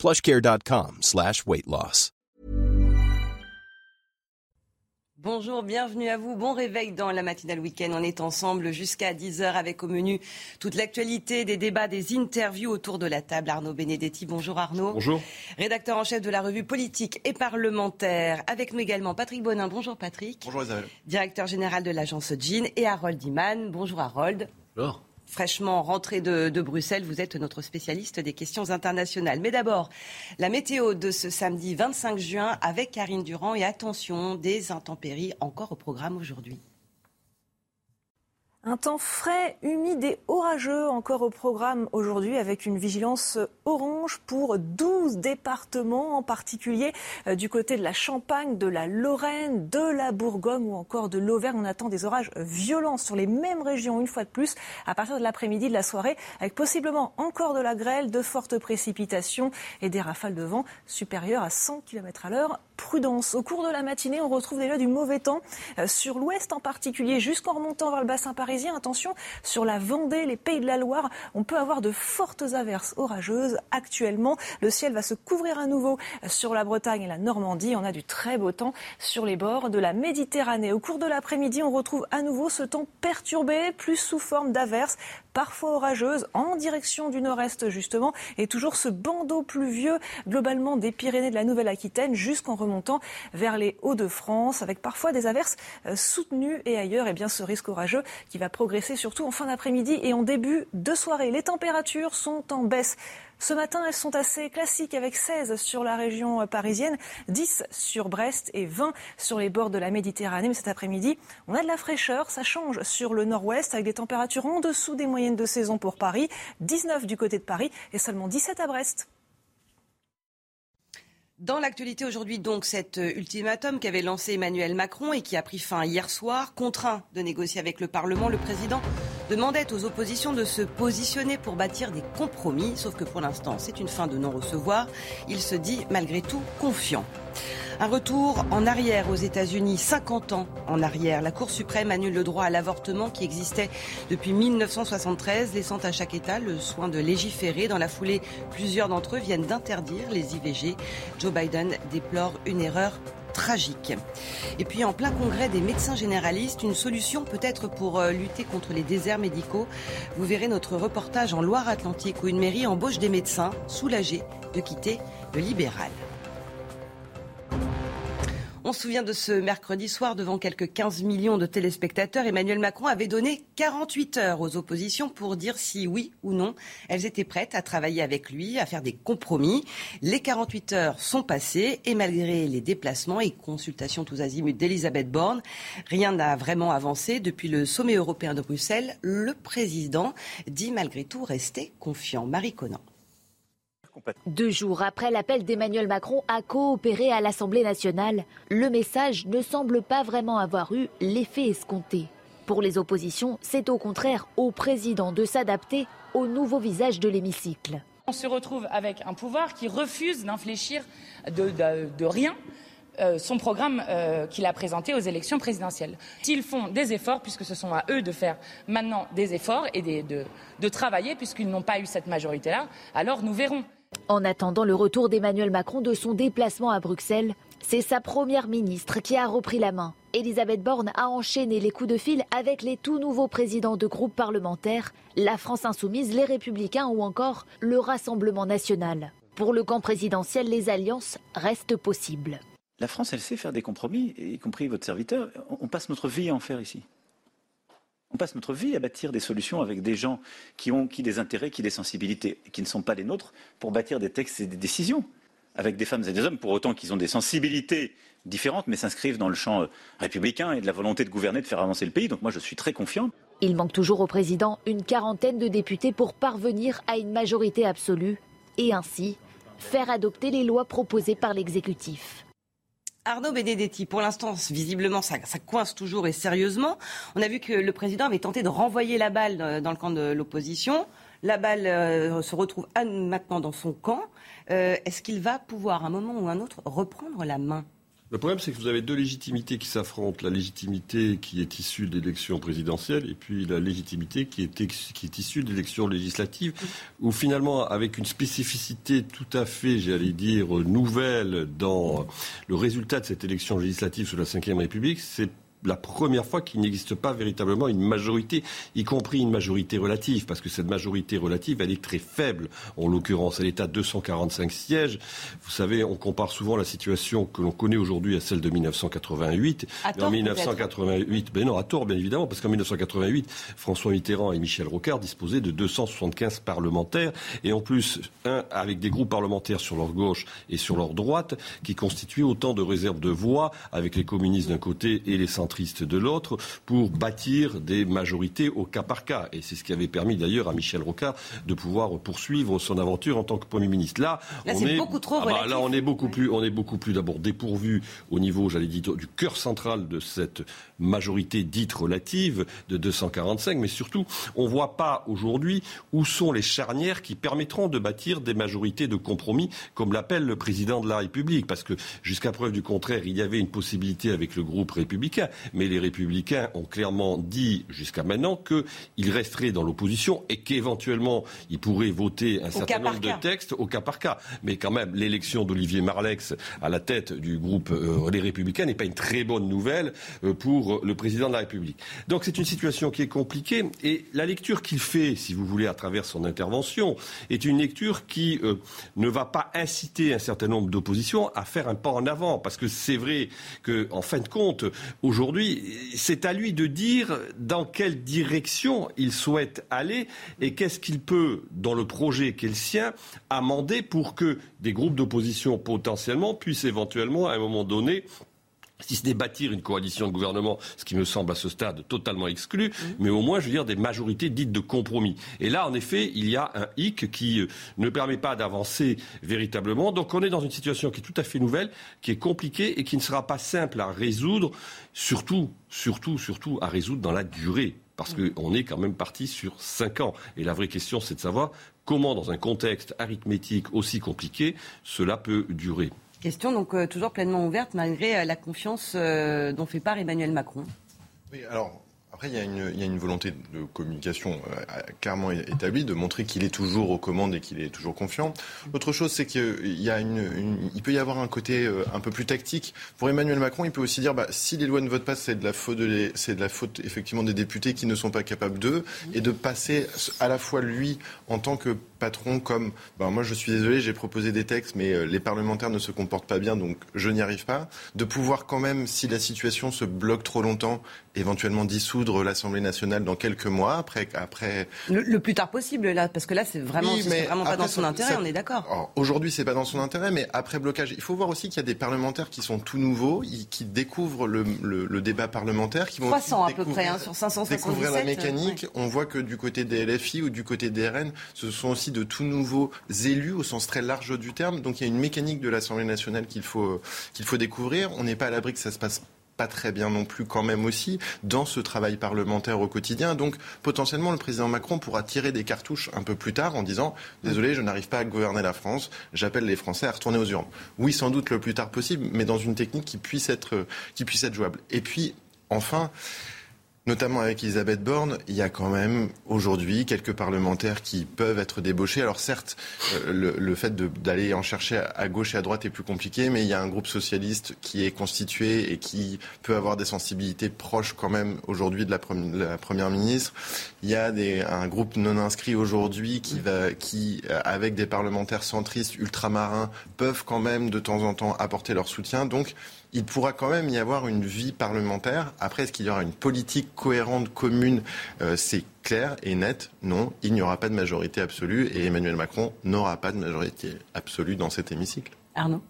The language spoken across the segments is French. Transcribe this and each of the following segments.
plushcare.com slash weight loss. Bonjour, bienvenue à vous. Bon réveil dans la matinale week-end. On est ensemble jusqu'à 10h avec au menu toute l'actualité, des débats, des interviews autour de la table. Arnaud Benedetti, bonjour Arnaud. Bonjour. Rédacteur en chef de la revue politique et parlementaire. Avec nous également Patrick Bonin. Bonjour Patrick. Bonjour Isabelle. Directeur général de l'agence Jean et Harold Iman. Bonjour Harold. Bonjour fraîchement rentré de, Bruxelles. Vous êtes notre spécialiste des questions internationales. Mais d'abord, la météo de ce samedi 25 juin avec Karine Durand et attention, des intempéries encore au programme aujourd'hui. Un temps frais, humide et orageux encore au programme aujourd'hui avec une vigilance orange pour 12 départements, en particulier euh, du côté de la Champagne, de la Lorraine, de la Bourgogne ou encore de l'Auvergne. On attend des orages violents sur les mêmes régions une fois de plus à partir de l'après-midi de la soirée avec possiblement encore de la grêle, de fortes précipitations et des rafales de vent supérieures à 100 km à l'heure. Prudence. Au cours de la matinée, on retrouve déjà du mauvais temps euh, sur l'ouest en particulier jusqu'en remontant vers le bassin parisien Attention, sur la Vendée, les Pays de la Loire, on peut avoir de fortes averses orageuses. Actuellement, le ciel va se couvrir à nouveau sur la Bretagne et la Normandie. On a du très beau temps sur les bords de la Méditerranée. Au cours de l'après-midi, on retrouve à nouveau ce temps perturbé, plus sous forme d'averses parfois orageuses, en direction du nord-est justement, et toujours ce bandeau pluvieux globalement des Pyrénées de la Nouvelle-Aquitaine jusqu'en remontant vers les Hauts-de-France, avec parfois des averses euh, soutenues et ailleurs, et eh bien ce risque orageux qui va progresser surtout en fin d'après-midi et en début de soirée. Les températures sont en baisse. Ce matin, elles sont assez classiques avec 16 sur la région parisienne, 10 sur Brest et 20 sur les bords de la Méditerranée. Mais cet après-midi, on a de la fraîcheur. Ça change sur le nord-ouest avec des températures en dessous des moyennes de saison pour Paris. 19 du côté de Paris et seulement 17 à Brest. Dans l'actualité aujourd'hui, donc, cet euh, ultimatum qu'avait lancé Emmanuel Macron et qui a pris fin hier soir, contraint de négocier avec le Parlement, le président demandait aux oppositions de se positionner pour bâtir des compromis, sauf que pour l'instant, c'est une fin de non-recevoir. Il se dit malgré tout confiant. Un retour en arrière aux États-Unis, 50 ans en arrière. La Cour suprême annule le droit à l'avortement qui existait depuis 1973, laissant à chaque État le soin de légiférer. Dans la foulée, plusieurs d'entre eux viennent d'interdire les IVG. Joe Biden déplore une erreur tragique. Et puis en plein congrès des médecins généralistes, une solution peut-être pour euh, lutter contre les déserts médicaux. Vous verrez notre reportage en Loire-Atlantique où une mairie embauche des médecins soulagés de quitter le libéral. On se souvient de ce mercredi soir devant quelques 15 millions de téléspectateurs. Emmanuel Macron avait donné 48 heures aux oppositions pour dire si oui ou non elles étaient prêtes à travailler avec lui, à faire des compromis. Les 48 heures sont passées et malgré les déplacements et consultations tous azimuts d'Elisabeth Borne, rien n'a vraiment avancé. Depuis le sommet européen de Bruxelles, le président dit malgré tout rester confiant. Marie Conan. Deux jours après l'appel d'Emmanuel Macron à coopérer à l'Assemblée nationale, le message ne semble pas vraiment avoir eu l'effet escompté. Pour les oppositions, c'est au contraire au président de s'adapter au nouveau visage de l'hémicycle. On se retrouve avec un pouvoir qui refuse d'infléchir de, rien euh, son programme euh, qu'il a présenté aux élections présidentielles. S'ils font des efforts, puisque ce sont à eux de faire maintenant des efforts et de travailler, puisqu'ils n'ont pas eu cette majorité-là, alors nous verrons. En attendant le retour d'Emmanuel Macron de son déplacement à Bruxelles, c'est sa première ministre qui a repris la main. Elisabeth Borne a enchaîné les coups de fil avec les tout nouveaux présidents de groupes parlementaires, la France insoumise, les Républicains ou encore le Rassemblement national. Pour le camp présidentiel, les alliances restent possibles. La France, elle sait faire des compromis, y compris votre serviteur. On passe notre vie à en faire ici. On passe notre vie à bâtir des solutions avec des gens qui ont qui des intérêts, qui des sensibilités, qui ne sont pas les nôtres, pour bâtir des textes et des décisions, avec des femmes et des hommes, pour autant qu'ils ont des sensibilités différentes, mais s'inscrivent dans le champ euh, républicain et de la volonté de gouverner, de faire avancer le pays. Donc moi, je suis très confiant. Il manque toujours au président une quarantaine de députés pour parvenir à une majorité absolue et ainsi faire adopter les lois proposées par l'exécutif. Arnaud Benedetti, pour l'instant, visiblement, ça, coince toujours et sérieusement. On a vu que le président avait tenté de renvoyer la balle euh, dans le camp de l'opposition. La balle euh, se retrouve maintenant dans son camp. Euh, est-ce qu'il va pouvoir, à un moment ou à un autre, reprendre la main? Le problème, c'est que vous avez deux légitimités qui s'affrontent. La légitimité qui est issue de l'élection présidentielle et puis la légitimité qui est, issue de l'élection législative, où finalement, avec une spécificité tout à fait, j'allais dire, nouvelle dans le résultat de cette élection législative sous la Ve République, c'est la première fois qu'il n'existe pas véritablement une majorité, y compris une majorité relative, parce que cette majorité relative, elle est très faible, en l'occurrence. Elle est à 245 sièges. Vous savez, on compare souvent la situation que l'on connaît aujourd'hui à celle de 1988. en 1988, ben non, à tort, bien évidemment, parce qu'en 1988, François Mitterrand et Michel Rocard disposaient de 275 parlementaires, et en plus, un avec des groupes parlementaires sur leur gauche et sur leur droite, qui constituaient autant de réserves de voix, avec les communistes d'un côté et les centrales triste de l'autre, pour bâtir des majorités au cas par cas. Et c'est ce qui avait permis d'ailleurs à Michel Rocard de pouvoir poursuivre son aventure en tant que Premier ministre. Là, on est, beaucoup trop ah bah, Là, on est beaucoup plus, on est beaucoup plus d'abord dépourvu au niveau, j'allais dire, du cœur central de cette majorité dite relative de 245, mais surtout, on ne voit pas aujourd'hui où sont les charnières qui permettront de bâtir des majorités de compromis, comme l'appelle le président de la République, parce que jusqu'à preuve du contraire, il y avait une possibilité avec le groupe républicain, mais les républicains ont clairement dit jusqu'à maintenant qu'ils resteraient dans l'opposition et qu'éventuellement ils pourraient voter un certain nombre de textes au cas par cas. Mais quand même, l'élection d'Olivier Marlex à la tête du groupe euh, Les Républicains n'est pas une très bonne nouvelle euh, pour le président de la République. Donc c'est une situation qui est compliquée et la lecture qu'il fait, si vous voulez, à travers son intervention, est une lecture qui euh, ne va pas inciter un certain nombre d'oppositions à faire un pas en avant, parce que c'est vrai qu'en fin de compte, aujourd'hui aujourd'hui, c'est à lui de dire dans quelle direction il souhaite aller et qu'est-ce qu'il peut, dans le projet qui est sien, amender pour que des groupes d'opposition potentiellement puissent éventuellement, à un moment donné, si ce n'est bâtir une coalition de gouvernement, ce qui me semble à ce stade totalement exclu, mmh. mais au moins, je veux dire, des majorités dites de compromis. Et là, en effet, il y a un hic qui euh, ne permet pas d'avancer véritablement. Donc on est dans une situation qui est tout à fait nouvelle, qui est compliquée et qui ne sera pas simple à résoudre, surtout, surtout, surtout à résoudre dans la durée. Parce mmh. qu'on est quand même parti sur cinq ans. Et la vraie question, c'est de savoir comment, dans un contexte arithmétique aussi compliqué, cela peut durer. Question donc euh, toujours pleinement ouverte malgré euh, la confiance euh, dont fait part Emmanuel Macron. Oui, alors après, il y, a une, volonté de communication clairement établie, de montrer qu'il est toujours aux commandes et qu'il est toujours confiant. L'autre chose, c'est qu'il peut y avoir un côté un peu plus tactique. Pour Emmanuel Macron, il peut aussi dire, bah, si les lois ne votent pas, c'est de c'est de la faute effectivement des députés qui ne sont pas capables d'eux, et de passer à la fois lui en tant que patron comme ben moi je suis désolé, j'ai proposé des textes, mais euh, les parlementaires ne se comportent pas bien, donc je n'y arrive pas. De pouvoir quand même, si la situation se bloque trop longtemps, éventuellement dissoudre l'Assemblée nationale dans quelques mois après. après... Le, plus tard possible là, parce que là c'est vraiment, vraiment pas dans son intérêt, on est d'accord. Aujourd'hui c'est pas dans son intérêt, mais après blocage, il faut voir aussi qu'il y a des parlementaires qui sont tout nouveaux, qui découvrent le, le, débat parlementaire, qui vont 300 à peu près hein, sur 577. Découvrir la mécanique. On voit que du côté des LFI ou du côté des RN, ce sont aussi de tout nouveaux élus au sens très large du terme. Donc il y a une mécanique de l'Assemblée nationale qu'il faut, qu'il faut découvrir. On n'est pas à l'abri que ça se passe pas très bien non plus quand même aussi dans ce travail parlementaire au quotidien. Donc potentiellement le président Macron pourra tirer des cartouches un peu plus tard en disant désolé je n'arrive pas à gouverner la France, j'appelle les Français à retourner aux urnes. Oui sans doute le plus tard possible, mais dans une technique qui puisse être, qui puisse être jouable. Et puis enfin notamment avec Elisabeth Borne, il y a quand même aujourd'hui quelques parlementaires qui peuvent être débauchés. Alors certes, euh, le, fait d'aller en chercher à gauche et à droite est plus compliqué, mais il y a un groupe socialiste qui est constitué et qui peut avoir des sensibilités proches quand même aujourd'hui de la, première ministre. Il y a des, un groupe non inscrit aujourd'hui qui va, qui avec des parlementaires centristes ultramarins peuvent quand même de temps en temps apporter leur soutien. Donc il pourra quand même y avoir une vie parlementaire. Après, est-ce qu'il y aura une politique cohérente, commune euh, C'est clair et net. Non, il n'y aura pas de majorité absolue et Emmanuel Macron n'aura pas de majorité absolue dans cet hémicycle. Arnaud?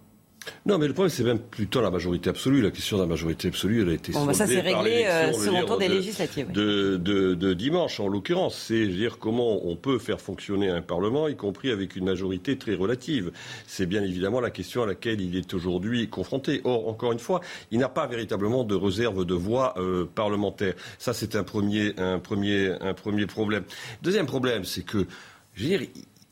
Non, mais le problème, c'est même plutôt la majorité absolue. La question de la majorité absolue, elle a été bon, bah ça, c'est réglé euh, second tour des législatives. De, de, de, dimanche, en l'occurrence. C'est dire comment on peut faire fonctionner un Parlement, y compris avec une majorité très relative. C'est bien évidemment la question à laquelle il est aujourd'hui confronté. Or, encore une fois, il n'a pas véritablement de réserve de voix euh, parlementaire. Ça, c'est un premier, un, premier, un premier problème. Deuxième problème, c'est que, je veux dire,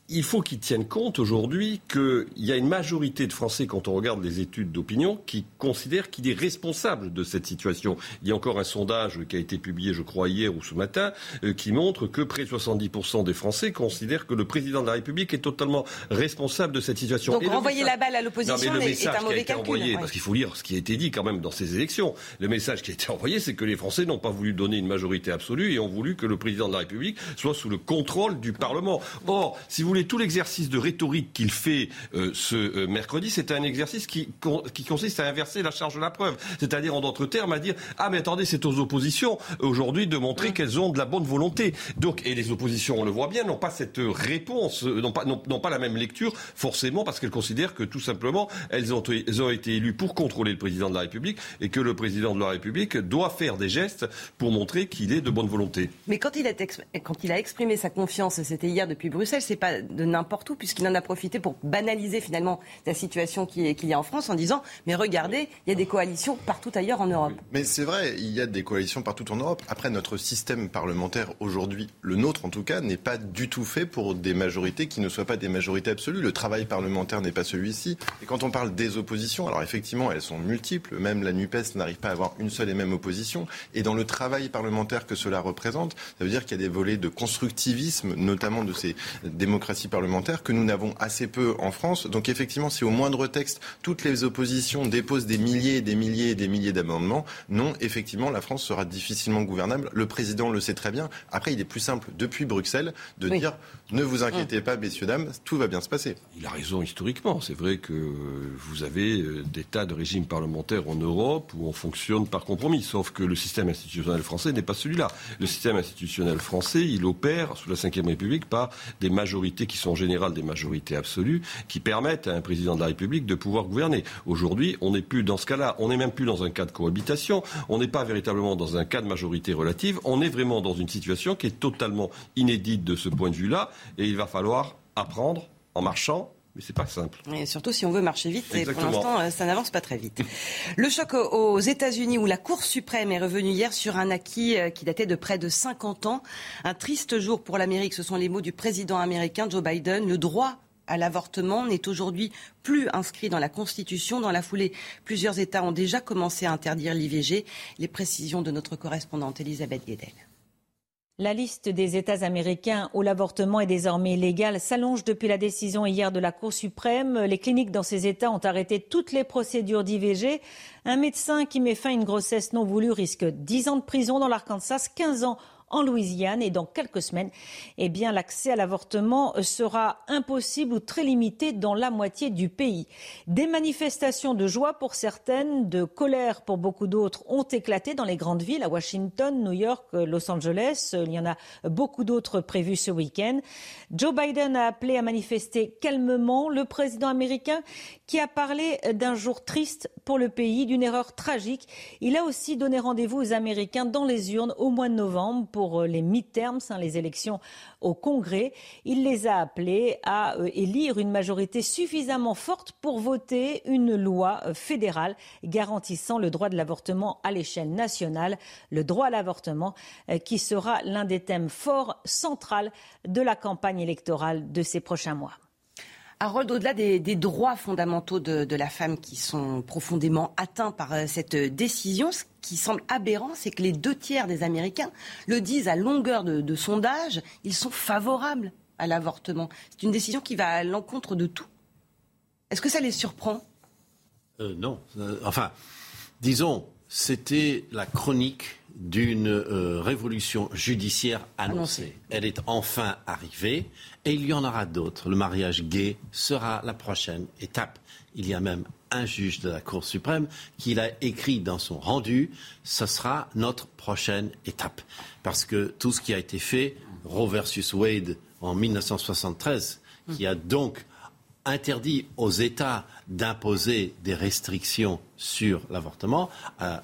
il faut qu'ils tiennent compte aujourd'hui qu'il y a une majorité de Français, quand on regarde les études d'opinion, qui considèrent qu'il est responsable de cette situation. Il y a encore un sondage qui a été publié, je crois, hier ou ce matin, euh, qui montre que près de 70% des Français considèrent que le président de la République est totalement responsable de cette situation. Donc renvoyer la balle à l'opposition est, un mauvais calcul. Envoyé, Parce qu'il faut lire ce qui a été dit quand même dans ces élections. Le message qui a été envoyé, c'est que les Français n'ont pas voulu donner une majorité absolue et ont voulu que le président de la République soit sous le contrôle du Parlement. Or, si vous voulez tout l'exercice de rhétorique qu'il fait euh, ce euh, mercredi, c'est un exercice qui, qui, consiste à inverser la charge de la preuve. C'est-à-dire, en d'autres termes, à dire Ah, mais attendez, c'est aux oppositions aujourd'hui de montrer qu'elles ont de la bonne volonté. Donc, et les oppositions, on le voit bien, n'ont pas cette réponse, euh, n'ont pas, n'ont pas la même lecture, forcément, parce qu'elles considèrent que tout simplement, elles ont, elles ont été élues pour contrôler le président de la République et que le président de la République doit faire des gestes pour montrer qu'il est de bonne volonté. Mais quand il, a, quand il a exprimé sa confiance, c'était hier depuis Bruxelles, c'est pas de n'importe où, puisqu'il en a profité pour banaliser finalement la situation qu'il y a en France en disant Mais regardez, il y a des coalitions partout ailleurs en Europe. Mais c'est vrai, il y a des coalitions partout en Europe. Après, notre système parlementaire aujourd'hui, le nôtre en tout cas, n'est pas du tout fait pour des majorités qui ne soient pas des majorités absolues. Le travail parlementaire n'est pas celui-ci. Et quand on parle des oppositions, alors effectivement, elles sont multiples. Même la NUPES n'arrive pas à avoir une seule et même opposition. Et dans le travail parlementaire que cela représente, ça veut dire qu'il y a des volets de constructivisme, notamment de ces démocraties parlementaire que nous n'avons assez peu en France. Donc effectivement, si au moindre texte, toutes les oppositions déposent des milliers et des milliers et des milliers d'amendements, non, effectivement, la France sera difficilement gouvernable. Le président le sait très bien. Après, il est plus simple, depuis Bruxelles, de dire ne vous inquiétez pas, messieurs, dames, tout va bien se passer. Il a raison historiquement. C'est vrai que vous avez euh, des tas de régimes parlementaires en Europe où on fonctionne par compromis. Sauf que le système institutionnel français n'est pas celui-là. Le système institutionnel français, il opère sous la Ve République par des majorités qui sont en général des majorités absolues, qui permettent à un président de la République de pouvoir gouverner. Aujourd'hui, on n'est plus dans ce cas-là. On n'est même plus dans un cas de cohabitation. On n'est pas véritablement dans un cas de majorité relative. On est vraiment dans une situation qui est totalement inédite de ce point de vue-là et il va falloir apprendre en marchant mais c'est pas simple. Et surtout si on veut marcher vite, et pour l'instant, euh, ça n'avance pas très vite. Le choc aux États-Unis, où la Cour suprême est revenue hier sur un acquis euh, qui datait de près de 50 ans. Un triste jour pour l'Amérique, ce sont les mots du président américain Joe Biden. Le droit à l'avortement n'est aujourd'hui plus inscrit dans la Constitution. Dans la foulée, plusieurs États ont déjà commencé à interdire l'IVG. Les précisions de notre correspondante Elisabeth Guedel. La liste des États américains où l'avortement est désormais illégal s'allonge depuis la décision hier de la Cour suprême. Les cliniques dans ces États ont arrêté toutes les procédures d'IVG. Un médecin qui met fin à une grossesse non voulue risque 10 ans de prison dans l'Arkansas, 15 ans en Louisiane et dans quelques semaines, eh bien, l'accès à l'avortement sera impossible ou très limité dans la moitié du pays. Des manifestations de joie pour certaines, de colère pour beaucoup d'autres ont éclaté dans les grandes villes, à Washington, New York, Los Angeles. Il y en a beaucoup d'autres prévus ce week-end. Joe Biden a appelé à manifester calmement le président américain qui a parlé d'un jour triste pour le pays, d'une erreur tragique. Il a aussi donné rendez-vous aux Américains dans les urnes au mois de novembre euh, les mi-termes, hein, les élections au Congrès. Il les a appelés à euh, élire une majorité suffisamment forte pour voter une loi euh, fédérale garantissant le droit de l'avortement à l'échelle nationale, le droit à l'avortement qui sera l'un des thèmes forts centrales de la campagne électorale de ces prochains mois. Harold, au-delà des, droits fondamentaux de, la femme qui sont profondément atteints par euh, cette décision, ce qui semble aberrant, c'est que les deux tiers des Américains le disent à longueur de, sondage, ils sont favorables à l'avortement. C'est une décision qui va à l'encontre de tout. Est-ce que ça les surprend? Euh, Non. Euh, enfin, disons, c'était la chronique d'une euh, révolution judiciaire annoncée. Elle est enfin arrivée et il y en aura d'autres. Le mariage gay sera la prochaine étape. Il y a même un juge de la Cour suprême qui l'a écrit dans son rendu, ce sera notre prochaine étape. Parce que tout ce qui a été fait, Roe versus Wade en 1973, qui a donc interdit aux États d'imposer des restrictions sur l'avortement a,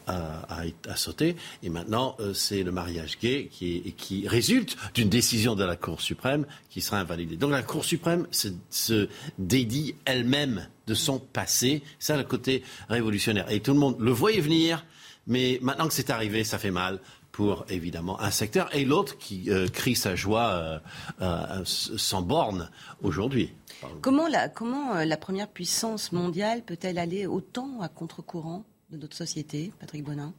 sauté. Et maintenant, euh, c'est le mariage gay qui, résulte d'une décision de la Cour suprême qui sera invalidée. Donc la Cour suprême se, dédie elle-même de son passé. C'est le côté révolutionnaire. Et tout le monde le voyait venir. Mais maintenant que c'est arrivé, ça fait mal pour évidemment un secteur et l'autre qui euh, crie sa joie euh, euh, sans borne aujourd'hui. Comment, la, comment la première puissance mondiale peut-elle aller autant à contre-courant de notre société, Patrick Bonin?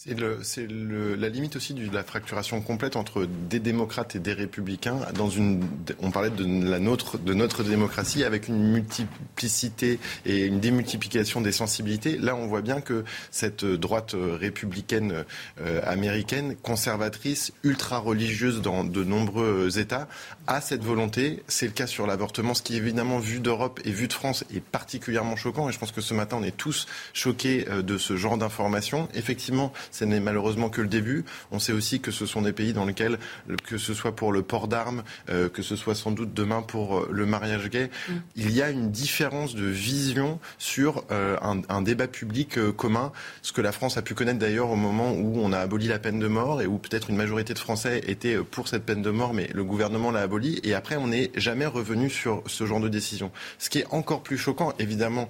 C'est la limite aussi de la fracturation complète entre des démocrates et des républicains. Dans une, on parlait de la de notre démocratie avec une multiplicité et une démultiplication des sensibilités. Là, on voit bien que cette droite républicaine euh, américaine, conservatrice, ultra religieuse dans de nombreux États, a cette volonté. C'est le cas sur l'avortement, ce qui évidemment vu d'Europe et vu de France est particulièrement choquant. Et je pense que ce matin, on est tous choqués euh, de ce genre d'informations. Effectivement, ce n'est malheureusement que le début. On sait aussi que ce sont des pays dans lesquels, que ce soit pour le port d'armes, euh, que ce soit sans doute demain pour euh, le mariage gay, mm. il y a une différence de vision sur euh, un, débat public commun, ce que la France a pu connaître d'ailleurs au moment où on a aboli la peine de mort et où peut-être une majorité de Français étaient pour cette peine de mort, mais le gouvernement l'a abolie. Et après, on n'est jamais revenu sur ce genre de décision. Ce qui est encore plus choquant, évidemment,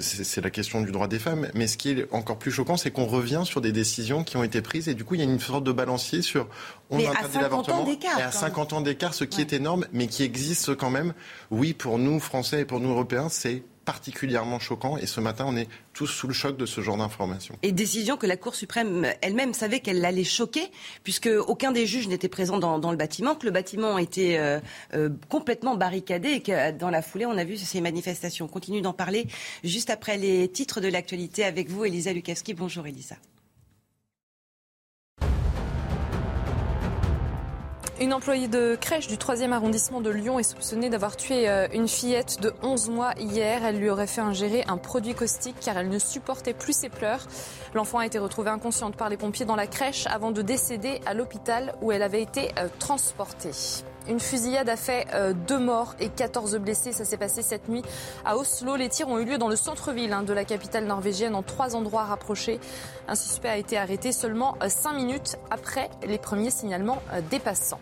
c'est la question du droit des femmes, mais ce qui est encore plus choquant, c'est qu'on revient sur des décisions qui ont été prises. Et du coup, il y a une sorte de balancier sur on mais interdit l'avortement. Et à 50 ans d'écart, ce qui est énorme, mais qui existe quand même. Oui, pour nous, Français et pour nous, Européens, c'est particulièrement choquant. Et ce matin, on est tous sous le choc de ce genre d'informations. Et décision que la Cour suprême elle-même savait qu'elle allait choquer, puisque aucun des juges n'était présent dans, le bâtiment, que le bâtiment était euh, euh, complètement barricadé et que dans la foulée, on a vu ces manifestations. On continue d'en parler juste après les titres de l'actualité avec vous, Elisa Lukavski. Bonjour, Elisa. Une employée de crèche du 3e arrondissement de Lyon est soupçonnée d'avoir tué euh, une fillette de 11 mois hier. Elle lui aurait fait ingérer un produit caustique car elle ne supportait plus ses pleurs. L'enfant a été retrouvée inconsciente par les pompiers dans la crèche avant de décéder à l'hôpital où elle avait été euh, transportée. Une fusillade a fait euh, deux morts et 14 blessés. Ça s'est passé cette nuit à Oslo. Les tirs ont eu lieu dans le centre-ville hein, de la capitale norvégienne en trois endroits rapprochés. Un suspect a été arrêté seulement cinq minutes après les premiers signalements des passants.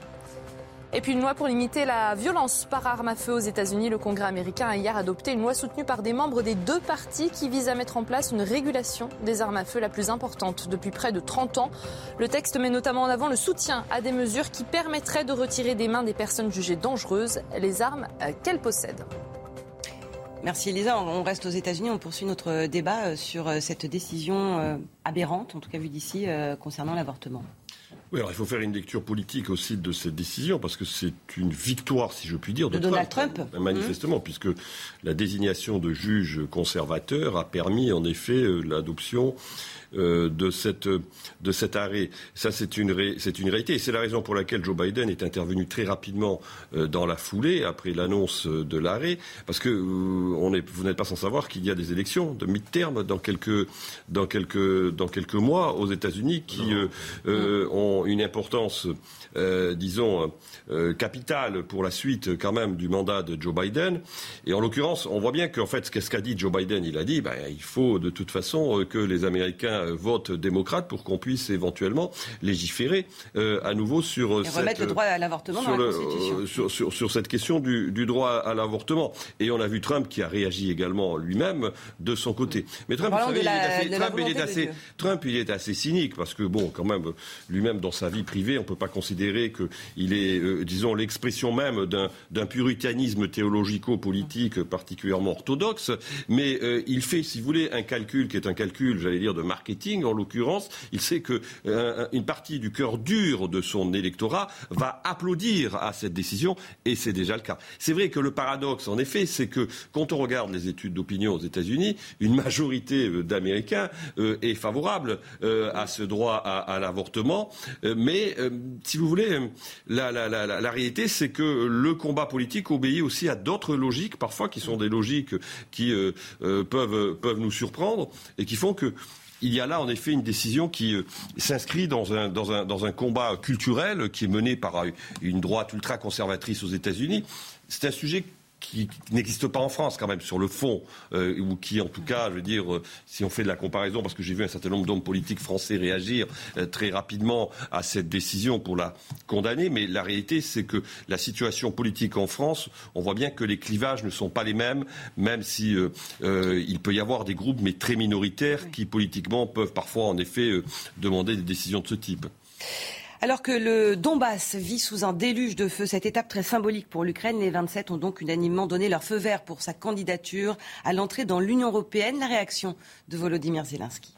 Et puis une loi pour limiter la violence par arme à feu aux États-Unis. Le Congrès américain a hier adopté une loi soutenue par des membres des deux partis qui vise à mettre en place une régulation des armes à feu la plus importante depuis près de 30 ans. Le texte met notamment en avant le soutien à des mesures qui permettraient de retirer des mains des personnes jugées dangereuses les armes euh, qu'elles possèdent. Merci Elisa. On reste aux États-Unis. On poursuit notre débat euh, sur euh, cette décision aberrante, en tout cas vue d'ici, concernant l'avortement. Oui, alors il faut faire une lecture politique aussi de cette décision, parce que c'est une victoire, si je puis dire, de, Donald Trump. Manifestement, puisque la désignation de juge conservateur a permis en effet euh, l'adoption euh, de, cette, de cet arrêt. Ça, c'est une, c'est une réalité. Et c'est la raison pour laquelle Joe Biden est intervenu très rapidement euh, dans la foulée, après l'annonce de l'arrêt, parce que euh, on est, vous n'êtes pas sans savoir qu'il y a des élections de mi-terme dans quelques, dans, quelques, dans quelques mois aux États-Unis qui ont une importance, disons, capitale pour la suite quand même du mandat de Joe Biden. Et en l'occurrence, on voit bien qu'en fait, ce qu'a dit Joe Biden, il a dit, ben, il faut de toute façon que les Américains euh, vote démocrate pour qu'on puisse éventuellement légiférer euh, à nouveau sur euh, remettre le droit à l'avortement dans la Constitution. Sur, sur, cette question du, du droit à l'avortement. Et on a vu Trump qui a réagi également lui-même de son côté. Mais Trump, vous savez, il, est assez, Trump, il est assez, Trump, il est assez cynique parce que bon, quand même, lui-même dans sa vie privée, on peut pas considérer qu'il est, disons, l'expression même d'un puritanisme théologico-politique particulièrement orthodoxe. Mais il fait, si vous voulez, un calcul qui est un calcul, j'allais dire, de marketing en l'occurrence, il sait que euh, une partie du cœur dur de son électorat va applaudir à cette décision, et c'est déjà le cas. C'est vrai que le paradoxe, en effet, c'est que quand on regarde les études d'opinion aux États-Unis, une majorité euh, d'Américains euh, est favorable à ce droit à, l'avortement, mais si vous voulez, la, réalité, c'est que le combat politique obéit aussi à d'autres logiques, parfois qui sont des logiques qui peuvent, peuvent nous surprendre et qui font que il y a là en effet une décision qui euh, s'inscrit dans un, dans, un, dans un combat culturel qui est mené par une droite ultra-conservatrice aux États-Unis. C'est un sujet qui n'existe pas en France quand même sur le fond, euh, ou qui en tout cas, je veux dire, euh, si on fait de la comparaison, parce que j'ai vu un certain nombre d'hommes politiques français réagir euh, très rapidement à cette décision pour la condamner, mais la réalité c'est que la situation politique en France, on voit bien que les clivages ne sont pas les mêmes, même si il peut y avoir des groupes, mais très minoritaires, qui politiquement peuvent parfois en effet demander des décisions de ce type. Alors que le Donbass vit sous un déluge de feu, cette étape très symbolique pour l'Ukraine, les 27 ont donc unanimement donné leur feu vert pour sa candidature à l'entrée dans l'Union européenne. La réaction de Volodymyr Zelensky.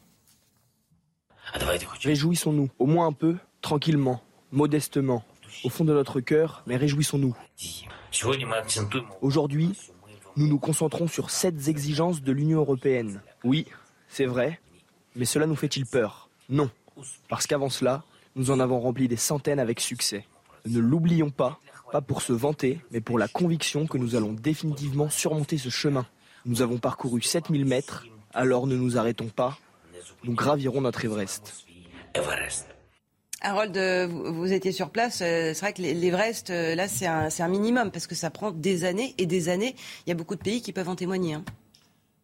Réjouissons-nous, au moins un peu, tranquillement, modestement, au fond de notre cœur, mais réjouissons-nous. Aujourd'hui, nous nous concentrons sur sept exigences de l'Union européenne. Oui, c'est vrai, mais cela nous fait-il peur? Non, parce qu'avant cela, nous en avons rempli des centaines avec succès. Ne l'oublions pas, pas pour se vanter, mais pour la conviction que nous allons définitivement surmonter ce chemin. Nous avons parcouru 7000 mètres, alors ne nous arrêtons pas, nous gravirons notre Everest. Harold, vous étiez sur place. Euh, c'est vrai que l'Everest, euh, là, c'est un, minimum parce que ça prend des années et des années. Il y a beaucoup de pays qui peuvent en témoigner. Hein.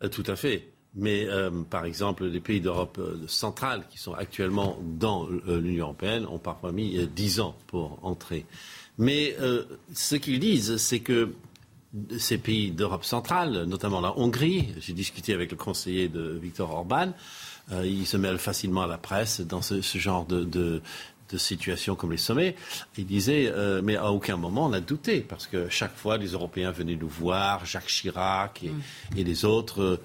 Euh, tout à fait. Mais euh, par exemple, les pays d'Europe euh, centrale qui sont actuellement dans euh, l'Union européenne ont parfois mis dix ans pour entrer. Mais ce qu'ils disent, c'est que ces pays d'Europe centrale, notamment la Hongrie, j'ai discuté avec le conseiller de Viktor Orban, il se mêle facilement à la presse dans ce, genre de, de, situations comme les sommets. Il disait, mais à aucun moment on a douté, parce que chaque fois les Européens venaient nous voir, Jacques Chirac et, mm. et les autres euh,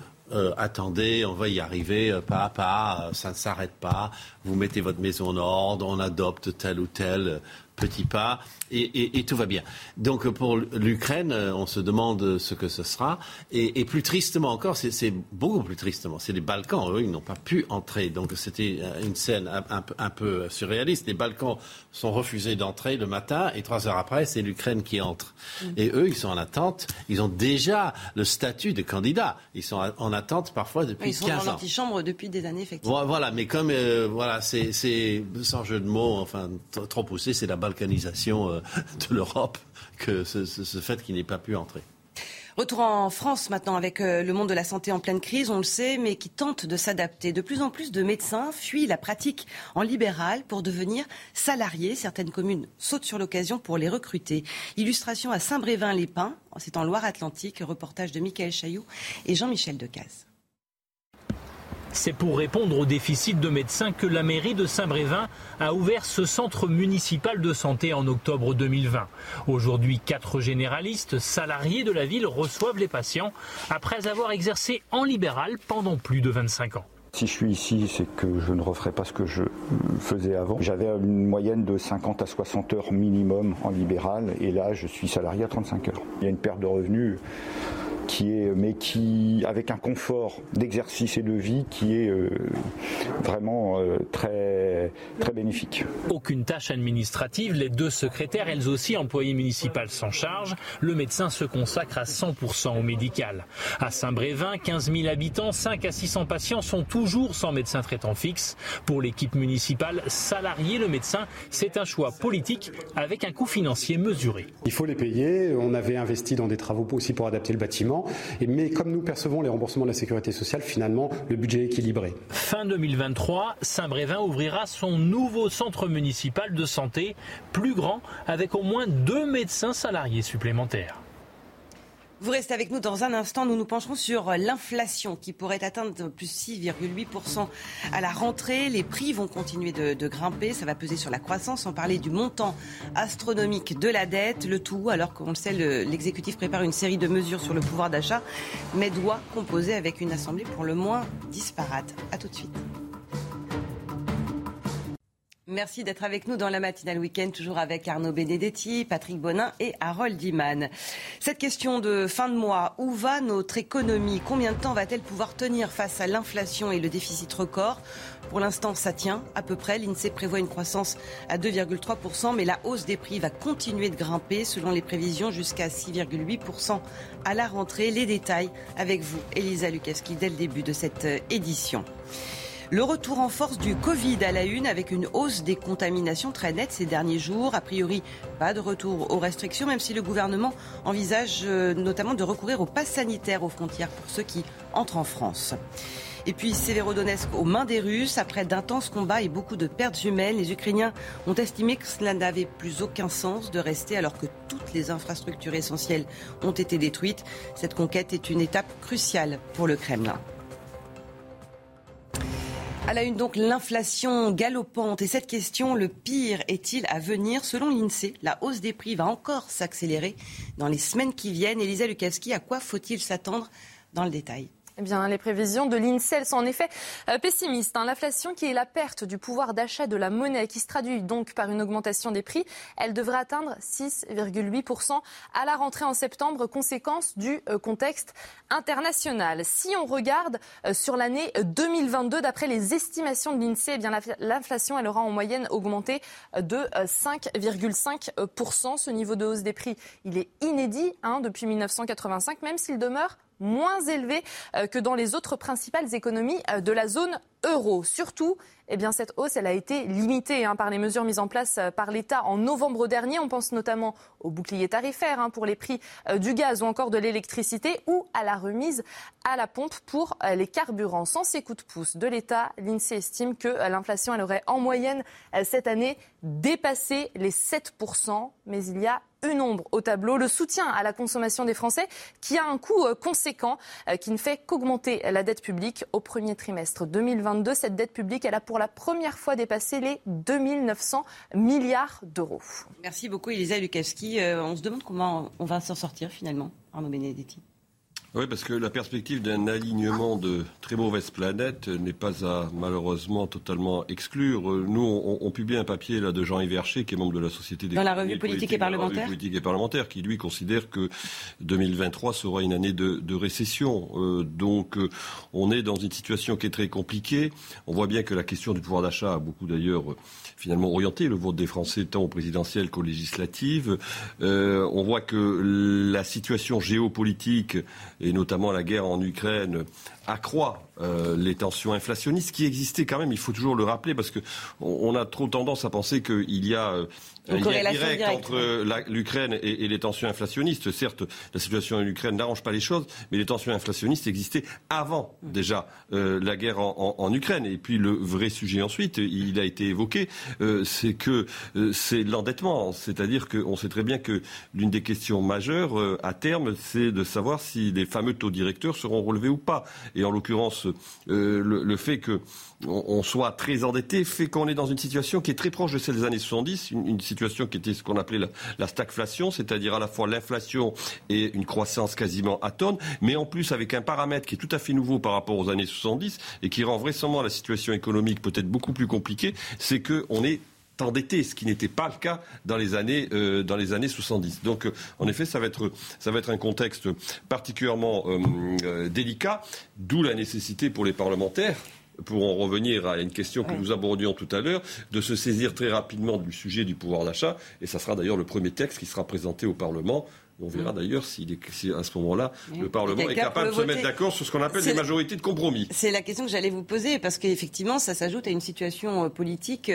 attendez, on va y arriver euh, pas à pas, euh, ça ne s'arrête pas, vous mettez votre maison en ordre, on adopte tel ou tel petit pas, et, tout va bien. Donc pour l'Ukraine, euh, on se demande ce que ce sera. Et, plus tristement encore, c'est beaucoup plus tristement, c'est les Balkans. Eux, ils n'ont pas pu entrer. Donc c'était une scène un, peu surréaliste. Les Balkans sont refusés d'entrer le matin, et trois heures après, c'est l'Ukraine qui entre. Mm. Et eux, ils sont en attente. Ils ont déjà le statut de candidat. Ils sont en attente parfois depuis 15 ans. Ils sont dans l'antichambre depuis des années, effectivement. Voilà, mais comme, euh, voilà, c'est sans jeu de mots, enfin, trop poussé, c'est la balkanisation euh, de l'Europe que ce, fait qu'il n'ait pas pu entrer. Retour en France maintenant avec euh, le monde de la santé en pleine crise, on le sait, mais qui tente de s'adapter. De plus en plus de médecins fuient la pratique en libéral pour devenir salariés. Certaines communes sautent sur l'occasion pour les recruter. Illustration à Saint-Brévin-les-Pins, c'est en Loire-Atlantique, reportage de Michael Chailloux et Jean-Michel Decaze. C'est pour répondre au déficit de médecins que la mairie de Saint-Brévin a ouvert ce centre municipal de santé en octobre 2020. Aujourd'hui, quatre généralistes salariés de la ville reçoivent les patients après avoir exercé en libéral pendant plus de 25 ans. Si je suis ici, c'est que je ne referai pas ce que je faisais avant. J'avais une moyenne de 50 à 60 heures minimum en libéral et là, je suis salarié à 35 heures. Il y a une perte de revenus qui est, mais qui, avec un confort d'exercice et de vie qui est euh, vraiment euh, très, très bénéfique. Aucune tâche administrative, les deux secrétaires, elles aussi employées municipales sans charge. Le médecin se consacre à 100% au médical. À Saint-Brévin, 15 000 habitants, 5 à 600 patients sont toujours sans médecin traitant fixe. Pour l'équipe municipale, salarier le médecin, c'est un choix politique avec un coût financier mesuré. Il faut les payer. On avait investi dans des travaux aussi pour adapter le bâtiment mais comme nous percevons les remboursements de la sécurité sociale, finalement, le budget est équilibré. Fin 2023, Saint-Brévin ouvrira son nouveau centre municipal de santé, plus grand, avec au moins deux médecins salariés supplémentaires. Vous restez avec nous dans un instant. Nous nous pencherons sur l'inflation qui pourrait atteindre plus 6,8% à la rentrée. Les prix vont continuer de, grimper. Ça va peser sur la croissance. On parlait du montant astronomique de la dette. Le tout, alors qu'on le sait, l'exécutif prépare une série de mesures sur le pouvoir d'achat, mais doit composer avec une assemblée pour le moins disparate. A tout de suite. Merci d'être avec nous dans la matinale week-end, toujours avec Arnaud Benedetti, Patrick Bonin et Harold Iman. Cette question de fin de mois, où va notre économie? Combien de temps va-t-elle pouvoir tenir face à l'inflation et le déficit record? Pour l'instant, ça tient à peu près. L'INSEE prévoit une croissance à 2,3%, mais la hausse des prix va continuer de grimper, selon les prévisions, jusqu'à 6,8% à la rentrée. Les détails avec vous, Elisa Lukaski, dès le début de cette édition. Le retour en force du Covid à la une avec une hausse des contaminations très nette ces derniers jours. A priori, pas de retour aux restrictions, même si le gouvernement envisage euh, notamment de recourir au pass sanitaire aux frontières pour ceux qui entrent en France. Et puis Severodonetsk aux mains des Russes. Après d'intenses combats et beaucoup de pertes humaines, les Ukrainiens ont estimé que cela n'avait plus aucun sens de rester alors que toutes les infrastructures essentielles ont été détruites. Cette conquête est une étape cruciale pour le Kremlin. À la une, donc, l'inflation galopante. Et cette question, le pire est-il à venir? Selon l'INSEE, la hausse des prix va encore s'accélérer dans les semaines qui viennent. Elisa Lukaski, à quoi faut-il s'attendre dans le détail? Eh bien, les prévisions de l'INSEE sont en effet euh, pessimistes. Hein. L'inflation, qui est la perte du pouvoir d'achat de la monnaie, qui se traduit donc par une augmentation des prix, elle devrait atteindre 6,8% à la rentrée en septembre, conséquence du euh, contexte international. Si on regarde euh, sur l'année 2022, d'après les estimations de l'INSEE, eh l'inflation, elle aura en moyenne augmenté de 5,5%. Ce niveau de hausse des prix, il est inédit hein, depuis 1985, même s'il demeure moins élevé euh, que dans les autres principales économies euh, de la zone euro. Surtout, eh bien, cette hausse elle a été limitée hein, par les mesures mises en place euh, par l'État en novembre dernier. On pense notamment au bouclier tarifaire hein, pour les prix du gaz ou encore de l'électricité ou à la remise à la pompe pour les carburants. Sans ces coups de pouce de l'État, l'INSEE estime que l'inflation aurait en moyenne cette année dépassé les 7%. Mais il y a une ombre au tableau, le soutien à la consommation des Français qui a un coût euh, conséquent euh, qui ne fait qu'augmenter la dette publique au premier trimestre 2022. Cette dette publique, elle a pour la première fois dépassé les 2900 milliards d'euros. Merci beaucoup Elisa Lukavski. Euh, on se demande comment on va s'en sortir finalement, Arnaud Benedetti. Oui, parce que la perspective d'un alignement de très mauvaises planètes n'est pas à malheureusement totalement exclure. Nous, on, on publie un papier là de Jean-Yves Herché, qui est membre de la Société des Dans la revue politique, et parlementaire. politique et parlementaire, qui lui considère que 2023 sera une année de, de récession. Euh, donc, euh, on est dans une situation qui est très compliquée. On voit bien que la question du pouvoir d'achat a beaucoup d'ailleurs finalement orienté le vote des Français tant au présidentiel qu'aux législatives. Euh, on voit que la situation géopolitique et notamment la guerre en Ukraine accroît euh, les tensions inflationnistes qui existaient quand même, il faut toujours le rappeler, parce qu'on on a trop tendance à penser qu'il y a euh, un lien direct entre l'Ukraine et, les tensions inflationnistes. Certes, la situation en Ukraine n'arrange pas les choses, mais les tensions inflationnistes existaient avant déjà euh, la guerre en, Ukraine. Et puis le vrai sujet ensuite, il a été évoqué, c'est que c'est l'endettement. C'est-à-dire qu'on sait très bien que l'une des questions majeures à terme, c'est de savoir si les fameux taux directeurs seront relevés ou pas et en l'occurrence euh, le, fait qu'on on soit très endetté fait qu'on est dans une situation qui est très proche de celle des années 70, une, situation qui était ce qu'on appelait la, stagflation, c'est-à-dire à la fois l'inflation et une croissance quasiment atone, mais en plus avec un paramètre qui est tout à fait nouveau par rapport aux années 70 et qui rend vraisemblablement la situation économique peut-être beaucoup plus compliquée, c'est qu'on est endetté, ce qui n'était pas le cas dans les années, euh, dans les années 70. Donc, euh, en effet, ça va, être, ça va être un contexte particulièrement euh, délicat, d'où la nécessité pour les parlementaires pour en revenir à une question que nous abordions tout à l'heure, de se saisir très rapidement du sujet du pouvoir d'achat. Et ça sera d'ailleurs le premier texte qui sera présenté au Parlement. On verra mm. d'ailleurs si, à ce moment-là, le Parlement est capable de se mettre d'accord sur ce qu'on appelle des majorités de compromis. C'est la question que j'allais vous poser, parce qu'effectivement, ça s'ajoute à une situation politique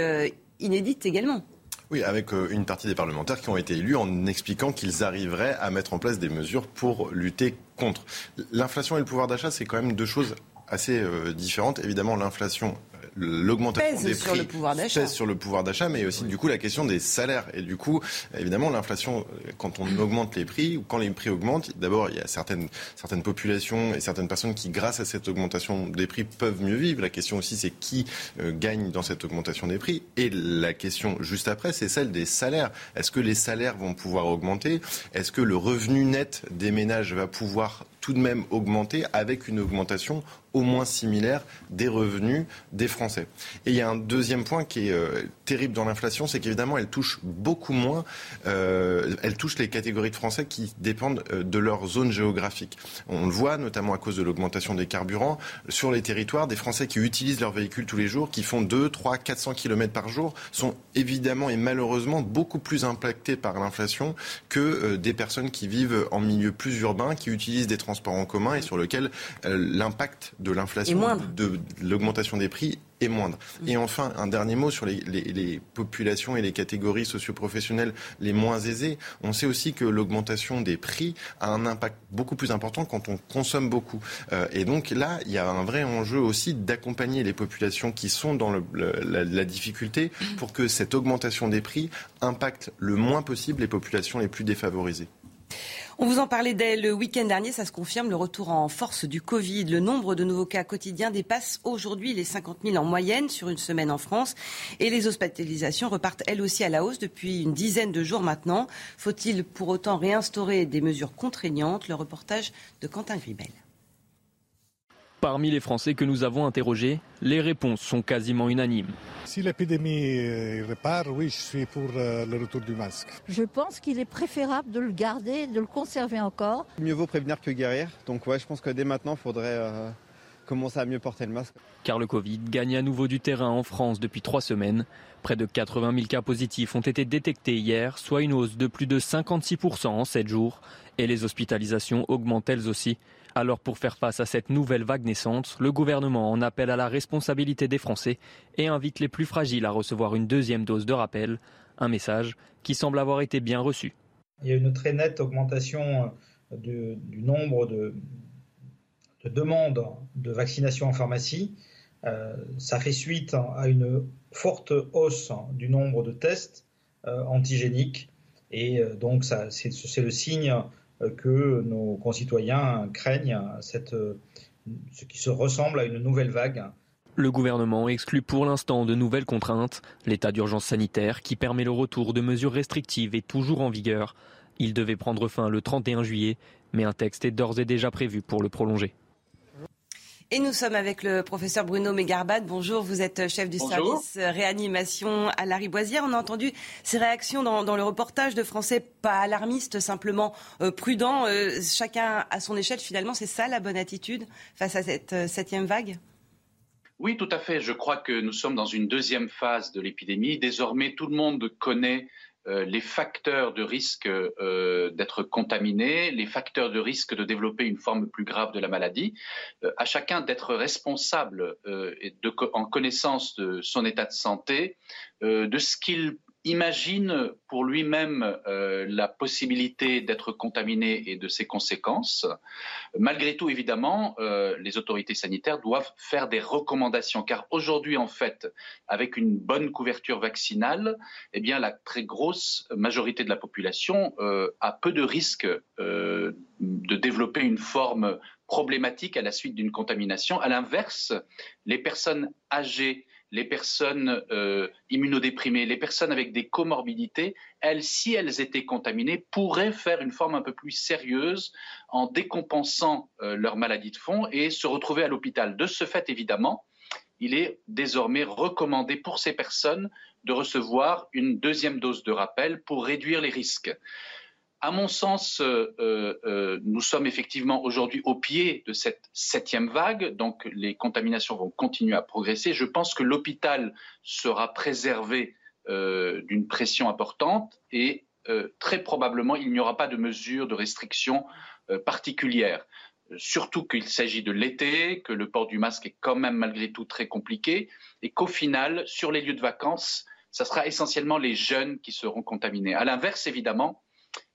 inédite également. Oui, avec euh, une partie des parlementaires qui ont été élus en expliquant qu'ils arriveraient à mettre en place des mesures pour lutter contre. L'inflation et le pouvoir d'achat, c'est quand même deux choses assez euh, différentes. Évidemment, l'inflation l'augmentation des sur prix le pouvoir d'achat. pèse sur le pouvoir d'achat, mais aussi du coup la question des salaires. Et du coup, évidemment, l'inflation, quand on augmente les prix ou quand les prix augmentent, d'abord il y a certaines certaines populations et certaines personnes qui, grâce à cette augmentation des prix, peuvent mieux vivre. La question aussi, c'est qui euh, gagne dans cette augmentation des prix. Et la question juste après, c'est celle des salaires. Est-ce que les salaires vont pouvoir augmenter? Est-ce que le revenu net des ménages va pouvoir tout de même augmenter avec une augmentation au moins similaire des revenus des Français. Et il y a un deuxième point qui est euh, terrible dans l'inflation, c'est qu'évidemment elle touche beaucoup moins, euh, elle touche les catégories de Français qui dépendent euh, de leur zone géographique. On le voit notamment à cause de l'augmentation des carburants sur les territoires, des Français qui utilisent leur véhicule tous les jours, qui font 2, 3, 400 km par jour, sont évidemment et malheureusement beaucoup plus impactés par l'inflation que des personnes qui vivent en milieu plus urbain, qui utilisent des transports en commun et sur lequel l'impact de l'inflation, de l'augmentation des prix est moindre. Mm. Et enfin, un dernier mot sur les, populations et les catégories socioprofessionnelles les moins aisées. On sait aussi que l'augmentation des prix a un impact beaucoup plus important quand on consomme beaucoup. Euh, et donc là, il y a un vrai enjeu aussi d'accompagner les populations qui sont dans la, la difficulté pour que cette augmentation des prix impacte le moins possible les populations les plus défavorisées. On vous en parlait dès le week-end dernier, ça se confirme, le retour en force du Covid. Le nombre de nouveaux cas quotidiens dépasse aujourd'hui les 50 000 en moyenne sur une semaine en France. Et les hospitalisations repartent elles aussi à la hausse depuis une dizaine de jours maintenant. Faut-il pour autant réinstaurer des mesures contraignantes? Le reportage de Quentin Gribel. Parmi les Français que nous avons interrogés, les réponses sont quasiment unanimes. Si l'épidémie euh, repart, oui, je suis pour euh, le retour du masque. Je pense qu'il est préférable de le garder, de le conserver encore. Mieux vaut prévenir que guérir. Donc ouais, je pense que dès maintenant, il faudrait euh, commencer à mieux porter le masque. Car le Covid gagne à nouveau du terrain en France depuis trois semaines. Près de 80 000 cas positifs ont été détectés hier, soit une hausse de plus de 56% en 7 jours. Et les hospitalisations augmentent elles aussi. Alors pour faire face à cette nouvelle vague naissante, le gouvernement en appelle à la responsabilité des Français et invite les plus fragiles à recevoir une deuxième dose de rappel, un message qui semble avoir été bien reçu. Il y a une très nette augmentation euh, du, nombre de, demandes de vaccination en pharmacie. Euh, ça fait suite à une forte hausse du nombre de tests euh, antigéniques et donc c'est le signe que nos concitoyens craignent cette, ce qui se ressemble à une nouvelle vague. Le gouvernement exclut pour l'instant de nouvelles contraintes. L'état d'urgence sanitaire, qui permet le retour de mesures restrictives, est toujours en vigueur. Il devait prendre fin le 31 juillet, mais un texte est d'ores et déjà prévu pour le prolonger. Et nous sommes avec le professeur Bruno Mégarbad. Bonjour, vous êtes chef du service réanimation à la Riboisière. On a entendu ces réactions dans, le reportage de Français pas alarmistes, simplement euh, prudents. Euh, chacun à son échelle, finalement, c'est ça la bonne attitude face à cette euh, septième vague? Oui, tout à fait. Je crois que nous sommes dans une deuxième phase de l'épidémie. Désormais, tout le monde connaît euh, les facteurs de risque euh, d'être contaminé, les facteurs de risque de développer une forme plus grave de la maladie, euh, à chacun d'être responsable et en connaissance de son état de santé, de ce qu'il imagine pour lui-même euh, la possibilité d'être contaminé et de ses conséquences. Malgré tout, évidemment, euh, les autorités sanitaires doivent faire des recommandations, car aujourd'hui, en fait, avec une bonne couverture vaccinale, eh bien, la très grosse majorité de la population euh, a peu de risques de développer une forme problématique à la suite d'une contamination. À l'inverse, les personnes âgées les personnes euh, immunodéprimées, les personnes avec des comorbidités, elles, si elles étaient contaminées, pourraient faire une forme un peu plus sérieuse en décompensant euh, leur maladie de fond et se retrouver à l'hôpital. De ce fait, évidemment, il est désormais recommandé pour ces personnes de recevoir une deuxième dose de rappel pour réduire les risques. À mon sens, euh, euh, euh, nous sommes effectivement aujourd'hui au pied de cette septième vague, donc les contaminations vont continuer à progresser. Je pense que l'hôpital sera préservé d'une pression importante et très probablement il n'y aura pas de mesures de restriction particulières. Surtout qu'il s'agit de l'été, que le port du masque est quand même malgré tout très compliqué et qu'au final, sur les lieux de vacances, ce sera essentiellement les jeunes qui seront contaminés. À l'inverse, évidemment,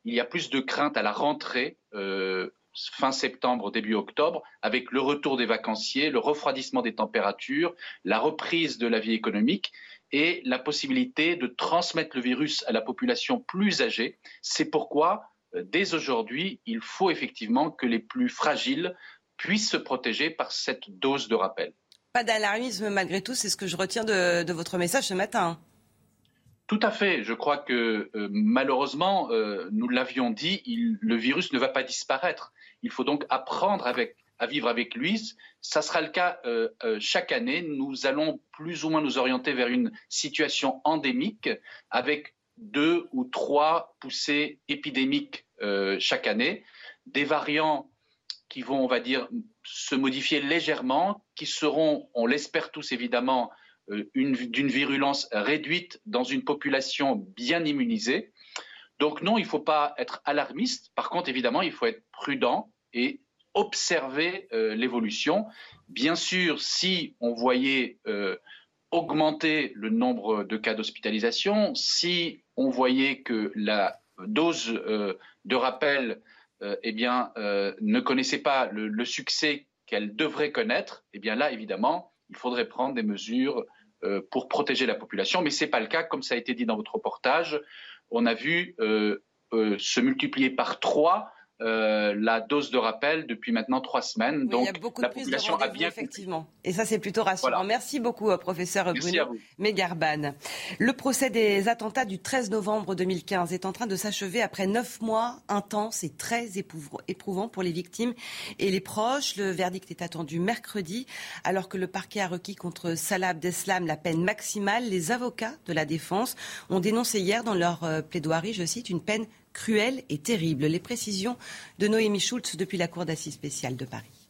il y a plus de crainte à la rentrée euh, fin septembre, début octobre, avec le retour des vacanciers, le refroidissement des températures, la reprise de la vie économique et la possibilité de transmettre le virus à la population plus âgée. C'est pourquoi, euh, dès aujourd'hui, il faut effectivement que les plus fragiles puissent se protéger par cette dose de rappel. Pas d'alarmisme malgré tout, c'est ce que je retiens de votre message ce matin. Tout à fait. Je crois que euh, malheureusement, euh, nous l'avions dit, le virus ne va pas disparaître. Il faut donc apprendre à vivre avec lui. Ça sera le cas euh, chaque année. Nous allons plus ou moins nous orienter vers une situation endémique avec deux ou trois poussées épidémiques chaque année. Des variants qui vont, on va dire, se modifier légèrement, qui seront, on l'espère tous évidemment, d'une virulence réduite dans une population bien immunisée. Donc non, il ne faut pas être alarmiste. Par contre, évidemment, il faut être prudent et observer l'évolution. Bien sûr, si on voyait augmenter le nombre de cas d'hospitalisation, si on voyait que la dose de rappel eh ne connaissait pas le, le succès qu'elle devrait connaître, eh bien là, évidemment, il faudrait prendre des mesures euh, pour protéger la population. Mais ce n'est pas le cas, comme ça a été dit dans votre reportage. On a vu euh, euh, se multiplier par trois euh, la dose de rappel depuis maintenant trois semaines. Donc, il y a beaucoup de population a bien effectivement. Et ça, c'est plutôt rassurant. Merci beaucoup, euh, professeur Bruno Megarban. Le procès des attentats du 13 novembre 2015 est en train de s'achever après neuf mois intenses et très éprouvants pour les victimes et les proches. Le verdict est attendu mercredi, alors que le parquet a requis contre Salah Abdeslam la peine maximale. Les avocats de la défense ont dénoncé hier dans leur euh, plaidoirie, je cite, une peine cruelle et terrible. Les précisions de Noémie Schultz depuis la Cour d'assises spéciale de Paris.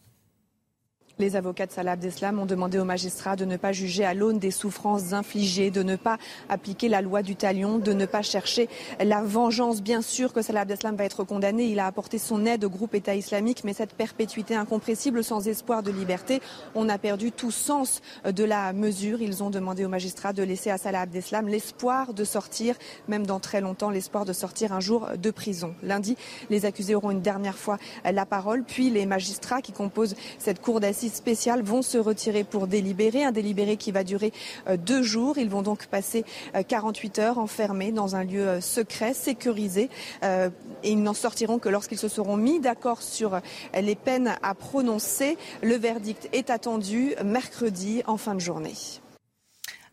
Les avocats de Salah Abdeslam ont demandé aux magistrats de ne pas juger à l'aune des souffrances infligées, de ne pas appliquer la loi du talion, de ne pas chercher la vengeance. Bien sûr que Salah Abdeslam va être condamné. Il a apporté son aide au groupe État islamique, mais cette perpétuité incompressible sans espoir de liberté, on a perdu tout sens de la mesure. Ils ont demandé aux magistrats de laisser à Salah Abdeslam l'espoir de sortir, même dans très longtemps, l'espoir de sortir un jour de prison. Lundi, les accusés auront une dernière fois la parole, puis les magistrats qui composent cette cour d'assises spéciales vont se retirer pour délibérer, un délibéré qui va durer euh, deux jours. Ils vont donc passer 48 euh, heures enfermés dans un lieu euh, secret, sécurisé, et ils n'en sortiront que lorsqu'ils se seront mis d'accord sur les peines à prononcer. Le verdict est attendu mercredi en fin de journée.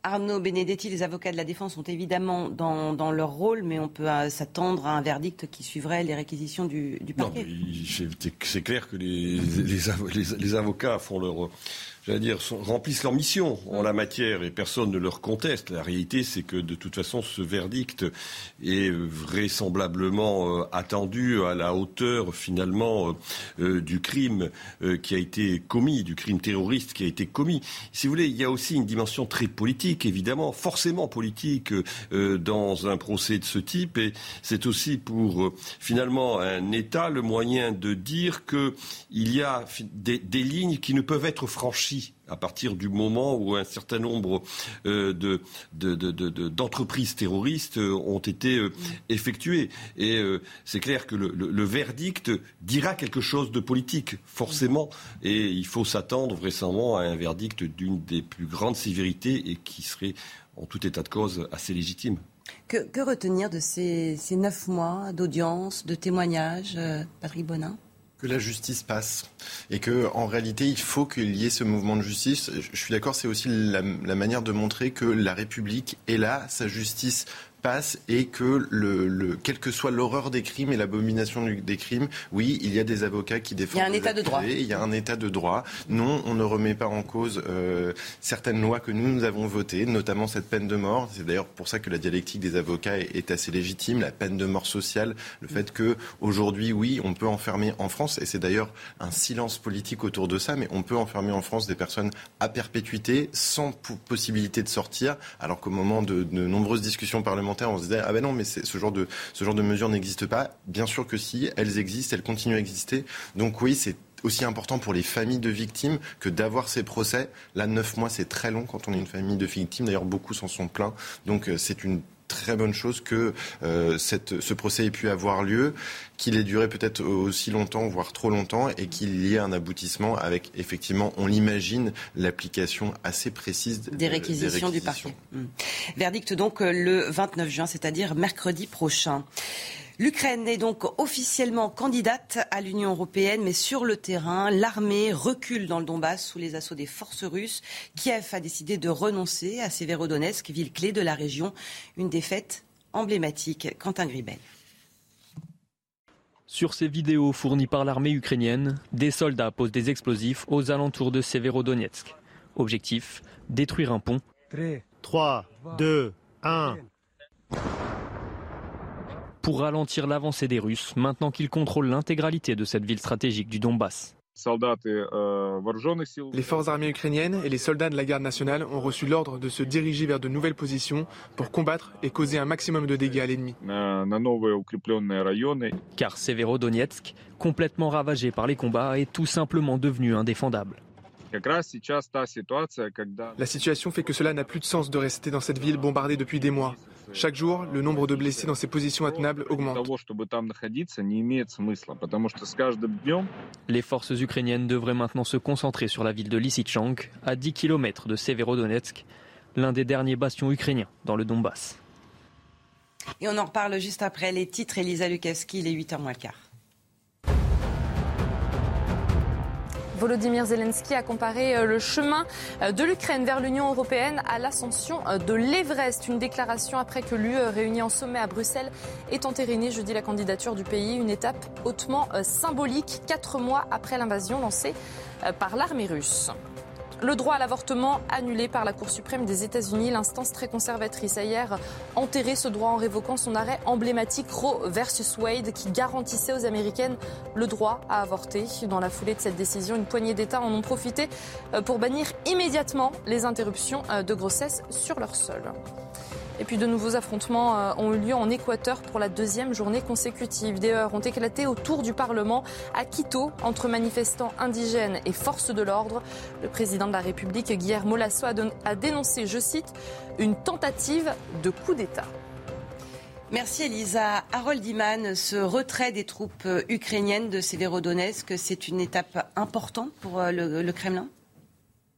Arnaud Benedetti, les avocats de la défense sont évidemment dans, leur rôle, mais on peut s'attendre à un verdict qui suivrait les réquisitions du, parquet. C'est clair que les, avocats font leur j'allais dire, remplissent leur mission en la matière et personne ne leur conteste. La réalité, c'est que de toute façon, ce verdict est vraisemblablement euh, attendu à la hauteur finalement euh, euh, du crime qui a été commis, du crime terroriste qui a été commis. Si vous voulez, il y a aussi une dimension très politique, évidemment, forcément politique dans un procès de ce type, et c'est aussi pour finalement un État le moyen de dire qu'il y a des lignes qui ne peuvent être franchies à partir du moment où un certain nombre euh, d'entreprises terroristes euh, ont été euh, effectuées. Et c'est clair que le, verdict dira quelque chose de politique, forcément, et il faut s'attendre vraisemblablement à un verdict d'une des plus grandes sévérités et qui serait, en tout état de cause, assez légitime. Que, retenir de ces, ces neuf mois d'audience, de témoignages, Patrick Bonin? Que la justice passe et que en réalité il faut qu'il y ait ce mouvement de justice. Je suis d'accord, c'est aussi la, la, manière de montrer que la République est là, sa justice passe et que, le, le, quelle que soit l'horreur des crimes et l'abomination des crimes, oui, il y a des avocats qui défendent. Il y a un état de droit. Il y a un état de droit. Non, on ne remet pas en cause euh, certaines lois que nous, nous avons votées, notamment cette peine de mort. C'est d'ailleurs pour ça que la dialectique des avocats est, est, assez légitime. La peine de mort sociale, le fait que aujourd'hui, oui, on peut enfermer en France, et c'est d'ailleurs un silence politique autour de ça, mais on peut enfermer en France des personnes à perpétuité sans possibilité de sortir, alors qu'au moment de, de nombreuses discussions parlementaires on se disait ah ben non mais ce genre de ce genre de mesures n'existe pas. Bien sûr que si, elles existent, elles continuent à exister. Donc oui, c'est aussi important pour les familles de victimes que d'avoir ces procès. Là, neuf mois, c'est très long quand on est une famille de victimes. D'ailleurs, beaucoup s'en sont plaints. Donc, euh, c'est une très bonne chose que euh, cette, ce procès ait pu avoir lieu, qu'il ait duré peut-être aussi longtemps, voire trop longtemps, et qu'il y ait un aboutissement avec, effectivement, on l'imagine, l'application assez précise des réquisitions, du parquet. Hmm. Verdict donc euh, le 29 juin, c'est-à-dire mercredi prochain. L'Ukraine est donc officiellement candidate à l'Union européenne, mais sur le terrain, l'armée recule dans le Donbass sous les assauts des forces russes. Kiev a décidé de renoncer à Severodonetsk, ville clé de la région. Une défaite emblématique. Quentin Gribel. Sur ces vidéos fournies par l'armée ukrainienne, des soldats posent des explosifs aux alentours de Severodonetsk. Objectif détruire un pont. 3, 2, 1 pour ralentir l'avancée des Russes maintenant qu'ils contrôlent l'intégralité de cette ville stratégique du Donbass. Les forces armées ukrainiennes et les soldats de la garde nationale ont reçu l'ordre de se diriger vers de nouvelles positions pour combattre et causer un maximum de dégâts à l'ennemi. Car Severodonetsk, complètement ravagé par les combats, est tout simplement devenu indéfendable. La situation fait que cela n'a plus de sens de rester dans cette ville bombardée depuis des mois. Chaque jour, le nombre de blessés dans ces positions intenables augmente. Les forces ukrainiennes devraient maintenant se concentrer sur la ville de Lysychansk, à 10 km de Severodonetsk, l'un des derniers bastions ukrainiens dans le Donbass. Et on en reparle juste après les titres. Elisa Lukavski, il est 8h moins le quart. Volodymyr Zelensky a comparé euh, le chemin euh, de l'Ukraine vers l'Union européenne à l'ascension euh, de l'Everest. Une déclaration après que l'UE réunie en sommet à Bruxelles ait entériné jeudi la candidature du pays. Une étape hautement symbolique, quatre mois après l'invasion lancée par l'armée russe. Le droit à l'avortement annulé par la Cour suprême des États-Unis, l'instance très conservatrice a hier enterré ce droit en révoquant son arrêt emblématique Roe versus Wade qui garantissait aux Américaines le droit à avorter. Dans la foulée de cette décision, une poignée d'États en ont profité euh, pour bannir immédiatement les interruptions euh, de grossesse sur leur sol. Et puis de nouveaux affrontements euh, ont eu lieu en Équateur pour la deuxième journée consécutive. Des heures ont éclaté autour du Parlement à Quito entre manifestants indigènes et forces de l'ordre. Le président de la République, Guillermo Lasso, a dénoncé, je cite, une tentative de coup d'État. Merci Elisa. Harold Iman, ce retrait des troupes ukrainiennes de Severodonetsk, c'est une étape importante pour euh, le Kremlin?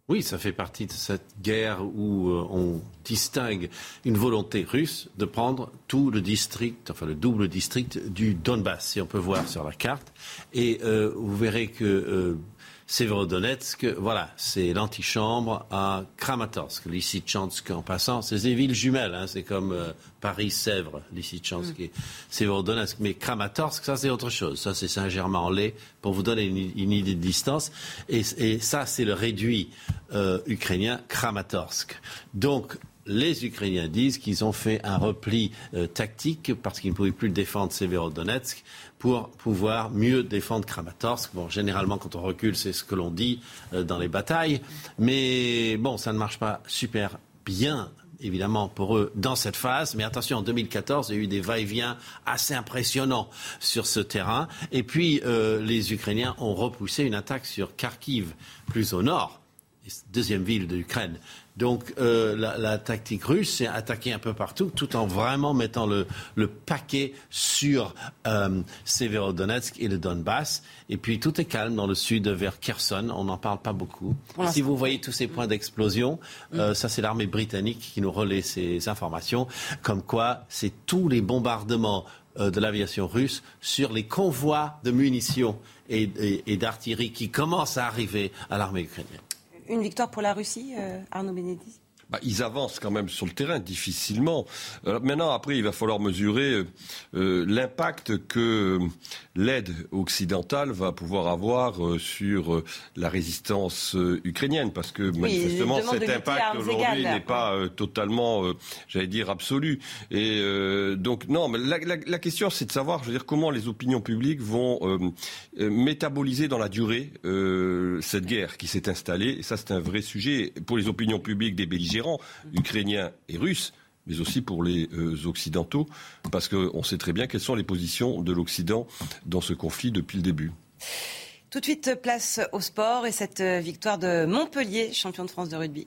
Oui, ça fait partie de cette guerre où euh, on distingue une volonté russe de prendre tout le district, enfin le double district du Donbass, si on peut voir sur la carte. Et euh, vous verrez que euh, Severodonetsk, voilà, c'est l'antichambre à Kramatorsk, Lysychansk en passant. C'est des villes jumelles, hein, c'est comme euh, Paris-Sèvres, Lysychansk et Severodonetsk. Mais Kramatorsk, ça c'est autre chose. Ça c'est Saint-Germain-en-Laye, pour vous donner une, idée de distance. Et, ça c'est le réduit euh, ukrainien Kramatorsk. Donc les Ukrainiens disent qu'ils ont fait un repli euh, tactique parce qu'ils ne pouvaient plus défendre Severodonetsk pour pouvoir mieux défendre Kramatorsk. Bon, généralement, quand on recule, c'est ce que l'on dit euh, dans les batailles. Mais bon, ça ne marche pas super bien évidemment pour eux dans cette phase. Mais attention, en 2014, il y a eu des va-et-vient assez impressionnants sur ce terrain. Et puis, euh, les Ukrainiens ont repoussé une attaque sur Kharkiv, plus au nord, deuxième ville de l'Ukraine. Donc euh, la, tactique russe, c'est attaquer un peu partout, tout en vraiment mettant le, paquet sur euh, Severodonetsk et le Donbass. Et puis tout est calme dans le sud vers Kherson. On n'en parle pas beaucoup. Si vous voyez tous ces points d'explosion, euh, ça c'est l'armée britannique qui nous relaie ces informations, comme quoi c'est tous les bombardements de l'aviation russe sur les convois de munitions et d'artillerie qui commencent à arriver à l'armée ukrainienne une victoire pour la Russie, euh, Arnaud Benedetti? Bah, ils avancent quand même sur le terrain difficilement. Euh, maintenant, après, il va falloir mesurer euh, l'impact que l'aide occidentale va pouvoir avoir sur la résistance ukrainienne, parce que manifestement, cet impact aujourd'hui n'est pas totalement, j'allais dire, absolu. Et donc, non, mais la, la question, c'est de savoir, je veux dire, comment les opinions publiques vont métaboliser dans la durée cette guerre qui s'est installée. Et ça, c'est un vrai sujet pour les opinions publiques des belligérants ukrainiens et russes, mais aussi pour les euh, Occidentaux, parce qu'on sait très bien quelles sont les positions de l'Occident dans ce conflit depuis le début. Tout de suite, place au sport et cette euh, victoire de Montpellier, champion de France de rugby.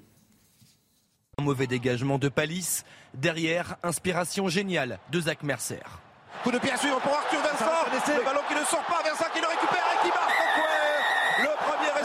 Un mauvais dégagement de Palisse. Derrière, inspiration géniale de Zach Mercer. Coup de pied à suivre pour Arthur Vincent. Le ballon qui ne sort pas, Vincent qui le récupère et qui marque. Le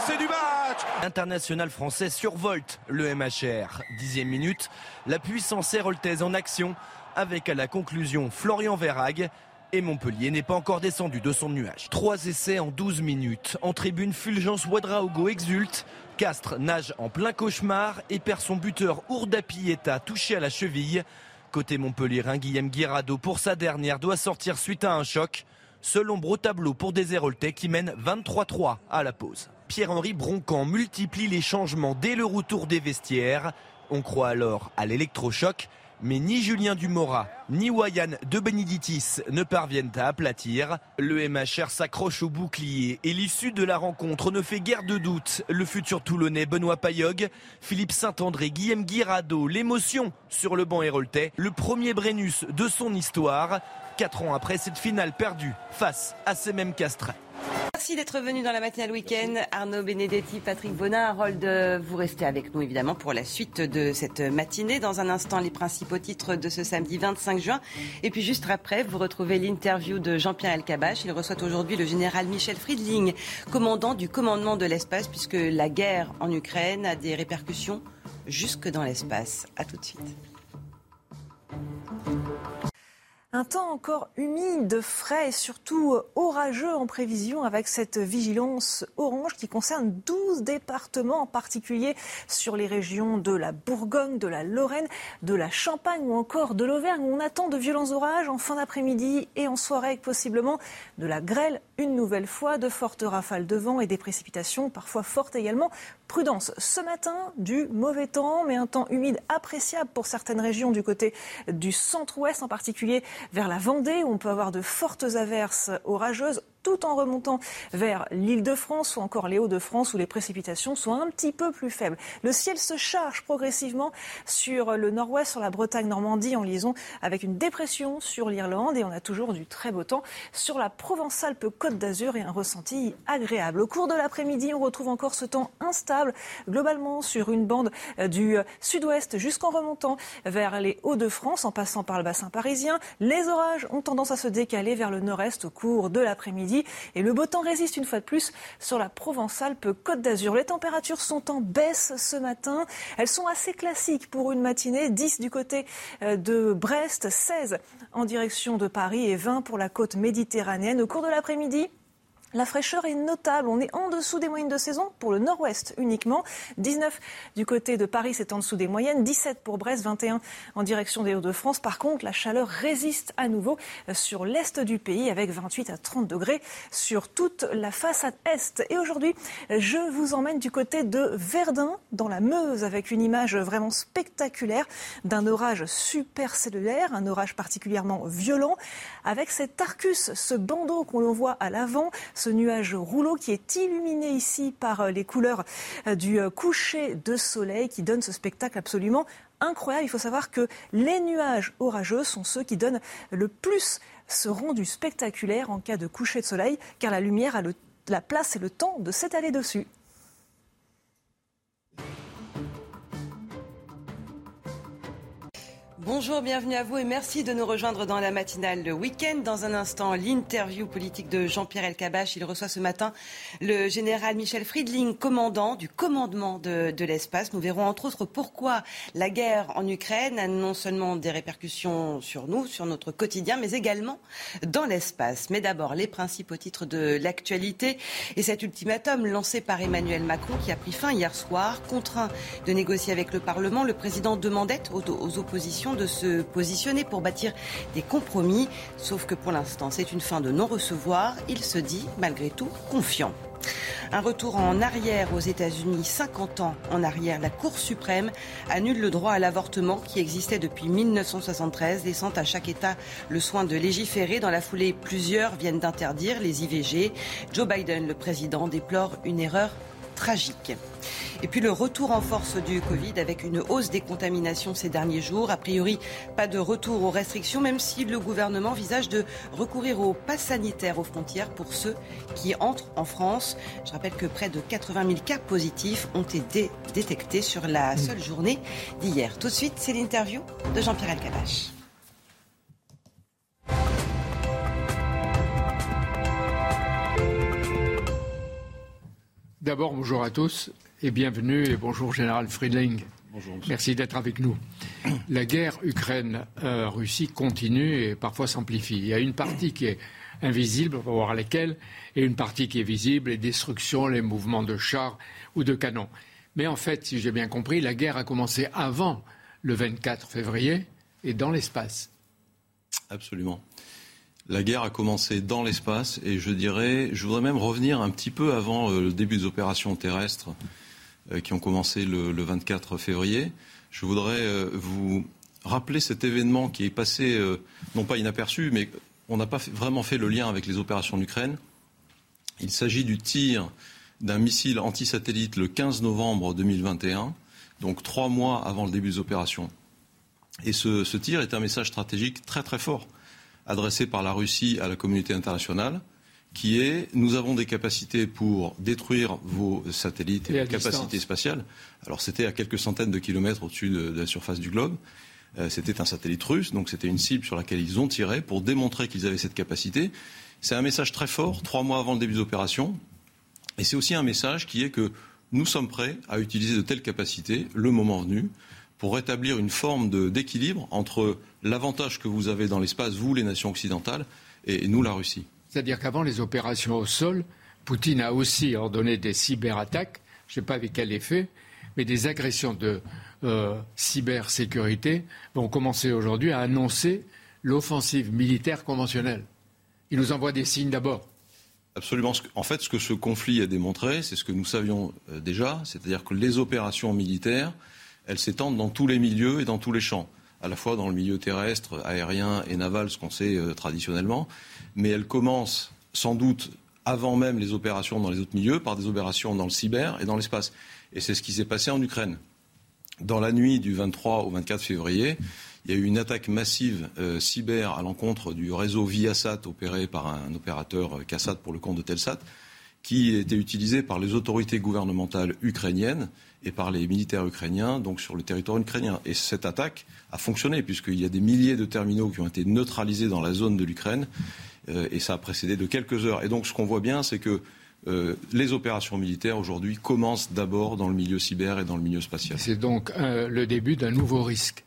premier essai du match. International français survolte le MHR. Dixième minute, la puissance héroltaise en action avec à la conclusion Florian Verhague. Et Montpellier n'est pas encore descendu de son nuage. Trois essais en 12 minutes. En tribune, Fulgence Ouadraogo exulte. Castres nage en plein cauchemar et perd son buteur Ourdapieta touché à la cheville. Côté Montpellier, Guillaume Guirado pour sa dernière doit sortir suite à un choc. Seul ombre au tableau pour des qui mènent 23-3 à la pause. Pierre-Henri Broncan multiplie les changements dès le retour des vestiaires. On croit alors à l'électrochoc, Mais ni Julien Dumora, ni Wayan de Beneditis ne parviennent à aplatir. Le MHR s'accroche au bouclier et l'issue de la rencontre ne fait guère de doute. Le futur Toulonnais Benoît Payog, Philippe Saint-André, Guillaume Guirado, l'émotion sur le banc héroltais, le premier Brennus de son histoire. Quatre ans après cette finale perdue face à ces mêmes castrats. Merci d'être venu dans la matinale week-end. Arnaud Benedetti, Patrick Bonin, Harold, vous restez avec nous évidemment pour la suite de cette matinée. Dans un instant, les principaux titres de ce samedi 25 juin. Et puis juste après, vous retrouvez l'interview de Jean-Pierre Elkabach. Il reçoit aujourd'hui le général Michel Friedling, commandant du commandement de l'espace, puisque la guerre en Ukraine a des répercussions jusque dans l'espace. A tout de suite. Un temps encore humide, frais et surtout orageux en prévision avec cette vigilance orange qui concerne 12 départements, en particulier sur les régions de la Bourgogne, de la Lorraine, de la Champagne ou encore de l'Auvergne. Où on attend de violents orages en fin d'après-midi et en soirée avec possiblement de la grêle une nouvelle fois, de fortes rafales de vent et des précipitations parfois fortes également. Prudence ce matin, du mauvais temps, mais un temps humide appréciable pour certaines régions du côté du centre-ouest, en particulier vers la Vendée, où on peut avoir de fortes averses orageuses tout en remontant vers l'île de France ou encore les Hauts-de-France où les précipitations sont un petit peu plus faibles. Le ciel se charge progressivement sur le nord-ouest, sur la Bretagne-Normandie en liaison avec une dépression sur l'Irlande et on a toujours du très beau temps sur la Provence-Alpes-Côte d'Azur et un ressenti agréable. Au cours de l'après-midi, on retrouve encore ce temps instable globalement sur une bande du sud-ouest jusqu'en remontant vers les Hauts-de-France en passant par le bassin parisien. Les orages ont tendance à se décaler vers le nord-est au cours de l'après-midi et le beau temps résiste une fois de plus sur la Provence-Alpes-Côte d'Azur. Les températures sont en baisse ce matin. Elles sont assez classiques pour une matinée. 10 du côté euh, de Brest, 16 en direction de Paris et 20 pour la côte méditerranéenne. Au cours de l'après-midi, la fraîcheur est notable. On est en dessous des moyennes de saison pour le nord-ouest uniquement. 19 du côté de Paris, c'est en dessous des moyennes. 17 pour Brest, 21 en direction des Hauts-de-France. Par contre, la chaleur résiste à nouveau sur l'est du pays avec 28 à 30 degrés sur toute la façade est. Et aujourd'hui, je vous emmène du côté de Verdun, dans la Meuse, avec une image vraiment spectaculaire d'un orage supercellulaire, un orage particulièrement violent, avec cet arcus, ce bandeau qu'on voit à l'avant ce nuage rouleau qui est illuminé ici par euh, les couleurs euh, du euh, coucher de soleil qui donne ce spectacle absolument incroyable. Il faut savoir que les nuages orageux sont ceux qui donnent le plus ce rendu spectaculaire en cas de coucher de soleil, car la lumière a la place et le temps de s'étaler dessus. Bonjour, bienvenue à vous et merci de nous rejoindre dans la matinale le week-end. Dans un instant, l'interview politique de Jean-Pierre Elkabach. Il reçoit ce matin le général Michel Friedling, commandant du commandement de, l'espace. Nous verrons entre autres pourquoi la guerre en Ukraine a non seulement des répercussions sur nous, sur notre quotidien, mais également dans l'espace. Mais d'abord, les principaux titres de l'actualité et cet ultimatum lancé par Emmanuel Macron qui a pris fin hier soir. Contraint de négocier avec le Parlement, le président demandait aux oppositions de se positionner pour bâtir des compromis. Sauf que pour l'instant, c'est une fin de non-recevoir. Il se dit, malgré tout, confiant. Un retour en arrière aux États-Unis, 50 ans en arrière. La Cour suprême annule le droit à l'avortement qui existait depuis 1973, laissant à chaque État le soin de légiférer. Dans la foulée, plusieurs viennent d'interdire les IVG. Joe Biden, le président, déplore une erreur tragique. Et puis le retour en force du Covid avec une hausse des contaminations ces derniers jours. A priori, pas de retour aux restrictions, même si le gouvernement envisage de recourir au pass sanitaire aux frontières pour ceux qui entrent en France. Je rappelle que près de 80 000 cas positifs ont été détectés sur la seule journée d'hier. Tout de suite, c'est l'interview de Jean-Pierre Alcalache. D'abord, bonjour à tous et bienvenue et bonjour Général Friedling. Bonjour. Merci d'être avec nous. La guerre Ukraine-Russie continue et parfois s'amplifie. Il y a une partie qui est invisible, on va voir lesquelles, et une partie qui est visible, les destructions, les mouvements de chars ou de canons. Mais en fait, si j'ai bien compris, la guerre a commencé avant le 24 février et dans l'espace. Absolument. La guerre a commencé dans l'espace et je dirais, je voudrais même revenir un petit peu avant euh, le début des opérations terrestres euh, qui ont commencé le, le 24 février. Je voudrais euh, vous rappeler cet événement qui est passé, non pas inaperçu, mais on n'a pas vraiment fait le lien avec les opérations d'Ukraine. Il s'agit du tir d'un missile anti-satellite le 15 novembre 2021, donc trois mois avant le début des opérations. Et ce, ce, tir est un message stratégique très très fort adressé par la Russie à la communauté internationale, qui est nous avons des capacités pour détruire vos satellites et, et capacités spatiales. Alors c'était à quelques centaines de kilomètres au-dessus de, de, la surface du globe. Euh, c'était un satellite russe, donc c'était une cible sur laquelle ils ont tiré pour démontrer qu'ils avaient cette capacité. C'est un message très fort, trois mois avant le début des opérations. Et c'est aussi un message qui est que nous sommes prêts à utiliser de telles capacités le moment venu pour rétablir une forme d'équilibre entre l'avantage que vous avez dans l'espace, vous, les nations occidentales, et nous, la Russie. C'est-à-dire qu'avant les opérations au sol, Poutine a aussi ordonné des cyberattaques, je ne sais pas avec quel effet, mais des agressions de euh, cybersécurité vont commencer aujourd'hui à annoncer l'offensive militaire conventionnelle. Il nous envoie des signes d'abord. Absolument. En fait, ce que ce conflit a démontré, c'est ce que nous savions euh, déjà, c'est-à-dire que les opérations militaires, elles s'étendent dans tous les milieux et dans tous les champs, à la fois dans le milieu terrestre, aérien et naval, ce qu'on sait euh, traditionnellement, mais elles commencent sans doute avant même les opérations dans les autres milieux par des opérations dans le cyber et dans l'espace. Et c'est ce qui s'est passé en Ukraine. Dans la nuit du 23 au 24 février, il y a eu une attaque massive euh, cyber à l'encontre du réseau Viasat opéré par un opérateur euh, Kassat pour le compte de Telsat, qui était utilisé par les autorités gouvernementales ukrainiennes et par les militaires ukrainiens, donc sur le territoire ukrainien. Et cette attaque a fonctionné, puisqu'il y a des milliers de terminaux qui ont été neutralisés dans la zone de l'Ukraine, euh, et ça a précédé de quelques heures. Et donc ce qu'on voit bien, c'est que euh, les opérations militaires aujourd'hui commencent d'abord dans le milieu cyber et dans le milieu spatial. C'est donc euh, le début d'un nouveau risque.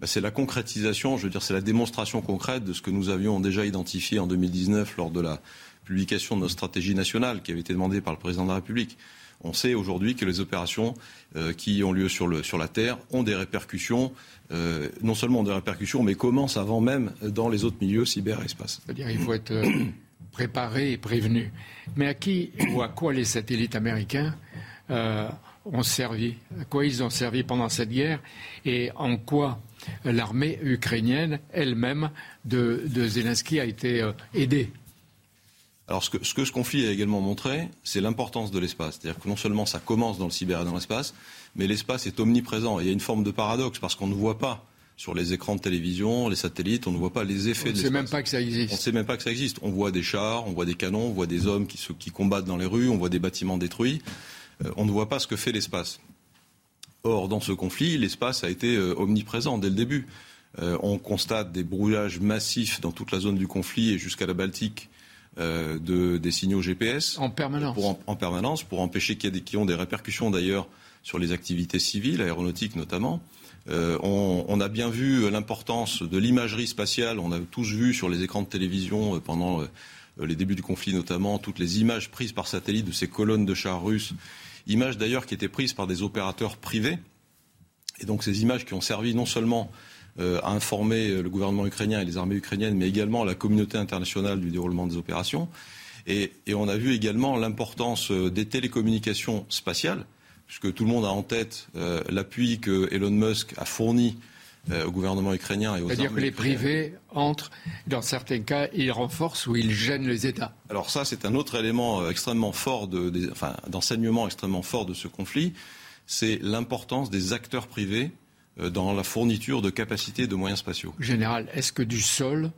Ben, c'est la concrétisation, je veux dire, c'est la démonstration concrète de ce que nous avions déjà identifié en 2019 lors de la publication de notre stratégie nationale qui avait été demandée par le président de la République. On sait aujourd'hui que les opérations euh, qui ont lieu sur, la Terre ont des répercussions, euh, non seulement des répercussions, mais commencent avant même dans les autres milieux cyber et espace. C'est-à-dire faut être euh, préparé et prévenu. Mais à qui ou à quoi les satellites américains ont servi À quoi ils ont servi pendant cette guerre Et en quoi l'armée ukrainienne elle-même de, de, Zelensky a été aidée? Alors ce que, ce que, ce conflit a également montré, c'est l'importance de l'espace. C'est-à-dire que non seulement ça commence dans le cyber et dans l'espace, mais l'espace est omniprésent. Et il y a une forme de paradoxe parce qu'on ne voit pas sur les écrans de télévision, les satellites, on ne voit pas les effets on de l'espace. On ne sait même pas que ça existe. On ne sait même pas que ça existe. On voit des chars, on voit des canons, on voit des hommes qui, se, qui combattent dans les rues, on voit des bâtiments détruits. Euh, on ne voit pas ce que fait l'espace. Or, dans ce conflit, l'espace a été euh, omniprésent dès le début. Euh, on constate des brouillages massifs dans toute la zone du conflit et jusqu'à la Baltique euh, de, des signaux GPS. En permanence. Pour, en, en, permanence, pour empêcher qu'il y ait des, qui ont des répercussions d'ailleurs sur les activités civiles, aéronautiques notamment. Euh, on, on, a bien vu l'importance de l'imagerie spatiale. On a tous vu sur les écrans de télévision euh, pendant les débuts du conflit notamment toutes les images prises par satellite de ces colonnes de chars russes. Images d'ailleurs qui étaient prises par des opérateurs privés. Et donc ces images qui ont servi non seulement euh, à informer le gouvernement ukrainien et les armées ukrainiennes, mais également la communauté internationale du déroulement des opérations. Et, et on a vu également l'importance euh, des télécommunications spatiales, puisque tout le monde a en tête euh, l'appui que Elon Musk a fourni euh, au gouvernement ukrainien et aux C'est-à-dire que les privés entrent, dans certains cas, ils renforcent ou ils gênent les États. Alors ça, c'est un autre élément euh, extrêmement fort, de, enfin, d'enseignement extrêmement fort de ce conflit, c'est l'importance des acteurs privés euh, dans la fourniture de capacités de moyens spatiaux. Général, est-ce que du sol,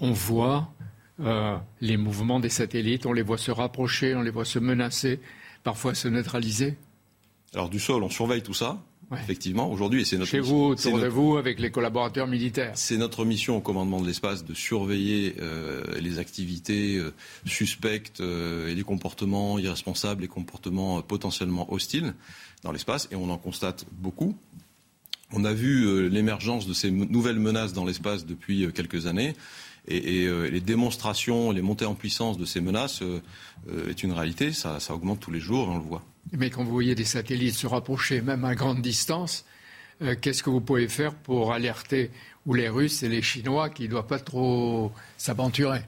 on voit euh, les mouvements des satellites, on les voit se rapprocher, on les voit se menacer, parfois se neutraliser? Alors du sol, on surveille tout ça. Ouais. Effectivement, aujourd'hui, et c'est notre chez vous, autour de vous, avec les collaborateurs militaires. C'est notre mission au commandement de l'espace de surveiller euh, les activités euh, suspectes euh, et les comportements irresponsables, les comportements potentiellement hostiles dans l'espace, et on en constate beaucoup. On a vu euh, l'émergence de ces nouvelles menaces dans l'espace depuis euh, quelques années. Et, et euh, les démonstrations, les montées en puissance de ces menaces euh, est une réalité. Ça, ça, augmente tous les jours, on le voit. Mais quand vous voyez des satellites se rapprocher, même à grande distance, qu'est-ce que vous pouvez faire pour alerter ou les Russes et les Chinois qui ne doivent pas trop s'aventurer?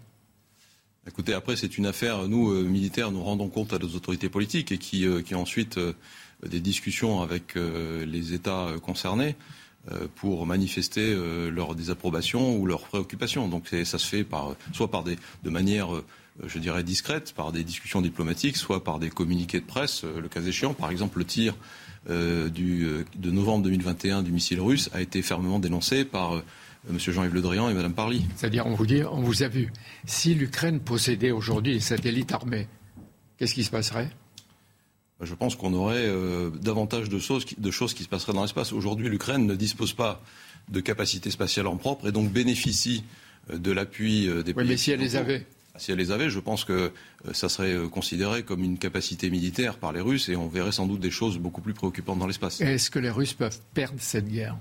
Écoutez, après, c'est une affaire, nous, militaires, nous rendons compte à nos autorités politiques et qui, qui ensuite des discussions avec les États concernés. pour manifester leur désapprobation ou leur préoccupation. Donc ça se fait par, soit par des, de manière je dirais, discrète, par des discussions diplomatiques, soit par des communiqués de presse, le cas échéant. Par exemple, le tir du, de novembre 2021 du missile russe a été fermement dénoncé par M. Jean-Yves Le Drian et Mme Parly. C'est-à-dire, on vous dit, on vous a vu. Si l'Ukraine possédait aujourd'hui des satellites armés, qu'est-ce qui se passerait? Je pense qu'on aurait euh, davantage de choses, de choses qui se passeraient dans l'espace. Aujourd'hui, l'Ukraine ne dispose pas de capacités spatiales en propre et donc bénéficie euh, de l'appui euh, des pays. Oui, mais si elle les avait si elle les avait, je pense que ça serait considéré comme une capacité militaire par les Russes et on verrait sans doute des choses beaucoup plus préoccupantes dans l'espace. Est-ce que les Russes peuvent perdre cette guerre?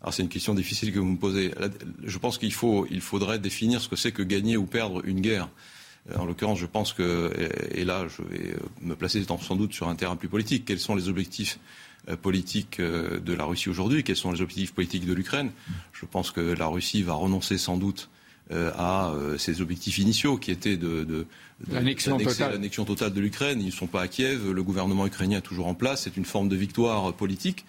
Alors c'est une question difficile que vous me posez. Je pense qu'il faut, il faudrait définir ce que c'est que gagner ou perdre une guerre. En l'occurrence, je pense que, et là je vais me placer sans doute sur un terrain plus politique, quels sont les objectifs euh, politiques euh, de la Russie aujourd'hui, quels sont les objectifs politiques de l'Ukraine? Je pense que la Russie va renoncer sans doute euh, à ses objectifs initiaux qui étaient de, de, l'annexion totale. totale de l'Ukraine. Ils ne sont pas à Kiev, le gouvernement ukrainien est toujours en place, c'est une forme de victoire politique.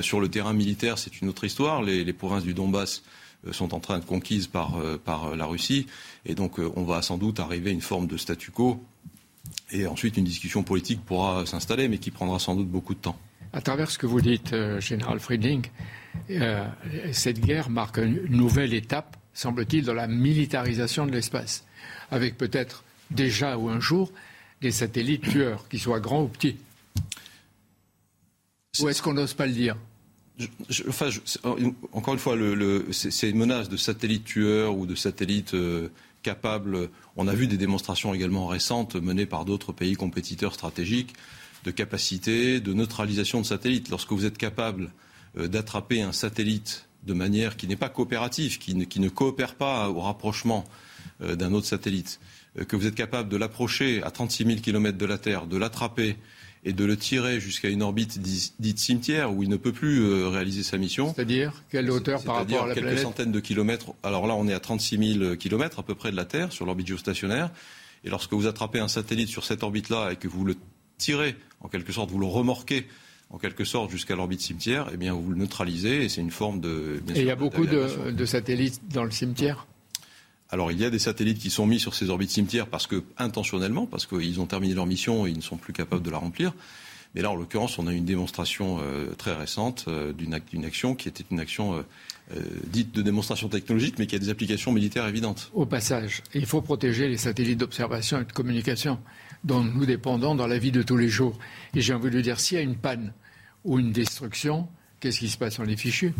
sur le terrain militaire, c'est une autre histoire. Les, les provinces du Donbass sont en train de conquises par, euh, par la Russie. Et donc, euh, on va sans doute arriver à une forme de statu quo. Et ensuite, une discussion politique pourra s'installer, mais qui prendra sans doute beaucoup de temps. À travers ce que vous dites, Général Friedling, cette guerre marque une nouvelle étape, semble-t-il, dans la militarisation de l'espace, avec peut-être déjà ou un jour des satellites tueurs, qu'ils soient grands ou petits. Ou est-ce qu'on n'ose pas le dire? Enfin, encore une fois, ces menaces de satellites tueurs ou de satellites euh, capables, on a vu des démonstrations également récentes menées par d'autres pays compétiteurs stratégiques de capacité de neutralisation de satellites. Lorsque vous êtes capable euh, d'attraper un satellite de manière qui n'est pas coopérative, qui ne, coopère pas au rapprochement euh, d'un autre satellite, que vous êtes capable de l'approcher à 36 000 km de la Terre, de l'attraper et de le tirer jusqu'à une orbite dite cimetière où il ne peut plus euh, réaliser sa mission. C'est-à-dire quelle hauteur par rapport à la quelques centaines de kilomètres. Alors là, on est à 36 000 kilomètres à peu près de la Terre sur l'orbite géostationnaire. Et lorsque vous attrapez un satellite sur cette orbite-là et que vous le tirez, en quelque sorte, vous le remorquez en quelque sorte jusqu'à l'orbite cimetière, eh bien vous le neutralisez et c'est une forme de. et il y a beaucoup de satellites dans le cimetière? Alors il y a des satellites qui sont mis sur ces orbites cimetières parce que intentionnellement, parce qu'ils ont terminé leur mission et ils ne sont plus capables de la remplir. Mais là, en l'occurrence, on a une démonstration euh, très récente euh, d'une action qui était une action euh, dite de démonstration technologique, mais qui a des applications militaires évidentes. Au passage, il faut protéger les satellites d'observation et de communication dont nous dépendons dans la vie de tous les jours. Et j'ai envie de dire, s'il y a une panne ou une destruction, qu'est-ce qui se passe? On les fichus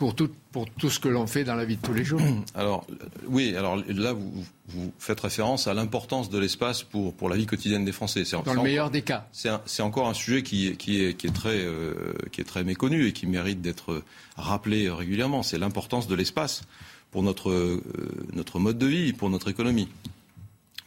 pour tout, pour tout ce que l'on fait dans la vie de tous les jours. Alors, oui, alors là, vous, vous faites référence à l'importance de l'espace pour, pour la vie quotidienne des Français. Dans le meilleur des cas. C'est encore un sujet qui, qui, est, qui, est très, euh, qui est très méconnu et qui mérite d'être rappelé régulièrement. C'est l'importance de l'espace pour notre, euh, notre mode de vie, pour notre économie.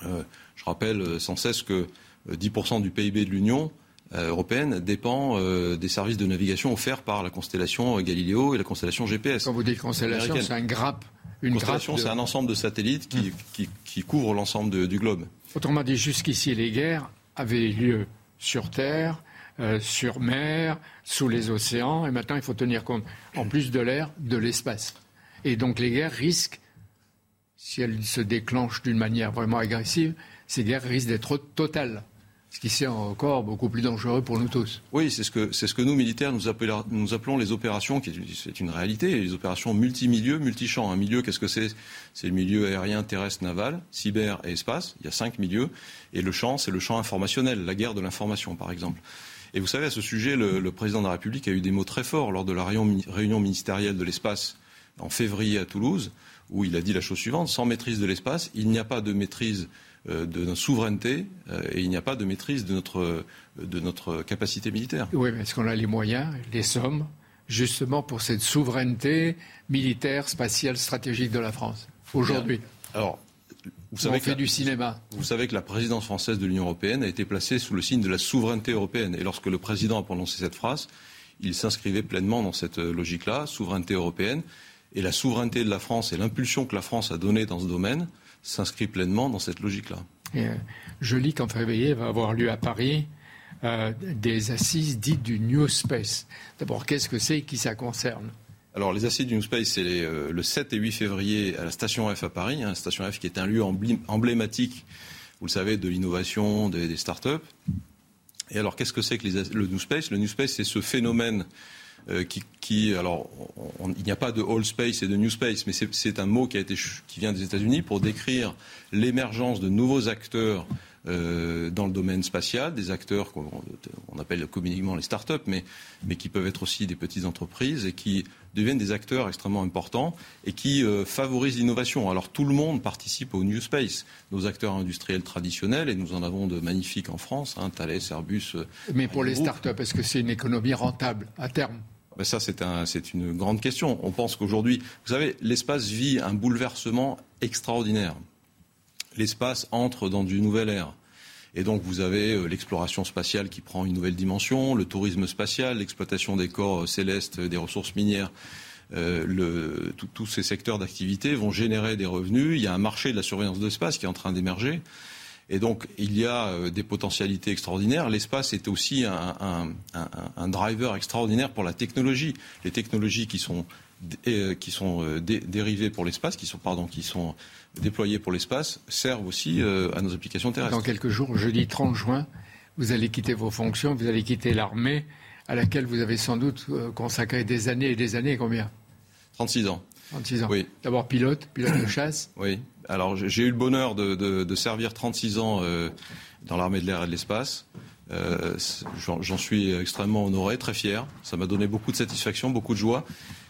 Euh, je rappelle sans cesse que 10% du PIB de l'Union euh, européenne dépend euh, des services de navigation offerts par la constellation Galileo et la constellation GPS. Quand vous dites constellation, c'est un grappe. Une constellation, c'est un ensemble de satellites qui, qui, qui couvrent l'ensemble du globe. Autrement dit, jusqu'ici, les guerres avaient lieu sur Terre, euh, sur mer, sous les océans, et maintenant il faut tenir compte, en plus de l'air, de l'espace. Et donc les guerres risquent, si elles se déclenchent d'une manière vraiment agressive, ces guerres risquent d'être totales ce qui c'est encore beaucoup plus dangereux pour nous tous. Oui, c'est ce que, ce que nous, militaires, nous appelons, les opérations, qui est, une réalité, les opérations multimilieux, multichamps. Un milieu, qu'est-ce que c'est? C'est le milieu aérien, terrestre, naval, cyber et espace. Il y a cinq milieux. Et le champ, c'est le champ informationnel, la guerre de l'information, par exemple. Et vous savez, à ce sujet, le, président de la République a eu des mots très forts lors de la réunion, ministérielle de l'espace en février à Toulouse, où il a dit la chose suivante, sans maîtrise de l'espace, il n'y a pas de maîtrise de notre souveraineté euh, et il n'y a pas de maîtrise de notre, de notre capacité militaire. Oui, mais est-ce qu'on a les moyens, les sommes, justement pour cette souveraineté militaire, spatiale, stratégique de la France aujourd'hui? Alors, vous savez on fait du cinéma. Vous savez que la présidence française de l'Union européenne a été placée sous le signe de la souveraineté européenne. Et lorsque le président a prononcé cette phrase, il s'inscrivait pleinement dans cette logique-là, souveraineté européenne. Et la souveraineté de la France et l'impulsion que la France a donnée dans ce domaine s'inscrit pleinement dans cette logique-là. Euh, je lis qu'en février va avoir lieu à Paris euh, des assises dites du New Space. D'abord, qu'est-ce que c'est et qui ça concerne? Alors, les assises du New Space, c'est euh, le 7 et 8 février à la Station F à Paris. Hein, Station F qui est un lieu emblématique, vous le savez, de l'innovation, des, des startups. Et alors, qu'est-ce que c'est que le New Space? Le New Space, c'est ce phénomène euh, qui, alors, il n'y a pas de old space et de new space, mais c'est un mot qui, a été, qui vient des États-Unis pour décrire l'émergence de nouveaux acteurs euh, dans le domaine spatial, des acteurs qu'on on appelle communément les start-up, mais, mais, qui peuvent être aussi des petites entreprises et qui deviennent des acteurs extrêmement importants et qui euh, favorisent l'innovation. Alors tout le monde participe au New Space, nos acteurs industriels traditionnels, et nous en avons de magnifiques en France, hein, Thales, Airbus. Mais pour les start-up, est-ce que c'est une économie rentable à terme? Ben ça, c'est un, une grande question. On pense qu'aujourd'hui, vous savez, l'espace vit un bouleversement extraordinaire l'espace entre dans une nouvelle ère. Et donc vous avez euh, l'exploration spatiale qui prend une nouvelle dimension, le tourisme spatial, l'exploitation des corps euh, célestes, des ressources minières. Euh, tous ces secteurs d'activité vont générer des revenus. Il y a un marché de la surveillance de l'espace qui est en train d'émerger. Et donc, il y a des potentialités extraordinaires. L'espace est aussi un, driver extraordinaire pour la technologie. Les technologies qui sont, qui sont dérivées pour l'espace, qui sont, pardon, qui sont déployés pour l'espace servent aussi euh, à nos applications terrestres. Dans quelques jours, jeudi 30 juin, vous allez quitter vos fonctions, vous allez quitter l'armée, à laquelle vous avez sans doute euh, consacré des années et des années. Combien? 36 ans. 36 ans. Oui. D'abord pilote, pilote de chasse. Oui. Alors j'ai eu le bonheur de, servir 36 ans euh, dans l'armée de l'air et de l'espace. J'en suis extrêmement honoré, très fier. Ça m'a donné beaucoup de satisfaction, beaucoup de joie.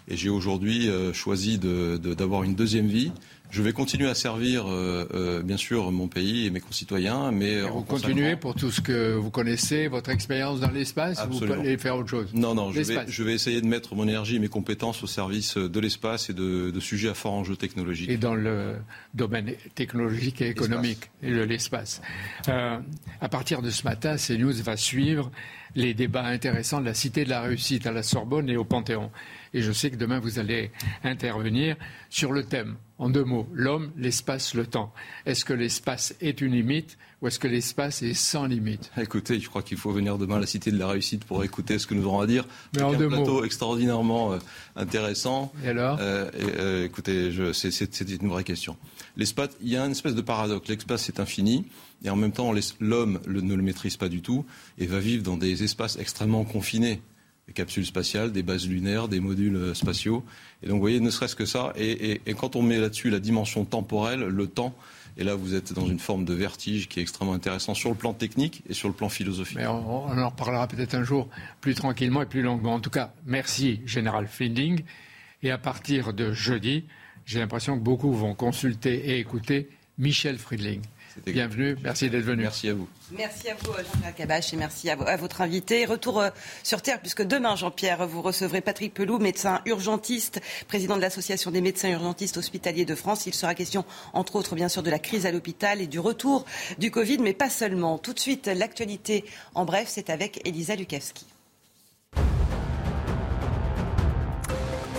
Et j'ai aujourd'hui choisi d'avoir une deuxième vie je vais continuer à servir, euh, euh, bien sûr, mon pays et mes concitoyens, mais vous continuez pour tout ce que vous connaissez, votre expérience dans l'espace, ou vous allez faire autre chose? Non, non, je vais, je vais, essayer de mettre mon énergie et mes compétences au service de l'espace et de, de, sujets à fort enjeu technologique. Et dans le domaine technologique et économique et de l'espace. Euh, à partir de ce matin, CNews va suivre les débats intéressants de la Cité de la Réussite à la Sorbonne et au Panthéon. Et je sais que demain, vous allez intervenir sur le thème, en deux mots, l'homme, l'espace, le temps. Est-ce que l'espace est une limite ou est-ce que l'espace est sans limite? Écoutez, je crois qu'il faut venir demain à la Cité de la Réussite pour écouter ce que nous aurons à dire. Mais en deux un plateau mots. extraordinairement euh, intéressant. Et alors? Euh, euh, Écoutez, c'est une vraie question. L'espace, il y a une espèce de paradoxe. L'espace est infini et en même temps, l'homme ne le maîtrise pas du tout et va vivre dans des espaces extrêmement confinés des capsules spatiales, des bases lunaires, des modules euh, spatiaux. Et donc, vous voyez, ne serait-ce que ça. Et, quand on met là-dessus la dimension temporelle, le temps, et là, vous êtes dans une forme de vertige qui est extrêmement intéressant sur le plan technique et sur le plan philosophique. On, en reparlera peut-être un jour plus tranquillement et plus longuement. En tout cas, merci, Général Fielding. Et à partir de jeudi, j'ai l'impression que beaucoup vont consulter et écouter Michel Friedling. Bienvenue, merci d'être venu. Merci à vous. Merci à vous, Jean-Pierre Cabache, et merci à, votre invité. Retour euh, sur Terre, puisque demain, Jean-Pierre, vous recevrez Patrick Pelou, médecin urgentiste, président de l'Association des médecins urgentistes hospitaliers de France. Il sera question, entre autres, bien sûr, de la crise à l'hôpital et du retour du Covid, mais pas seulement. Tout de suite, l'actualité en bref, c'est avec Elisa Lukavski.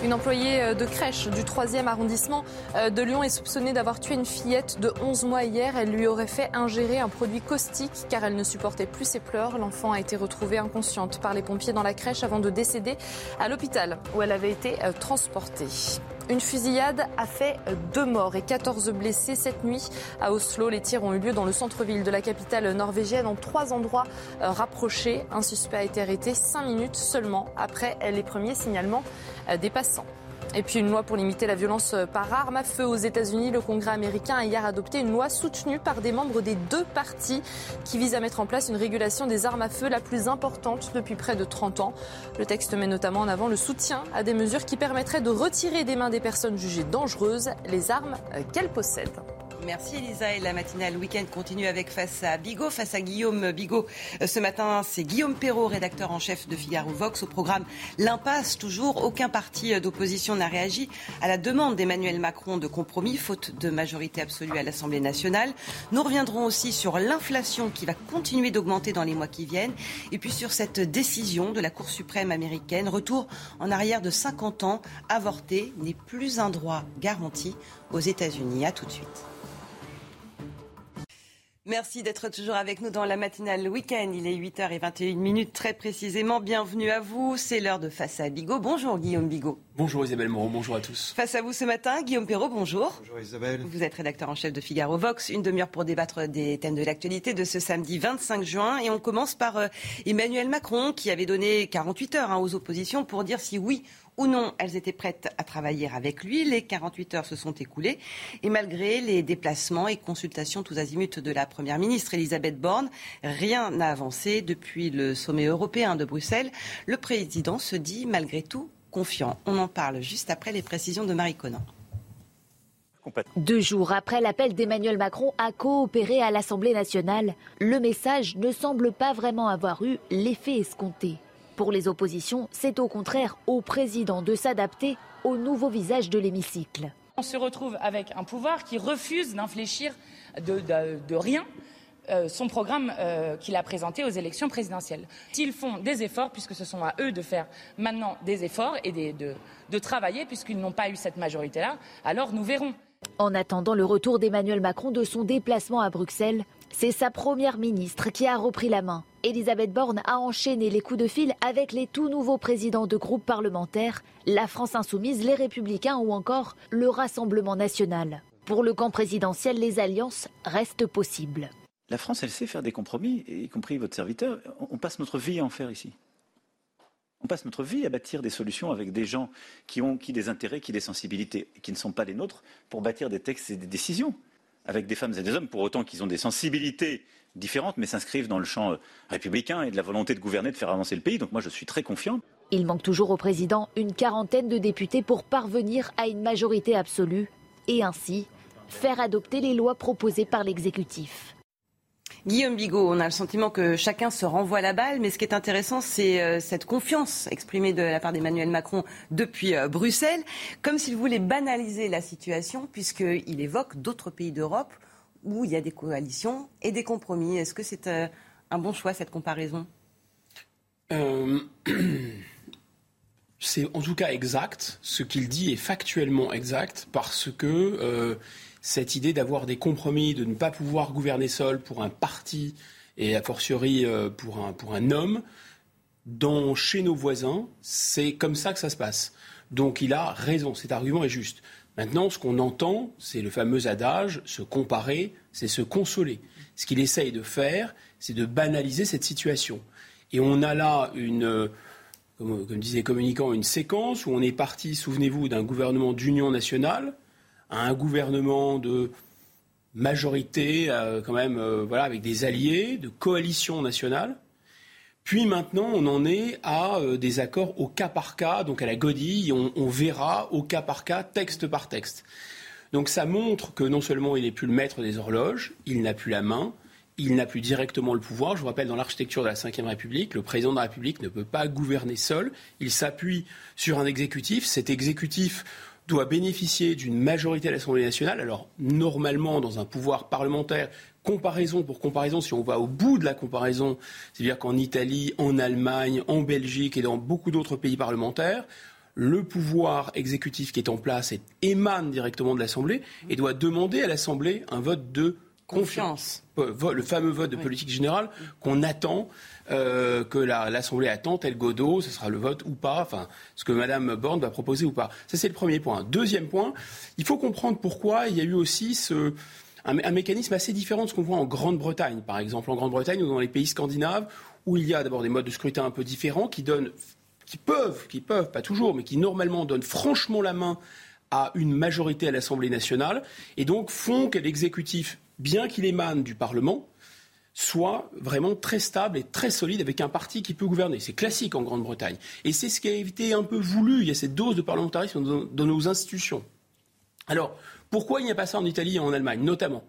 Une employée euh, de crèche du 3e arrondissement euh, de Lyon est soupçonnée d'avoir tué une fillette de 11 mois hier. Elle lui aurait fait ingérer un produit caustique car elle ne supportait plus ses pleurs. L'enfant a été retrouvée inconsciente par les pompiers dans la crèche avant de décéder à l'hôpital où elle avait été euh, transportée. Une fusillade a fait deux morts et 14 blessés cette nuit à Oslo. Les tirs ont eu lieu dans le centre-ville de la capitale norvégienne en trois endroits rapprochés. Un suspect a été arrêté cinq minutes seulement après les premiers signalements des passants. Et puis une loi pour limiter la violence par arme à feu aux États-Unis. Le Congrès américain a hier adopté une loi soutenue par des membres des deux partis qui vise à mettre en place une régulation des armes à feu la plus importante depuis près de 30 ans. Le texte met notamment en avant le soutien à des mesures qui permettraient de retirer des mains des personnes jugées dangereuses les armes qu'elles possèdent. Merci Elisa et la matinale week-end continue avec face à Bigot, face à Guillaume Bigot. Euh, ce matin, c'est Guillaume Perrault, rédacteur en chef de Figaro Vox. Au programme L'impasse, toujours aucun parti euh, d'opposition n'a réagi à la demande d'Emmanuel Macron de compromis, faute de majorité absolue à l'Assemblée nationale. Nous reviendrons aussi sur l'inflation qui va continuer d'augmenter dans les mois qui viennent et puis sur cette décision de la Cour suprême américaine, retour en arrière de 50 ans, avorter n'est plus un droit garanti aux États-Unis. À tout de suite. Merci d'être toujours avec nous dans la matinale week-end. Il est 8h21 minutes très précisément. Bienvenue à vous. C'est l'heure de Face à Bigot. Bonjour Guillaume Bigot. Bonjour Isabelle Moreau, bonjour à tous. Face à vous ce matin, Guillaume Perrault, bonjour. Bonjour Isabelle. Vous êtes rédacteur en chef de Figaro Vox. Une demi-heure pour débattre des thèmes de l'actualité de ce samedi 25 juin. Et on commence par euh, Emmanuel Macron qui avait donné 48 heures hein, aux oppositions pour dire si oui ou non, elles étaient prêtes à travailler avec lui. Les 48 heures se sont écoulées. Et malgré les déplacements et consultations tous azimuts de la Première ministre Elisabeth Borne, rien n'a avancé depuis le sommet européen de Bruxelles. Le président se dit malgré tout confiant. On en parle juste après les précisions de Marie Conan. Deux jours après l'appel d'Emmanuel Macron à coopérer à l'Assemblée nationale, le message ne semble pas vraiment avoir eu l'effet escompté. Pour les oppositions, c'est au contraire au président de s'adapter au nouveau visage de l'hémicycle. On se retrouve avec un pouvoir qui refuse d'infléchir de, rien euh, son programme euh, qu'il a présenté aux élections présidentielles. S'ils font des efforts, puisque ce sont à eux de faire maintenant des efforts et de, de travailler, puisqu'ils n'ont pas eu cette majorité-là, alors nous verrons. En attendant le retour d'Emmanuel Macron de son déplacement à Bruxelles, c'est sa première ministre qui a repris la main. Elisabeth Borne a enchaîné les coups de fil avec les tout nouveaux présidents de groupes parlementaires, la France insoumise, les Républicains ou encore le Rassemblement national. Pour le camp présidentiel, les alliances restent possibles. La France, elle sait faire des compromis, y compris votre serviteur. On passe notre vie à en faire ici. On passe notre vie à bâtir des solutions avec des gens qui ont qui des intérêts, qui des sensibilités, qui ne sont pas les nôtres, pour bâtir des textes et des décisions avec des femmes et des hommes, pour autant qu'ils ont des sensibilités différentes, mais s'inscrivent dans le champ euh, républicain et de la volonté de gouverner, de faire avancer le pays. Donc moi, je suis très confiant. Il manque toujours au président une quarantaine de députés pour parvenir à une majorité absolue et ainsi faire adopter les lois proposées par l'exécutif. Guillaume Bigot, on a le sentiment que chacun se renvoie la balle, mais ce qui est intéressant, c'est euh, cette confiance exprimée de la part d'Emmanuel Macron depuis euh, Bruxelles, comme s'il voulait banaliser la situation, puisqu'il évoque d'autres pays d'Europe où il y a des coalitions et des compromis. Est-ce que c'est euh, un bon choix, cette comparaison? C'est en tout cas exact. Ce qu'il dit est factuellement exact parce que cette idée d'avoir des compromis, de ne pas pouvoir gouverner seul pour un parti et a fortiori euh, pour un, pour un homme, dans, chez nos voisins, c'est comme ça que ça se passe. Donc il a raison, cet argument est juste. Maintenant, ce qu'on entend, c'est le fameux adage, se comparer, c'est se consoler. Ce qu'il essaye de faire, c'est de banaliser cette situation. Et on a là une, comme, comme disait communicant, une séquence où on est parti, souvenez-vous, d'un gouvernement d'union nationale, à un gouvernement de majorité, euh, quand même, euh, voilà, avec des alliés, de coalition nationale. Puis maintenant, on en est à euh, des accords au cas par cas, donc à la godille, on, on, verra au cas par cas, texte par texte. Donc ça montre que non seulement il n'est plus le maître des horloges, il n'a plus la main, il n'a plus directement le pouvoir. Je vous rappelle, dans l'architecture de la Ve République, le président de la République ne peut pas gouverner seul, il s'appuie sur un exécutif. Cet exécutif doit bénéficier d'une majorité à l'Assemblée nationale. Alors, normalement, dans un pouvoir parlementaire, comparaison pour comparaison, si on va au bout de la comparaison, c'est-à-dire qu'en Italie, en Allemagne, en Belgique et dans beaucoup d'autres pays parlementaires, le pouvoir exécutif qui est en place émane directement de l'Assemblée et doit demander à l'Assemblée un vote de confiance. Le fameux vote de politique générale qu'on attend euh, que l'Assemblée attend, tel Godot, ce sera le vote ou pas, enfin, ce que Mme Borne va proposer ou pas. Ça, c'est le premier point. Deuxième point, il faut comprendre pourquoi il y a eu aussi ce, un, mécanisme assez différent de ce qu'on voit en Grande-Bretagne, par exemple. En Grande-Bretagne ou dans les pays scandinaves, où il y a d'abord des modes de scrutin un peu différents qui donnent qui peuvent, qui peuvent, pas toujours, mais qui normalement donnent franchement la main à une majorité à l'Assemblée nationale, et donc font que l'exécutif, bien qu'il émane du Parlement, soit vraiment très stable et très solide avec un parti qui peut gouverner. C'est classique en Grande-Bretagne. Et c'est ce qui a été un peu voulu. Il y a cette dose de parlementarisme dans, nos institutions. Alors, pourquoi il n'y a pas ça en Italie et en Allemagne, notamment?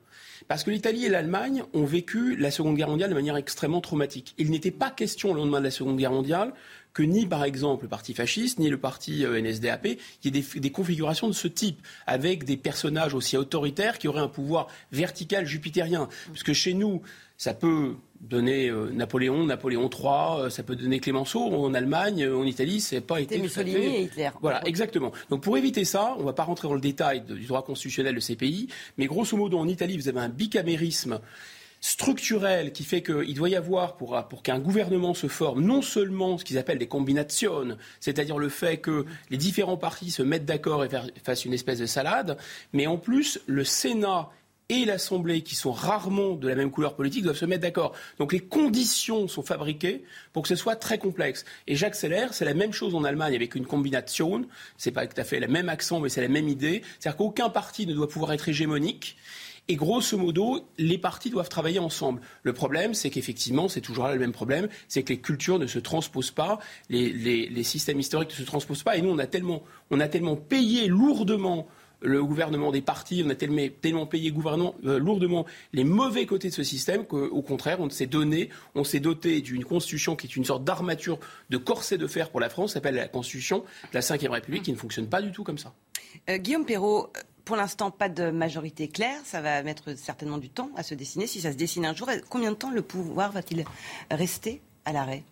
Parce que l'Italie et l'Allemagne ont vécu la Seconde Guerre mondiale de manière extrêmement traumatique. Il n'était pas question, au lendemain de la Seconde Guerre mondiale, que ni, par exemple, le parti fasciste, ni le parti euh, NSDAP, il y ait des, des, configurations de ce type, avec des personnages aussi autoritaires qui auraient un pouvoir vertical jupitérien. Parce que chez nous, ça peut donner euh, Napoléon, Napoléon III, euh, ça peut donner Clémenceau. En Allemagne, euh, en Italie, c'est pas été. Mussolini et Hitler. Voilà, exactement. Donc pour éviter ça, on ne va pas rentrer dans le détail du droit constitutionnel de ces pays, mais grosso modo, en Italie, vous avez un bicamérisme structurelle qui fait qu'il doit y avoir, pour, pour qu'un gouvernement se forme, non seulement ce qu'ils appellent des combinations, c'est-à-dire le fait que les différents partis se mettent d'accord et fassent une espèce de salade, mais en plus, le Sénat et l'Assemblée, qui sont rarement de la même couleur politique, doivent se mettre d'accord. Donc les conditions sont fabriquées pour que ce soit très complexe. Et j'accélère, c'est la même chose en Allemagne avec une combination. C'est pas tout à fait le même accent, mais c'est la même idée. C'est-à-dire qu'aucun parti ne doit pouvoir être hégémonique. Et grosso modo, les partis doivent travailler ensemble. Le problème, c'est qu'effectivement, c'est toujours là le même problème, c'est que les cultures ne se transposent pas, les, les, systèmes historiques ne se transposent pas. Et nous, on a tellement, on a tellement payé lourdement le gouvernement des partis, on a tellement, payé gouvernement, euh, lourdement les mauvais côtés de ce système qu'au contraire, on s'est donné, on s'est doté d'une constitution qui est une sorte d'armature de corset de fer pour la France, s'appelle la constitution de la Ve République, qui ne fonctionne pas du tout comme ça. Euh, Guillaume Perrault, pour l'instant, pas de majorité claire. Ça va mettre certainement du temps à se dessiner. Si ça se dessine un jour, combien de temps le pouvoir va-t-il rester à l'arrêt?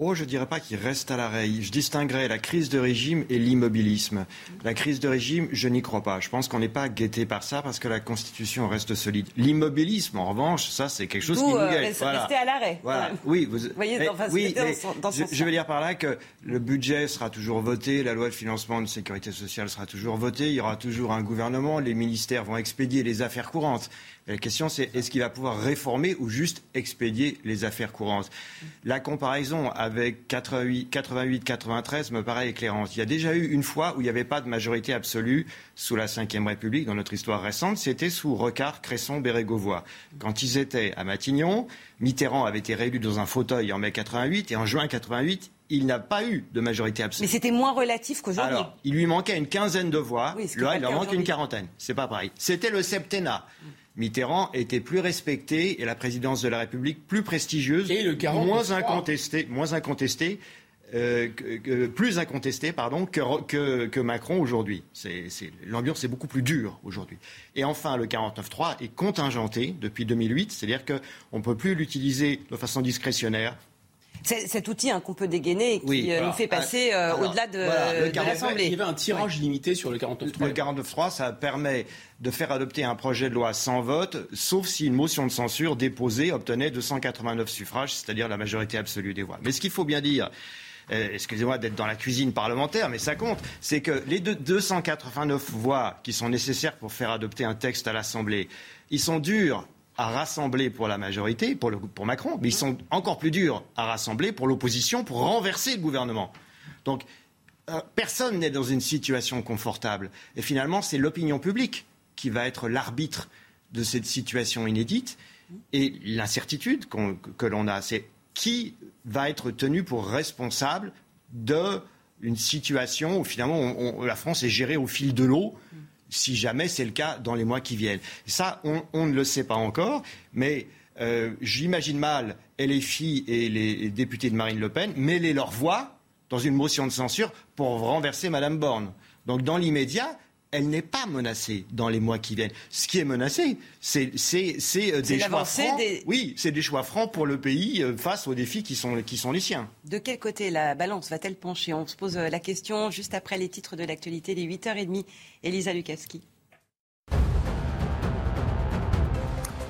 Oh, je ne dirais pas qu'il reste à l'arrêt. Je distinguerais la crise de régime et l'immobilisme. La crise de régime, je n'y crois pas. Je pense qu'on n'est pas guetté par ça parce que la Constitution reste solide. L'immobilisme, en revanche, ça, c'est quelque chose qui nous euh, guette. Voilà. Rester à l'arrêt. Voilà. Oui, vous voyez, oui, je, je, veux dire par là que le budget sera toujours voté, la loi de financement de sécurité sociale sera toujours votée, il y aura toujours un gouvernement, les ministères vont expédier les affaires courantes. La question, c'est est-ce qu'il va pouvoir réformer ou juste expédier les affaires courantes? La comparaison avec 88-93 me paraît éclairante. Il y a déjà eu une fois où il n'y avait pas de majorité absolue sous la Ve République dans notre histoire récente. C'était sous Recart, Cresson, Bérégovoy. Quand ils étaient à Matignon, Mitterrand avait été réélu dans un fauteuil en mai 88 et en juin 88, il n'a pas eu de majorité absolue. Mais c'était moins relatif qu'aujourd'hui. Alors, il lui manquait une quinzaine de voix. Là, il en manque une quarantaine. C'est pas pareil. C'était le septennat. Mitterrand était plus respecté et la présidence de la République plus prestigieuse, et le moins incontestée, moins incontestée euh, plus incontesté pardon, que, que, Macron aujourd'hui. L'ambiance est beaucoup plus dure aujourd'hui. Et enfin, le 49.3 est contingenté depuis 2008, c'est-à-dire qu'on ne peut plus l'utiliser de façon discrétionnaire cet outil hein, qu'on peut dégainer et qui euh, nous fait passer euh, au-delà de, l'Assemblée. Il y avait un tirage limité sur le 49.3. Le 49.3, ça permet de faire adopter un projet de loi sans vote, sauf si une motion de censure déposée obtenait 289 suffrages, c'est-à-dire la majorité absolue des voix. Mais ce qu'il faut bien dire, euh, excusez-moi d'être dans la cuisine parlementaire, mais ça compte, c'est que les 289 voix qui sont nécessaires pour faire adopter un texte à l'Assemblée, ils sont durs à rassembler pour la majorité, pour, pour Macron, mais ils sont encore plus durs à rassembler pour l'opposition, pour renverser le gouvernement. Donc, euh, personne n'est dans une situation confortable. Et finalement, c'est l'opinion publique qui va être l'arbitre de cette situation inédite. Et l'incertitude que l'on a, c'est qui va être tenu pour responsable d'une situation où finalement la France est gérée au fil de l'eau si jamais c'est le cas dans les mois qui viennent. Ça, on, ne le sait pas encore, mais euh, j'imagine mal LFI et les députés de Marine Le Pen mêler leur voix dans une motion de censure pour renverser Madame Borne. Donc dans l'immédiat, elle n'est pas menacée dans les mois qui viennent. Ce qui est menacé, c'est euh, des choix francs. Oui, c'est des choix francs pour le pays euh, face aux défis qui sont, qui sont les siens. De quel côté la balance va-t-elle pencher? On se pose euh, la question juste après les titres de l'actualité, les 8h30. Elisa Lukaski.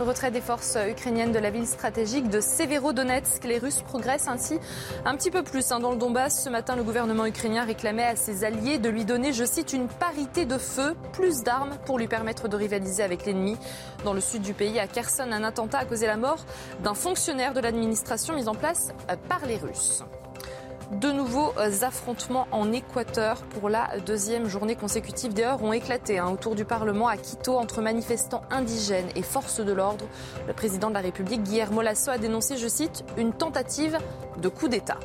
Retrait des forces ukrainiennes de la ville stratégique de Severodonetsk. Les Russes progressent ainsi un petit peu plus hein, dans le Donbass. Ce matin, le gouvernement ukrainien réclamait à ses alliés de lui donner, je cite, une parité de feu, plus d'armes pour lui permettre de rivaliser avec l'ennemi. Dans le sud du pays, à Kherson, un attentat a causé la mort d'un fonctionnaire de l'administration mis en place euh, par les Russes. De nouveaux euh, affrontements en Équateur pour la deuxième journée consécutive. Des heures ont éclaté hein, autour du Parlement à Quito entre manifestants indigènes et forces de l'ordre. Le président de la République, Guillermo Lasso, a dénoncé, je cite, une tentative de coup d'État.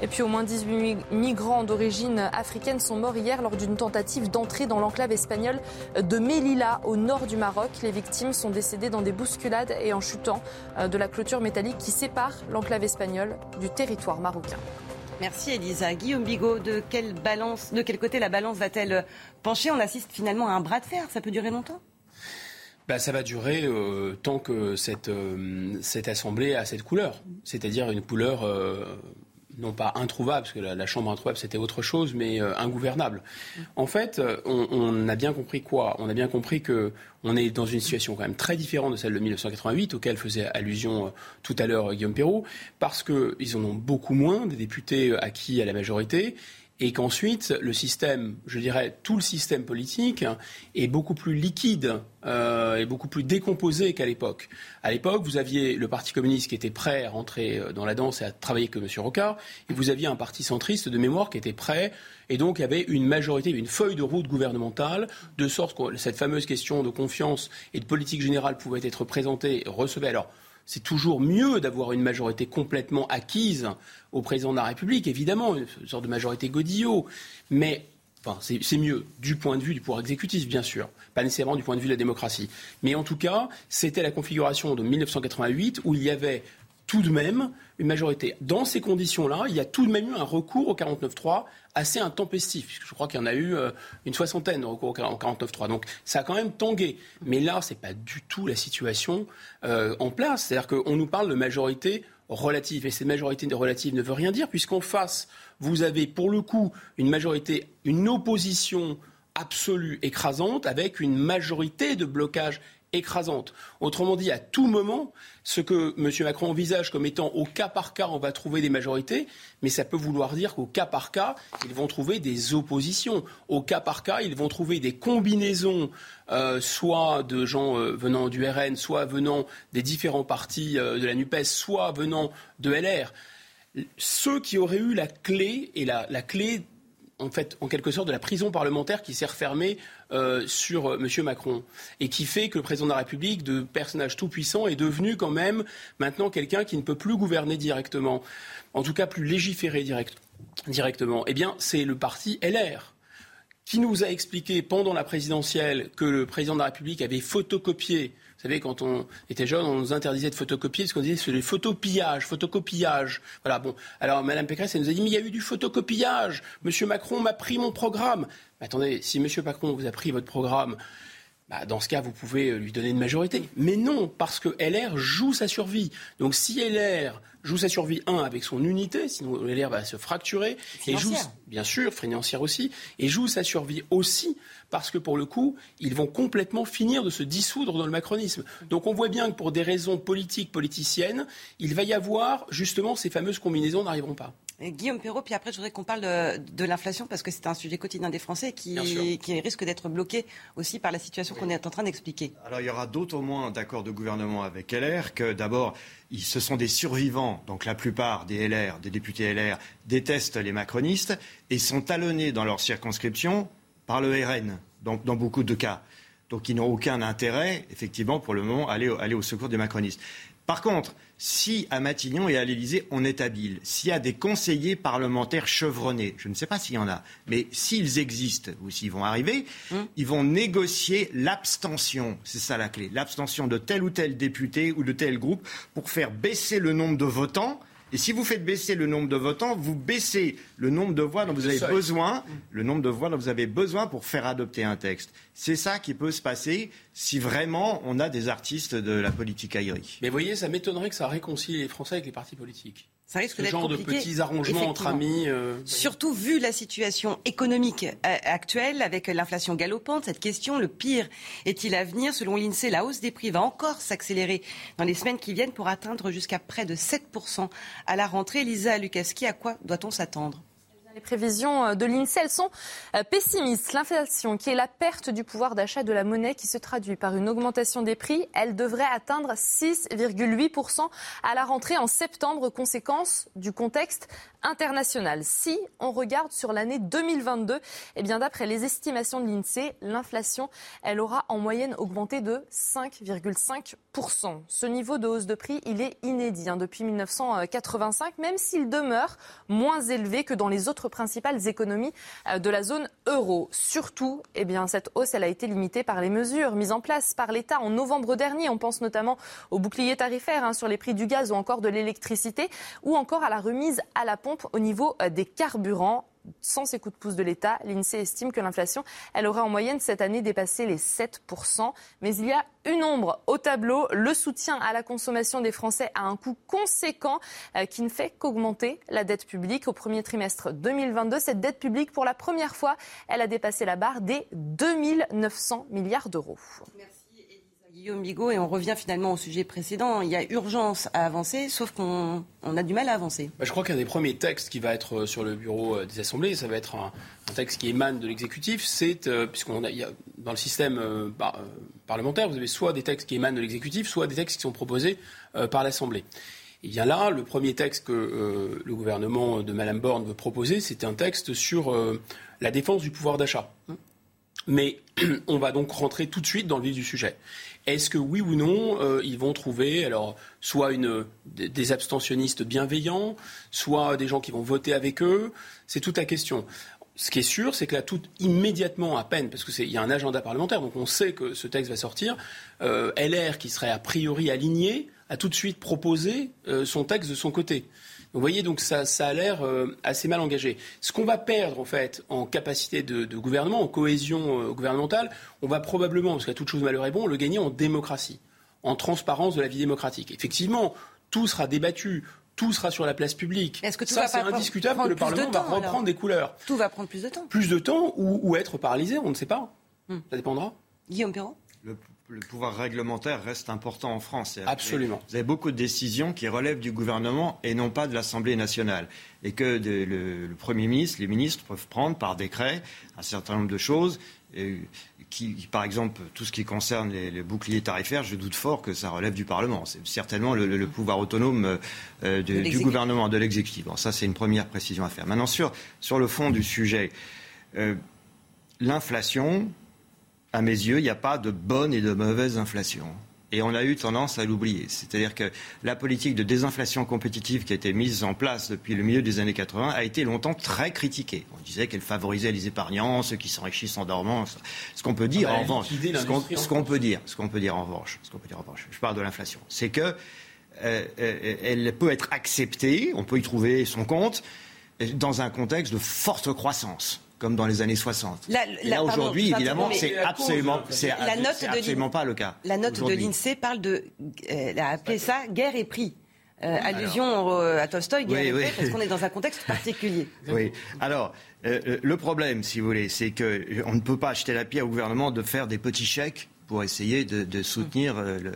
Et puis au moins 18 migrants d'origine africaine sont morts hier lors d'une tentative d'entrée dans l'enclave espagnole de Melilla au nord du Maroc. Les victimes sont décédées dans des bousculades et en chutant euh, de la clôture métallique qui sépare l'enclave espagnole du territoire marocain. Merci Elisa. Guillaume Bigot, de quelle, balance, de quel côté la balance va-t-elle pencher? On assiste finalement à un bras de fer. Ça peut durer longtemps? Bah, ça va durer euh, tant que euh, cette assemblée a cette couleur, c'est-à-dire une couleur non pas introuvable, parce que la, chambre introuvable c'était autre chose, mais euh, ingouvernable. En fait, euh, on, a bien compris quoi? On a bien compris que on est dans une situation quand même très différente de celle de 1988, auquel faisait allusion euh, tout à l'heure Guillaume Perrault, parce qu'ils en ont beaucoup moins des députés acquis à la majorité et qu'ensuite le système, je dirais tout le système politique, est beaucoup plus liquide euh, et beaucoup plus décomposé qu'à l'époque. À l'époque, vous aviez le Parti communiste qui était prêt à rentrer euh, dans la danse et à travailler que M. Rocard, et vous aviez un parti centriste de mémoire qui était prêt, et donc avait une majorité, une feuille de route gouvernementale, de sorte que cette fameuse question de confiance et de politique générale pouvait être présentée, recevée. Alors, c'est toujours mieux d'avoir une majorité complètement acquise au président de la République, évidemment, une sorte de majorité godillot. Mais enfin, c'est mieux du point de vue du pouvoir exécutif, bien sûr, pas nécessairement du point de vue de la démocratie. Mais en tout cas, c'était la configuration de 1988 où il y avait tout de même une majorité. Dans ces conditions-là, il y a tout de même eu un recours au 49-3 assez intempestif. Je crois qu'il y en a eu euh, une soixantaine de recours au 49-3. Donc ça a quand même tangué. Mais là, ce n'est pas du tout la situation euh, en place. C'est-à-dire qu'on nous parle de majorité relative. Et cette majorité relative ne veut rien dire, puisqu'en face, vous avez pour le coup une majorité, une opposition absolue écrasante avec une majorité de blocage écrasante. Autrement dit, à tout moment, ce que M. Macron envisage comme étant au cas par cas, on va trouver des majorités, mais ça peut vouloir dire qu'au cas par cas, ils vont trouver des oppositions. Au cas par cas, ils vont trouver des combinaisons, euh, soit de gens euh, venant du RN, soit venant des différents partis euh, de la NUPES, soit venant de LR. Ceux qui auraient eu la clé, et la, la clé en fait, en quelque sorte, de la prison parlementaire qui s'est refermée euh, sur euh, M. Macron et qui fait que le président de la République, de personnage tout puissant, est devenu quand même maintenant quelqu'un qui ne peut plus gouverner directement, en tout cas plus légiférer directement. Eh bien, c'est le parti LR qui nous a expliqué pendant la présidentielle que le président de la République avait photocopié vous savez, quand on était jeune, on nous interdisait de photocopier parce qu'on disait c'est le photopillage, photocopillage. Voilà, bon. Alors, Mme Pécresse, elle nous a dit, mais il y a eu du photocopillage. Monsieur Macron m'a pris mon programme. Attendez, si Monsieur Macron vous a pris votre programme, bah, dans ce cas, vous pouvez euh, lui donner une majorité. Mais non, parce que LR joue sa survie. Donc si LR joue sa survie, un, avec son unité, sinon LR va se fracturer, et joue, bien sûr, financière aussi, et joue sa survie aussi, parce que pour le coup, ils vont complètement finir de se dissoudre dans le macronisme. Donc on voit bien que pour des raisons politiques, politiciennes, il va y avoir justement ces fameuses combinaisons n'arriveront pas. Guillaume Perrault, puis après, je voudrais qu'on parle de, l'inflation parce que c'est un sujet quotidien des Français qui, risque d'être bloqué aussi par la situation qu'on est en train d'expliquer. Alors, il y aura au moins d'accords de gouvernement avec LR que d'abord, ce sont des survivants, donc la plupart des LR, des députés LR, détestent les macronistes et sont talonnés dans leur circonscription par le RN, donc dans beaucoup de cas. Donc, ils n'ont aucun intérêt, effectivement, pour le moment, à aller, aller au secours des macronistes. Par contre, si à Matignon et à l'Élysée, on est habile, s'il y a des conseillers parlementaires chevronnés, je ne sais pas s'il y en a, mais s'ils existent ou s'ils vont arriver, hum. ils vont négocier l'abstention, c'est ça la clé, l'abstention de tel ou tel député ou de tel groupe pour faire baisser le nombre de votants et si vous faites baisser le nombre de votants, vous baissez le nombre de voix dont vous avez besoin, le nombre de voix dont vous avez besoin pour faire adopter un texte. C'est ça qui peut se passer si vraiment on a des artistes de la politique aérienne. Mais vous voyez, ça m'étonnerait que ça réconcilie les Français avec les partis politiques. Ça risque d'être genre de petits arrangements entre amis. Euh, Surtout vu la situation économique euh, actuelle avec l'inflation galopante, cette question, le pire est-il à venir Selon l'INSEE, la hausse des prix va encore s'accélérer dans les semaines qui viennent pour atteindre jusqu'à près de 7% à la rentrée. Lisa Lukaski, à quoi doit-on s'attendre? Les prévisions euh, de l'INSEE, sont euh, pessimistes. L'inflation, qui est la perte du pouvoir d'achat de la monnaie qui se traduit par une augmentation des prix, elle devrait atteindre 6,8% à la rentrée en septembre, conséquence du contexte international. Si on regarde sur l'année 2022, eh bien d'après les estimations de l'INSEE, l'inflation, elle aura en moyenne augmenté de 5,5%. Ce niveau de hausse de prix, il est inédit hein, depuis 1985, même s'il demeure moins élevé que dans les autres principales économies euh, de la zone euro. Surtout, eh bien cette hausse, elle a été limitée par les mesures mises en place par l'État en novembre dernier. On pense notamment au bouclier tarifaire hein, sur les prix du gaz ou encore de l'électricité, ou encore à la remise à la pompe au niveau euh, des carburants sans ces coups de pouce de l'État, l'INSEE estime que l'inflation, elle aurait en moyenne cette année dépassé les 7%. Mais il y a une ombre au tableau. Le soutien à la consommation des Français a un coût conséquent euh, qui ne fait qu'augmenter la dette publique. Au premier trimestre 2022, cette dette publique, pour la première fois, elle a dépassé la barre des 2900 milliards d'euros. Guillaume Bigot, et on revient finalement au sujet précédent. Il y a urgence à avancer, sauf qu'on a du mal à avancer. Bah, je crois qu'un des premiers textes qui va être euh, sur le bureau euh, des assemblées, ça va être un, texte qui émane de l'exécutif. C'est, euh, puisqu'on a, dans le système parlementaire, vous avez soit des textes qui émanent de l'exécutif, soit des textes qui sont proposés par l'Assemblée. Et bien là, le premier texte que le gouvernement de Mme Borne veut proposer, c'est un texte sur la défense du pouvoir d'achat. Mais on va donc rentrer tout de suite dans le vif du sujet. Est-ce que oui ou non, euh, ils vont trouver alors soit une, des abstentionnistes bienveillants, soit des gens qui vont voter avec eux? C'est toute la question. Ce qui est sûr, c'est que là, tout immédiatement, à peine, parce qu'il y a un agenda parlementaire, donc on sait que ce texte va sortir, euh, LR, qui serait a priori aligné, a tout de suite proposé euh, son texte de son côté. Vous voyez, donc ça, a l'air euh, assez mal engagé. Ce qu'on va perdre, en fait, en capacité de, gouvernement, en cohésion euh, gouvernementale, on va probablement, parce qu'à toute chose malheur est bon, le gagner en démocratie, en transparence de la vie démocratique. Effectivement, tout sera débattu, tout sera sur la place publique. Est-ce que tout ça, c'est indiscutable que le Parlement va reprendre des couleurs. Tout va prendre plus de temps. Plus de temps ou, être paralysé, on ne sait pas. Hmm. Ça dépendra. Guillaume Perrault? Le pouvoir réglementaire reste important en France. Absolument. Vous avez beaucoup de décisions qui relèvent du gouvernement et non pas de l'Assemblée nationale. Et que le, Premier ministre, les ministres peuvent prendre par décret un certain nombre de choses. qui, par exemple, tout ce qui concerne les, boucliers tarifaires, je doute fort que ça relève du Parlement. C'est certainement le, pouvoir autonome euh, du gouvernement, de l'exécutif. ça, c'est une première précision à faire. Maintenant, sur, sur le fond du sujet, euh, l'inflation, à mes yeux, il n'y a pas de bonne et de mauvaise inflation. Et on a eu tendance à l'oublier. C'est-à-dire que la politique de désinflation compétitive qui a été mise en place depuis le milieu des années 80 a été longtemps très critiquée. On disait qu'elle favorisait les épargnants, ceux qui s'enrichissent en dormant. Ce qu'on peut dire en revanche, ce qu'on peut dire, ce qu'on peut dire en revanche, ce qu'on peut dire en revanche, je parle de l'inflation, c'est que euh, euh, elle peut être acceptée, on peut y trouver son compte dans un contexte de forte croissance comme dans les années 60. là, aujourd'hui, évidemment, c'est absolument, c'est absolument pas le cas. La note de l'INSEE parle de, elle a appelé ça guerre et prix. Euh, allusion à Tolstoï, guerre et prix, parce qu'on est dans un contexte particulier. Oui. Alors, euh, euh, le problème, si vous voulez, c'est qu'on ne peut pas acheter la pierre au gouvernement de faire des petits chèques pour essayer de, soutenir le, le,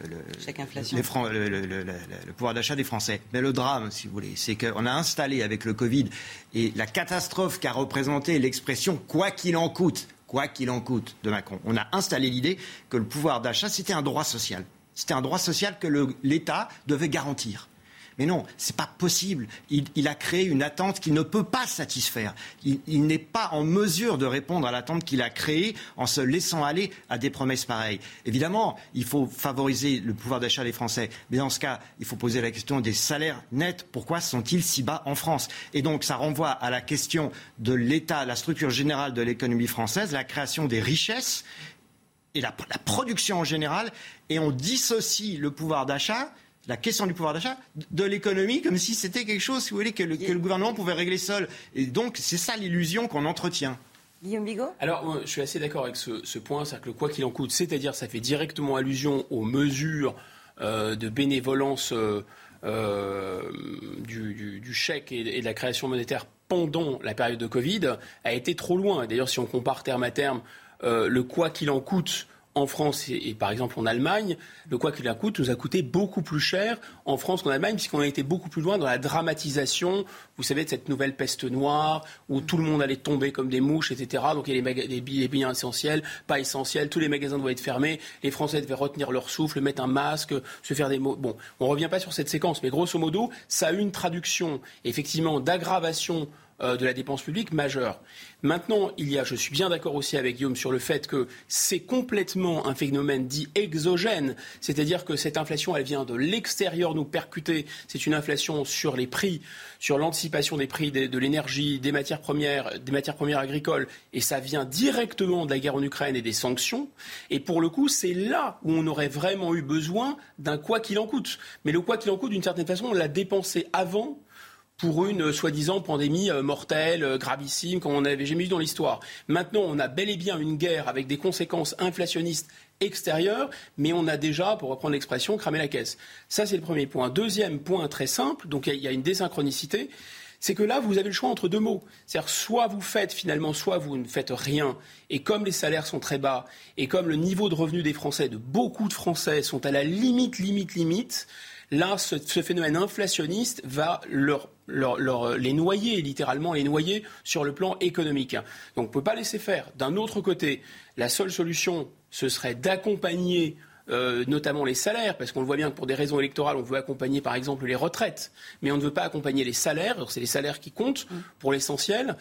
pouvoir d'achat des Français. Mais le drame, si vous voulez, c'est qu'on a installé avec le Covid et la catastrophe qu'a représenté l'expression quoi qu'il en coûte, quoi qu'il en coûte de Macron, on a installé l'idée que le pouvoir d'achat, c'était un droit social. C'était un droit social que l'État devait garantir. Mais non, c'est pas possible. Il, a créé une attente qu'il ne peut pas satisfaire. Il, n'est pas en mesure de répondre à l'attente qu'il a créée en se laissant aller à des promesses pareilles. Évidemment, il faut favoriser le pouvoir d'achat des Français. Mais dans ce cas, il faut poser la question des salaires nets. Pourquoi sont-ils si bas en France? Et donc, ça renvoie à la question de l'État, la structure générale de l'économie française, la création des richesses et la, la production en général. Et on dissocie le pouvoir d'achat la question du pouvoir d'achat de l'économie comme si c'était quelque chose, si vous voulez, que le, gouvernement pouvait régler seul. Et donc, c'est ça l'illusion qu'on entretient. Guillaume Bigot Alors, je suis assez d'accord avec ce, point, c'est-à-dire que le quoi qu'il en coûte, c'est-à-dire ça fait directement allusion aux mesures euh, de bénévolence euh, euh, du, chèque et, de la création monétaire pendant la période de Covid, a été trop loin. D'ailleurs, si on compare terme à terme le quoi qu'il en coûte en France et, par exemple en Allemagne, le quoi qu'il en coûte nous a coûté beaucoup plus cher en France qu'en Allemagne, puisqu'on a été beaucoup plus loin dans la dramatisation, vous savez, de cette nouvelle peste noire, où tout le monde allait tomber comme des mouches, etc. Donc il y a les biens essentiels, pas essentiels, tous les magasins doivent être fermés, les Français devaient retenir leur souffle, mettre un masque, se faire des mots. Bon, on ne revient pas sur cette séquence, mais grosso modo, ça a eu une traduction, effectivement, d'aggravation euh, de la dépense publique majeure. Maintenant, il y a, je suis bien d'accord aussi avec Guillaume sur le fait que c'est complètement un phénomène dit exogène, c'est-à-dire que cette inflation, elle vient de l'extérieur nous percuter. C'est une inflation sur les prix, sur l'anticipation des prix de, l'énergie, des matières premières, des matières premières agricoles, et ça vient directement de la guerre en Ukraine et des sanctions. Et pour le coup, c'est là où on aurait vraiment eu besoin d'un quoi qu'il en coûte. Mais le quoi qu'il en coûte, d'une certaine façon, on l'a dépensé avant pour une soi-disant pandémie mortelle, gravissime, comme on n'avait jamais eu dans l'histoire. Maintenant, on a bel et bien une guerre avec des conséquences inflationnistes extérieures, mais on a déjà, pour reprendre l'expression, cramé la caisse. Ça, c'est le premier point. Deuxième point très simple, donc il y a une désynchronicité c'est que là, vous avez le choix entre deux mots. C'est-à-dire, soit vous faites finalement, soit vous ne faites rien. Et comme les salaires sont très bas, et comme le niveau de revenu des Français, de beaucoup de Français, sont à la limite, limite, limite, là, ce, phénomène inflationniste va leur, les noyer, littéralement les noyer sur le plan économique. Donc, on ne peut pas laisser faire. D'un autre côté, la seule solution, ce serait d'accompagner euh, notamment les salaires, parce qu'on le voit bien que pour des raisons électorales, on veut accompagner par exemple les retraites, mais on ne veut pas accompagner les salaires. C'est les salaires qui comptent mm. pour l'essentiel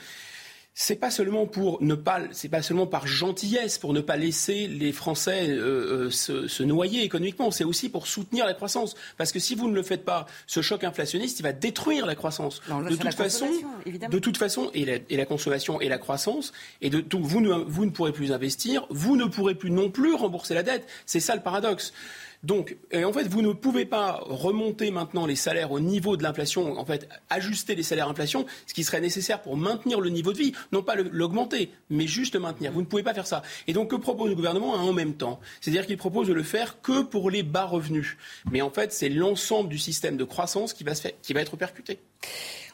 c'est pas seulement pour ne pas, c'est pas seulement par gentillesse pour ne pas laisser les Français euh, euh, se, noyer économiquement. C'est aussi pour soutenir la croissance. Parce que si vous ne le faites pas, ce choc inflationniste, il va détruire la croissance. de, toute façon, de toute façon, et la, consommation et la croissance, et de tout, vous vous ne pourrez plus investir, vous ne pourrez plus non plus rembourser la dette. C'est ça le paradoxe. Donc, en fait, vous ne pouvez pas remonter maintenant les salaires au niveau de l'inflation, en fait, ajuster les salaires à l'inflation, ce qui serait nécessaire pour maintenir le niveau de vie, non pas l'augmenter, mais juste le maintenir. Vous ne pouvez pas faire ça. Et donc, que propose le gouvernement en même temps? C'est-à-dire qu'il propose de le faire que pour les bas revenus. Mais en fait, c'est l'ensemble du système de croissance qui va être percuté.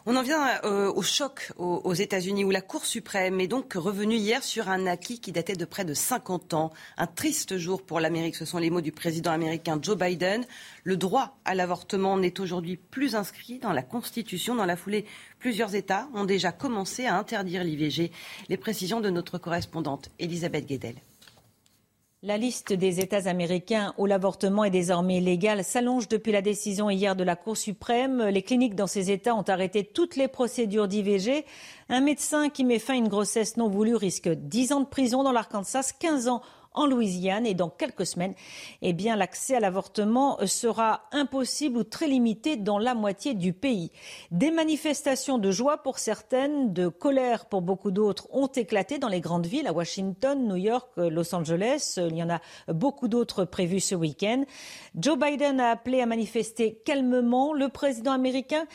On en vient euh, au choc aux, États-Unis où la Cour suprême est donc revenue hier sur un acquis qui datait de près de 50 ans. Un triste jour pour l'Amérique, ce sont les mots du président américain Joe Biden. Le droit à l'avortement n'est aujourd'hui plus inscrit dans la Constitution. Dans la foulée, plusieurs États ont déjà commencé à interdire l'IVG. Les précisions de notre correspondante Elisabeth Guedel. La liste des États américains où l'avortement est désormais illégal s'allonge depuis la décision hier de la Cour suprême. Les cliniques dans ces États ont arrêté toutes les procédures d'IVG. Un médecin qui met fin à une grossesse non voulue risque 10 ans de prison dans l'Arkansas, 15 ans en Louisiane et dans quelques semaines, eh bien, l'accès à l'avortement sera impossible ou très limité dans la moitié du pays. Des manifestations de joie pour certaines, de colère pour beaucoup d'autres ont éclaté dans les grandes villes, à Washington, New York, Los Angeles. Il y en a beaucoup d'autres prévues ce week-end. Joe Biden a appelé à manifester calmement. Le président américain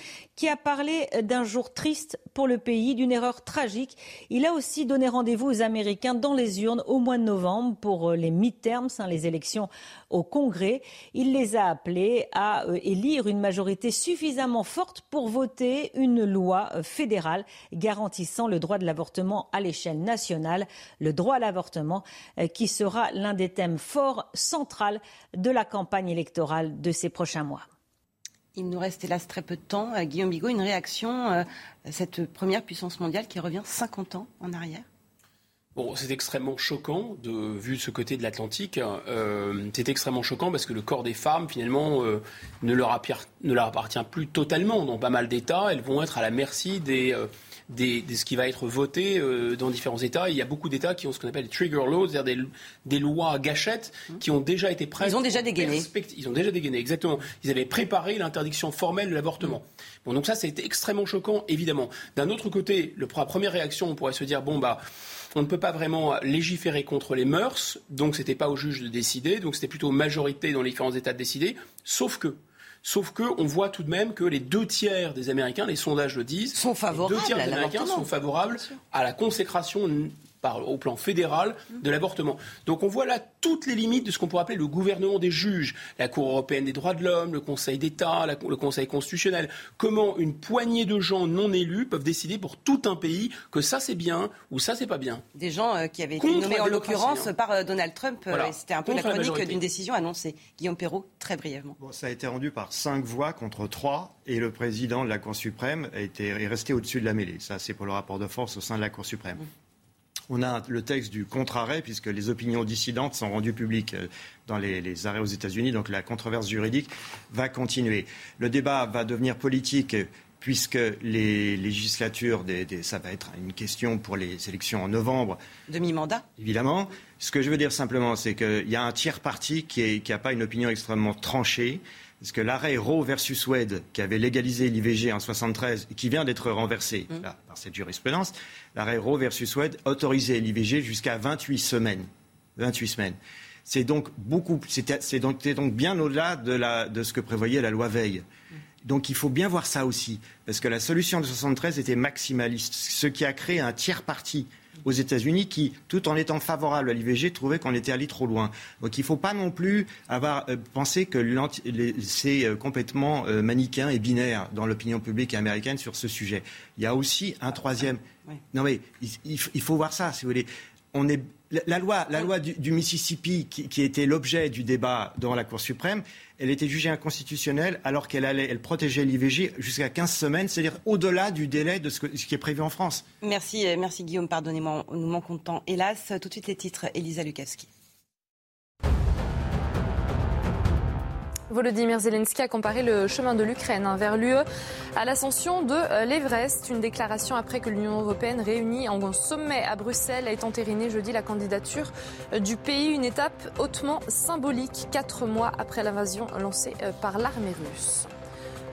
qui a parlé d'un jour triste pour le pays, d'une erreur tragique. Il a aussi donné rendez-vous aux Américains dans les urnes au mois de novembre pour euh, les midterms, hein, les élections au Congrès. Il les a appelés à euh, élire une majorité suffisamment forte pour voter une loi euh, fédérale garantissant le droit de l'avortement à l'échelle nationale, le droit à l'avortement qui sera l'un des thèmes forts centrales de la campagne électorale de ces prochains mois. Il nous reste hélas très peu de temps. Euh, Guillaume Bigot, une réaction à euh, cette première puissance mondiale qui revient 50 ans en arrière? C'est extrêmement choquant, de, vu de ce côté de l'Atlantique. Euh, c'est extrêmement choquant parce que le corps des femmes, finalement, ne, leur ne, leur appartient plus totalement. Dans pas mal d'États, elles vont être à la merci des, de ce qui va être voté euh, dans différents États. il y a beaucoup d'États qui ont ce qu'on appelle les trigger laws, c'est-à-dire des, des, lois gâchettes qui ont déjà été prêtes. Ils ont déjà dégainé. Ils ont déjà dégainé, exactement. Ils avaient préparé l'interdiction formelle de l'avortement. Bon, donc ça, ça a été extrêmement choquant, évidemment. D'un autre côté, le, la première réaction, on pourrait se dire, bon, bah, on ne peut pas vraiment légiférer contre les mœurs, donc c'était pas au juge de décider, donc c'était plutôt majorité dans les différents États de décider, sauf que Sauf qu'on voit tout de même que les deux tiers des Américains, les sondages le disent, sont favorables deux tiers des Américains sont favorables à la consécration au plan fédéral de l'avortement. Donc on voit là toutes les limites de ce qu'on pourrait appeler le gouvernement des juges, la Cour européenne des droits de l'homme, le Conseil d'État, le Conseil constitutionnel. Comment une poignée de gens non élus peuvent décider pour tout un pays que ça c'est bien ou ça c'est pas bien. Des gens euh, qui avaient été nommés en l'occurrence hein. par euh, Donald Trump. Euh, c'était un peu la chronique d'une décision annoncée. Guillaume Perrault, très brièvement. ça a été rendu par cinq voix contre trois et le président de la Cour suprême a été, est resté au-dessus de la mêlée. Ça c'est pour le rapport de force au sein de la Cour suprême. Mmh on a le texte du contre-arrêt, puisque les opinions dissidentes sont rendues publiques euh, dans les, arrêts aux États-Unis, donc la controverse juridique va continuer. Le débat va devenir politique puisque les législatures, ça va être une question pour les élections en novembre. Demi-mandat Évidemment. Ce que je veux dire simplement, c'est qu'il y a un tiers parti qui n'a pas une opinion extrêmement tranchée. Parce que l'arrêt Roe versus Wade, qui avait légalisé l'IVG en 73 et qui vient d'être renversé mmh. par cette jurisprudence, l'arrêt Roe versus Wade autorisait l'IVG jusqu'à 28 semaines. 28 semaines. C'est donc beaucoup, c'est donc, donc, bien au-delà de, de, ce que prévoyait la loi Veil. Mmh. Donc il faut bien voir ça aussi, parce que la solution de 73 était maximaliste, ce qui a créé un tiers parti aux États-Unis qui, tout en étant favorable à l'IVG, trouvait qu'on était allé trop loin. Donc il ne faut pas non plus avoir euh, pensé que c'est euh, complètement euh, manichéen et binaire dans l'opinion publique américaine sur ce sujet. Il y a aussi un troisième. Non mais il, il faut voir ça, si vous voulez. On est la loi, la loi du, Mississippi, qui, était l'objet du débat devant la Cour suprême, elle était jugée inconstitutionnelle alors qu'elle allait, elle protégeait l'IVG jusqu'à 15 semaines, c'est-à-dire au-delà du délai de ce, ce, qui est prévu en France. Merci, euh, merci Guillaume. Pardonnez-moi, nous manquons de temps. Hélas, tout de suite les titres. Elisa Lukavski. Volodymyr Zelensky a comparé le chemin de l'Ukraine hein, vers l'UE à l'ascension de euh, l'Everest. Une déclaration après que l'Union européenne réunie en sommet à Bruxelles a entériné jeudi la candidature euh, du pays. Une étape hautement symbolique, quatre mois après l'invasion lancée euh, par l'armée russe.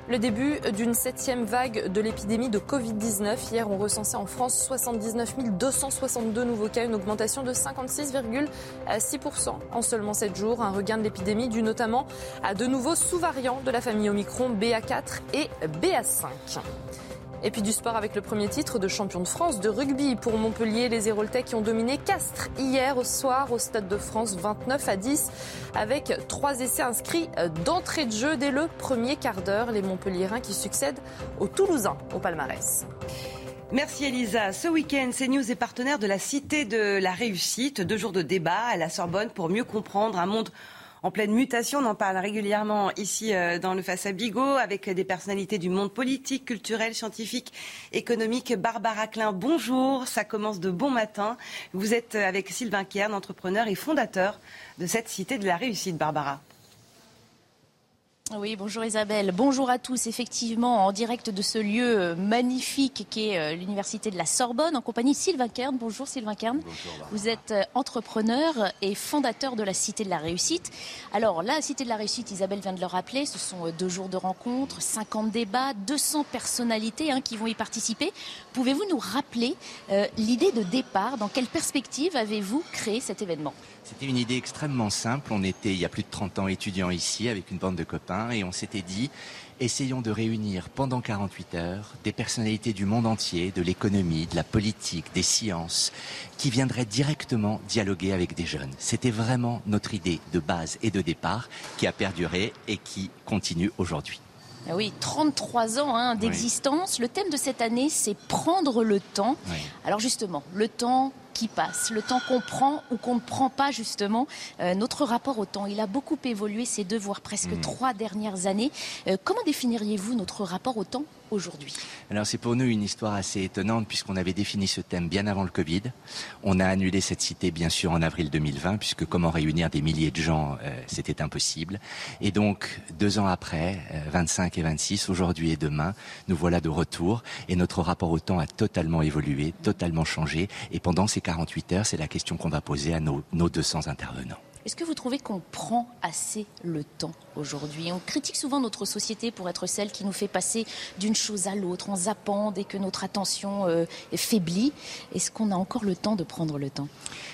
Le début d'une septième vague de l'épidémie de Covid-19. Hier, on recensait en France 79 262 nouveaux cas, une augmentation de 56,6% en seulement 7 jours. Un regain de l'épidémie dû notamment à de nouveaux sous-variants de la famille Omicron BA4 et BA5. Et puis du sport avec le premier titre de champion de France de rugby pour Montpellier. Les Héroltais qui ont dominé Castres hier au soir au Stade de France 29 à 10 avec trois essais inscrits d'entrée de jeu dès le premier quart d'heure. Les Montpelliérains qui succèdent aux Toulousains au palmarès. Merci Elisa. Ce week-end, CNews est partenaire de la Cité de la Réussite. Deux jours de débat à la Sorbonne pour mieux comprendre un monde en pleine mutation. On en parle régulièrement ici euh, dans le Face Bigot avec des personnalités du monde politique, culturel, scientifique, économique. Barbara Klein, bonjour. Ça commence de bon matin. Vous êtes avec Sylvain Kern, entrepreneur et fondateur de cette cité de la réussite, Barbara. Oui, bonjour Isabelle. Bonjour à tous. Effectivement, en direct de ce lieu euh, magnifique qui est euh, l'université de la Sorbonne, en compagnie de Sylvain Kern. Bonjour Sylvain Kern. Bonjour, Vous êtes euh, entrepreneur et fondateur de la Cité de la Réussite. Alors, la Cité de la Réussite, Isabelle vient de le rappeler, ce sont deux jours de rencontres, 50 débats, 200 personnalités hein, qui vont y participer. Pouvez-vous nous rappeler l'idée de départ? Dans quelle perspective avez-vous créé cet événement? C'était une idée extrêmement simple. On était, il y a plus de 30 ans, étudiants ici avec une bande de copains et on s'était dit, essayons de réunir pendant 48 heures des personnalités du monde entier, de l'économie, de la politique, des sciences, qui viendraient directement dialoguer avec des jeunes. C'était vraiment notre idée de base et de départ qui a perduré et qui continue aujourd'hui. Ah oui, 33 ans hein, d'existence. Le thème de cette année, c'est prendre le temps. Alors justement, le temps, qui passe, le temps qu'on prend ou qu'on ne prend pas justement. Euh, notre rapport au temps, il a beaucoup évolué ces deux, voire presque hmm. trois dernières années. Euh, comment définiriez-vous notre rapport au temps? Alors c'est pour nous une histoire assez étonnante puisqu'on avait défini ce thème bien avant le Covid. On a annulé cette cité bien sûr en avril 2020 puisque comment réunir des milliers de gens, euh, c'était impossible. Et donc deux ans après, 25 et 26, aujourd'hui et demain, nous voilà de retour et notre rapport au temps a totalement évolué, totalement changé. Et pendant ces 48 heures, c'est la question qu'on va poser à nos, nos 200 intervenants. Est-ce que vous trouvez qu'on prend assez le temps aujourd'hui? On critique souvent notre société pour être celle qui nous fait passer d'une chose à l'autre en zappant dès que notre attention euh, est faiblit. Est-ce qu'on a encore le temps de prendre le temps?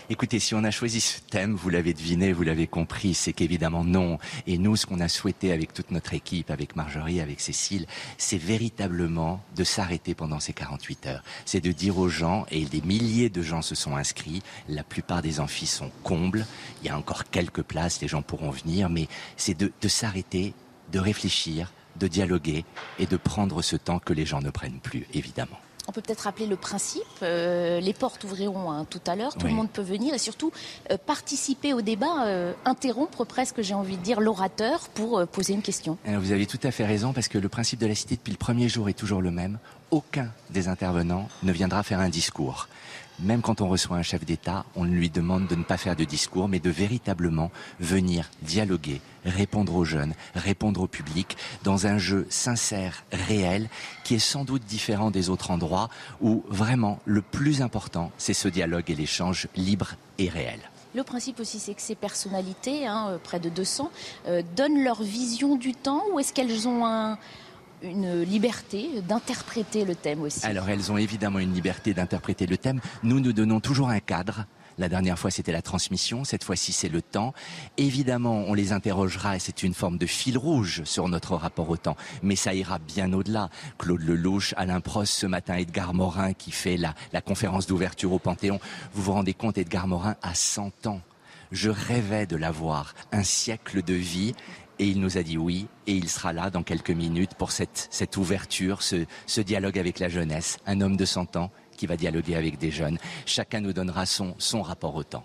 Écoutez, si on a choisi ce thème, vous l'avez deviné, vous l'avez compris, c'est qu'évidemment non. Et nous, ce qu'on a souhaité avec toute notre équipe, avec Marjorie, avec Cécile, c'est véritablement de s'arrêter pendant ces 48 heures. C'est de dire aux gens, et des milliers de gens se sont inscrits, la plupart des amphis sont combles, il y a encore quelques places, les gens pourront venir, mais c'est de, s'arrêter, de réfléchir, de dialoguer et de prendre ce temps que les gens ne prennent plus, évidemment. On peut peut-être rappeler le principe. Euh, les portes ouvriront hein, tout à l'heure. Tout le monde peut venir et surtout euh, participer au débat, euh, interrompre presque, j'ai envie de dire, l'orateur pour poser une question. vous avez tout à fait raison parce que le principe de la cité depuis le premier jour est toujours le même. Aucun des intervenants ne viendra faire un discours même quand on reçoit un chef d'État, on lui demande de ne pas faire de discours, mais de véritablement venir dialoguer, répondre aux jeunes, répondre au public, dans un jeu sincère, réel, qui est sans doute différent des autres endroits, où vraiment le plus important, c'est ce dialogue et l'échange libre et réel. Le principe aussi, c'est que ces personnalités, hein, euh, près de 200, euh, donnent leur vision du temps ou est-ce qu'elles ont un, une liberté d'interpréter le thème aussi. Alors elles ont évidemment une liberté d'interpréter le thème. Nous, nous donnons toujours un cadre La dernière fois, c'était la transmission. Cette fois-ci, c'est le temps. Évidemment, on les interrogera et c'est une forme de fil rouge sur notre rapport au temps. Mais ça ira bien au-delà. Claude Lelouch, Alain Prost, ce matin, Edgar Morin qui fait la, conférence d'ouverture au Panthéon. Vous vous rendez compte, Edgar Morin a 100 ans. Je rêvais de l'avoir. Un siècle de vie. Et il nous a dit oui, et il sera là dans quelques minutes pour cette, ouverture, ce, dialogue avec la jeunesse. Un homme de 100 ans qui va dialoguer avec des jeunes. Chacun nous donnera son rapport au temps.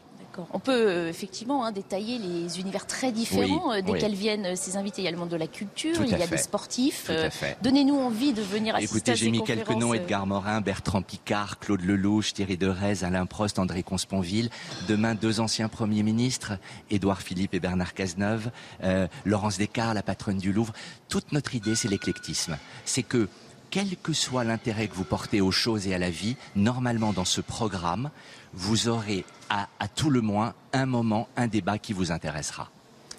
On peut euh, effectivement hein, détailler les univers très différents Oui, euh, desquels oui. viennent euh, ces invités. Il y a le monde de la culture, il y a fait. des sportifs. Tout à fait. Donnez-nous envie de venir assister Écoutez, à ces j'ai mis quelques noms Edgar Morin, Bertrand Picard, Claude Lelouch, Thierry Derez, Alain Prost, André Consponville. Demain, deux anciens premiers ministres, Édouard Philippe et Bernard Cazeneuve, euh, Laurence Descartes, la patronne du Louvre. Toute notre idée, c'est l'éclectisme. C'est que quel que soit l'intérêt que vous portez aux choses et à la vie, normalement dans ce programme, vous aurez à, à tout le moins un moment, un débat qui vous intéressera.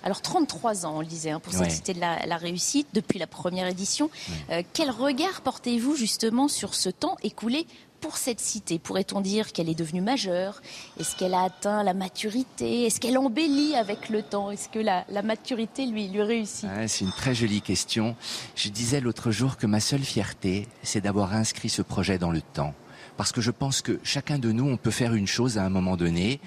Alors 33 ans, on le disait, hein, pour Ouais. cette cité de la, la réussite depuis la première édition. Euh, quel regard portez-vous justement sur ce temps écoulé pour cette cité? Pourrait-on dire qu'elle est devenue majeure? Est-ce qu'elle a atteint la maturité? Est-ce qu'elle embellit avec le temps? Est-ce que la, la maturité lui, lui réussit? Ouais, c'est une très jolie question. Je disais l'autre jour que ma seule fierté, c'est d'avoir inscrit ce projet dans le temps. Parce que je pense que chacun de nous, on peut faire une chose à un moment donné,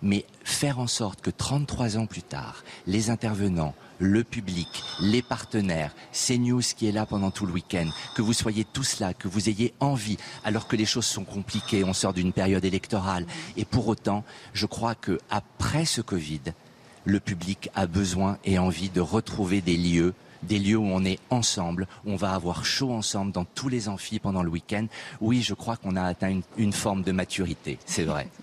mais faire en sorte que 33 ans plus tard, les intervenants, le public, les partenaires, CNews qui est là pendant tout le week-end, que vous soyez tous là, que vous ayez envie, alors que les choses sont compliquées, on sort d'une période électorale. Et pour autant, je crois que après ce Covid, le public a besoin et envie de retrouver des lieux des lieux où on est ensemble, où on va avoir chaud ensemble dans tous les amphis pendant le week-end. Oui, je crois qu'on a atteint une, une forme de maturité, c'est vrai.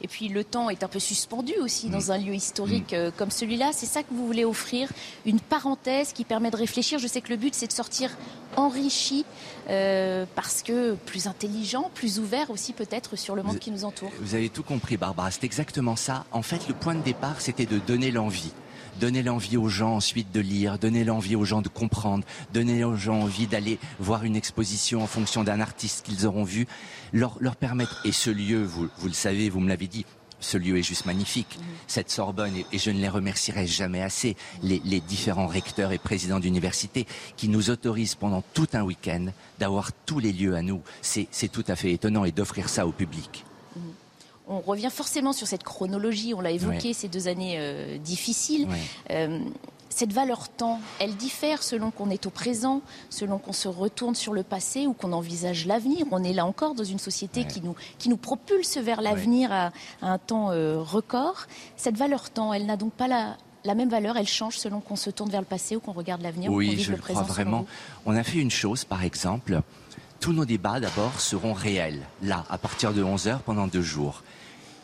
Et puis le temps est un peu suspendu aussi Mm. dans un lieu historique euh, comme celui-là. C'est ça que vous voulez offrir, une parenthèse qui permet de réfléchir. Je sais que le but c'est de sortir enrichi euh, parce que plus intelligent, plus ouvert aussi peut-être sur le monde Vous- qui nous entoure. Vous avez tout compris, Barbara. C'est exactement ça. En fait, le point de départ, c'était de donner l'envie. Donner l'envie aux gens ensuite de lire, donner l'envie aux gens de comprendre, donner aux gens envie d'aller voir une exposition en fonction d'un artiste qu'ils auront vu, leur, leur permettre, et ce lieu, vous, vous le savez, vous me l'avez dit, ce lieu est juste magnifique. Cette Sorbonne, et, je ne les remercierai jamais assez, les, les différents recteurs et présidents d'université qui nous autorisent pendant tout un week-end d'avoir tous les lieux à nous. C'est tout à fait étonnant et d'offrir ça au public. On revient forcément sur cette chronologie, on l'a évoqué, ces deux années euh, difficiles. Euh, cette valeur temps, elle diffère selon qu'on est au présent, selon qu'on se retourne sur le passé ou qu'on envisage l'avenir. On est là encore dans une société qui, nous, qui nous propulse vers l'avenir à, à un temps euh, record. Cette valeur temps, elle n'a donc pas la, la même valeur, elle change selon qu'on se tourne vers le passé ou qu'on regarde l'avenir ou qu'on Oui, vive je le le présent. crois vraiment. On a fait une chose, par exemple. Tous nos débats, d'abord, seront réels, là, à partir de 11h, pendant deux jours.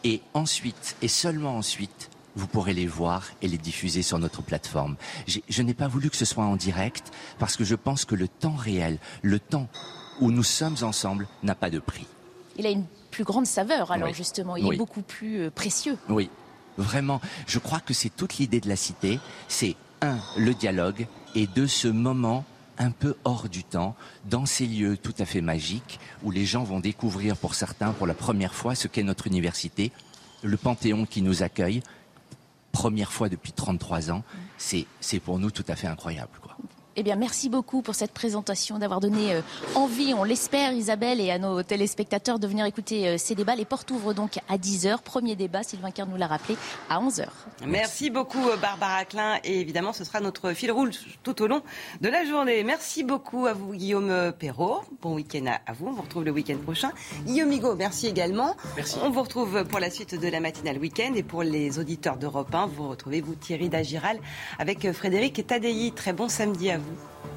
Et ensuite, et seulement ensuite, vous pourrez les voir et les diffuser sur notre plateforme. Je n'ai pas voulu que ce soit en direct, parce que je pense que le temps réel, le temps où nous sommes ensemble, n'a pas de prix. Il a une plus grande saveur, alors Oui. justement, il Oui. est beaucoup plus euh, précieux. Oui, vraiment. Je crois que c'est toute l'idée de la cité. C'est un, le dialogue, et deux, ce moment un peu hors du temps, dans ces lieux tout à fait magiques, où les gens vont découvrir pour certains pour la première fois ce qu'est notre université, le Panthéon qui nous accueille, première fois depuis 33 ans, c'est pour nous tout à fait incroyable. Quoi. Eh bien, merci beaucoup pour cette présentation, d'avoir donné euh, envie, on l'espère, Isabelle, et à nos téléspectateurs de venir écouter euh, ces débats. Les portes ouvrent donc à 10h. Premier débat, Sylvain Kern nous l'a rappelé, à 11h. Merci beaucoup euh, Barbara Klein et évidemment ce sera notre fil rouge tout au long de la journée. Merci beaucoup à vous Guillaume Perrault. Bon week-end à- vous. On vous retrouve le week-end prochain. Guillaume Higo, merci également. Merci. On vous retrouve pour la suite de la matinale week-end et pour les auditeurs d'Europe 1, vous retrouvez vous Thierry Dagiral avec Frédéric Tadei. Très bon samedi à vous. friends.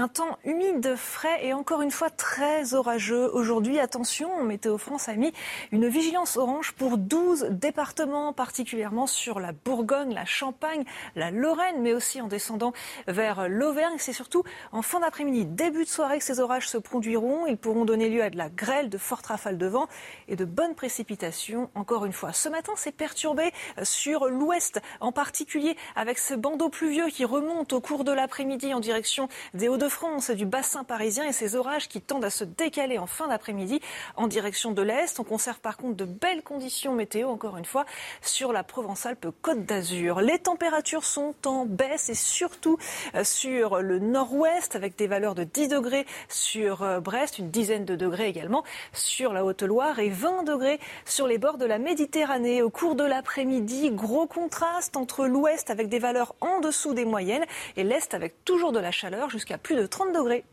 Un temps humide, frais et encore une fois très orageux. Aujourd'hui, attention, Météo France a mis une vigilance orange pour 12 départements, particulièrement sur la Bourgogne, la Champagne, la Lorraine, mais aussi en descendant vers l'Auvergne. C'est surtout en fin d'après-midi, début de soirée que ces orages se produiront. Ils pourront donner lieu à de la grêle, de fortes rafales de vent et de bonnes précipitations. Encore une fois, ce matin, c'est perturbé sur l'ouest, en particulier avec ce bandeau pluvieux qui remonte au cours de l'après-midi en direction des Hauts-de Île-de-France et du bassin parisien et ces orages qui tendent à se décaler en fin d'après-midi en direction de l'Est. On conserve par contre de belles conditions météo, encore une fois, sur la Provence-Alpes-Côte d'Azur. Les températures sont en baisse et surtout euh, sur le nord-ouest avec des valeurs de 10 degrés sur euh, Brest, une dizaine de degrés également sur la Haute-Loire et 20 degrés sur les bords de la Méditerranée. Au cours de l'après-midi, gros contraste entre l'ouest avec des valeurs en dessous des moyennes et l'est avec toujours de la chaleur jusqu'à plus de 30 degrés.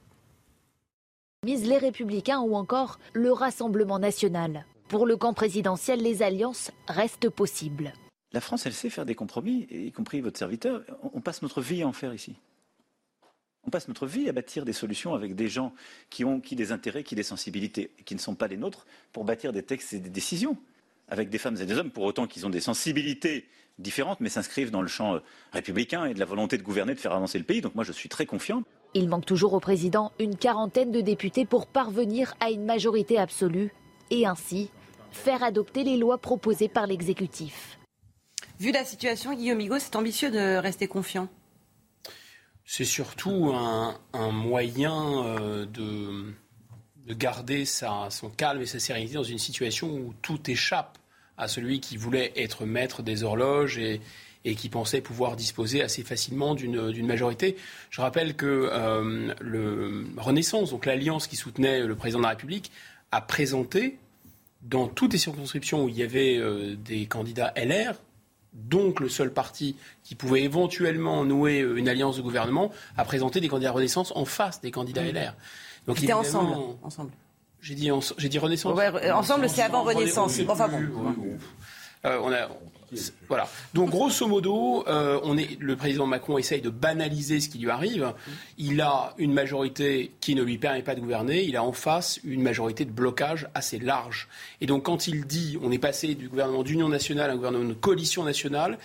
Mise les républicains ou encore le Rassemblement national. Pour le camp présidentiel, les alliances restent possibles. La France, elle sait faire des compromis, y compris votre serviteur. On passe notre vie à en faire ici. On passe notre vie à bâtir des solutions avec des gens qui ont qui des intérêts, qui des sensibilités, qui ne sont pas les nôtres, pour bâtir des textes et des décisions. Avec des femmes et des hommes, pour autant qu'ils ont des sensibilités différentes, mais s'inscrivent dans le champ euh, républicain et de la volonté de gouverner, de faire avancer le pays. Donc moi, je suis très confiant. Il manque toujours au président une quarantaine de députés pour parvenir à une majorité absolue et ainsi faire adopter les lois proposées par l'exécutif. Vu la situation, Guillaume Higo, c'est ambitieux de rester confiant C'est surtout un, moyen euh, de, de, garder sa, son calme et sa sérénité dans une situation où tout échappe à celui qui voulait être maître des horloges et, et qui pensait pouvoir disposer assez facilement d'une majorité. Je rappelle que euh, le Renaissance, donc l'alliance qui soutenait le président de la République, a présenté dans toutes les circonscriptions où il y avait euh, des candidats LR, donc le seul parti qui pouvait éventuellement nouer euh, une alliance de gouvernement, a présenté des candidats Renaissance en face des candidats LR. Donc C'était ensemble. ensemble. J'ai dit, dit Renaissance. ensemble, c'est avant Renaissance. Enfin bon. Euh, on a, voilà. Donc grosso modo, euh, on est, le président Macron essaye de banaliser ce qui lui arrive. Il a une majorité qui ne lui permet pas de gouverner. Il a en face une majorité de blocage assez large. Et donc quand il dit, on est passé du gouvernement d'union nationale à un gouvernement de coalition nationale,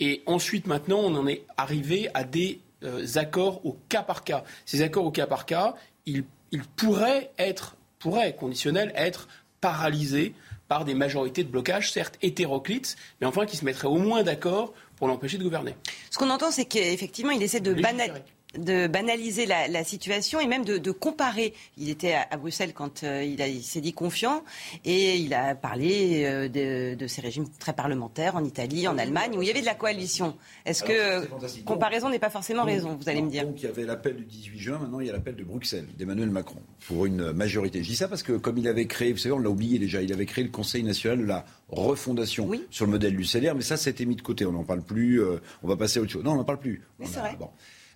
et ensuite maintenant on en est arrivé à des euh, accords au cas par cas. Ces accords au cas par cas, ils, ils pourraient être pourrait, conditionnel, être paralysé par des majorités de blocage, certes hétéroclites, mais enfin qui se mettraient au moins d'accord pour l'empêcher de gouverner. Ce qu'on entend, c'est qu'effectivement, il essaie de banaliser de banaliser la, situation et même de, comparer. Il était à, Bruxelles quand euh, il, s'est dit confiant et il a parlé euh, de, ces régimes très parlementaires en Italie, en Allemagne, où il y avait de la coalition. Est-ce que comparaison n'est pas forcément raison, vous allez me dire Donc il y avait l'appel du 18 juin, maintenant il y a l'appel de Bruxelles, d'Emmanuel Macron, pour une majorité. Je dis ça parce que comme il avait créé, vous savez, on l'a oublié déjà, il avait créé le Conseil national de la refondation sur le modèle du CDR, mais ça, c'était mis de côté. On n'en parle plus, euh, on va passer à autre chose. Non, on n'en parle plus. c'est vrai.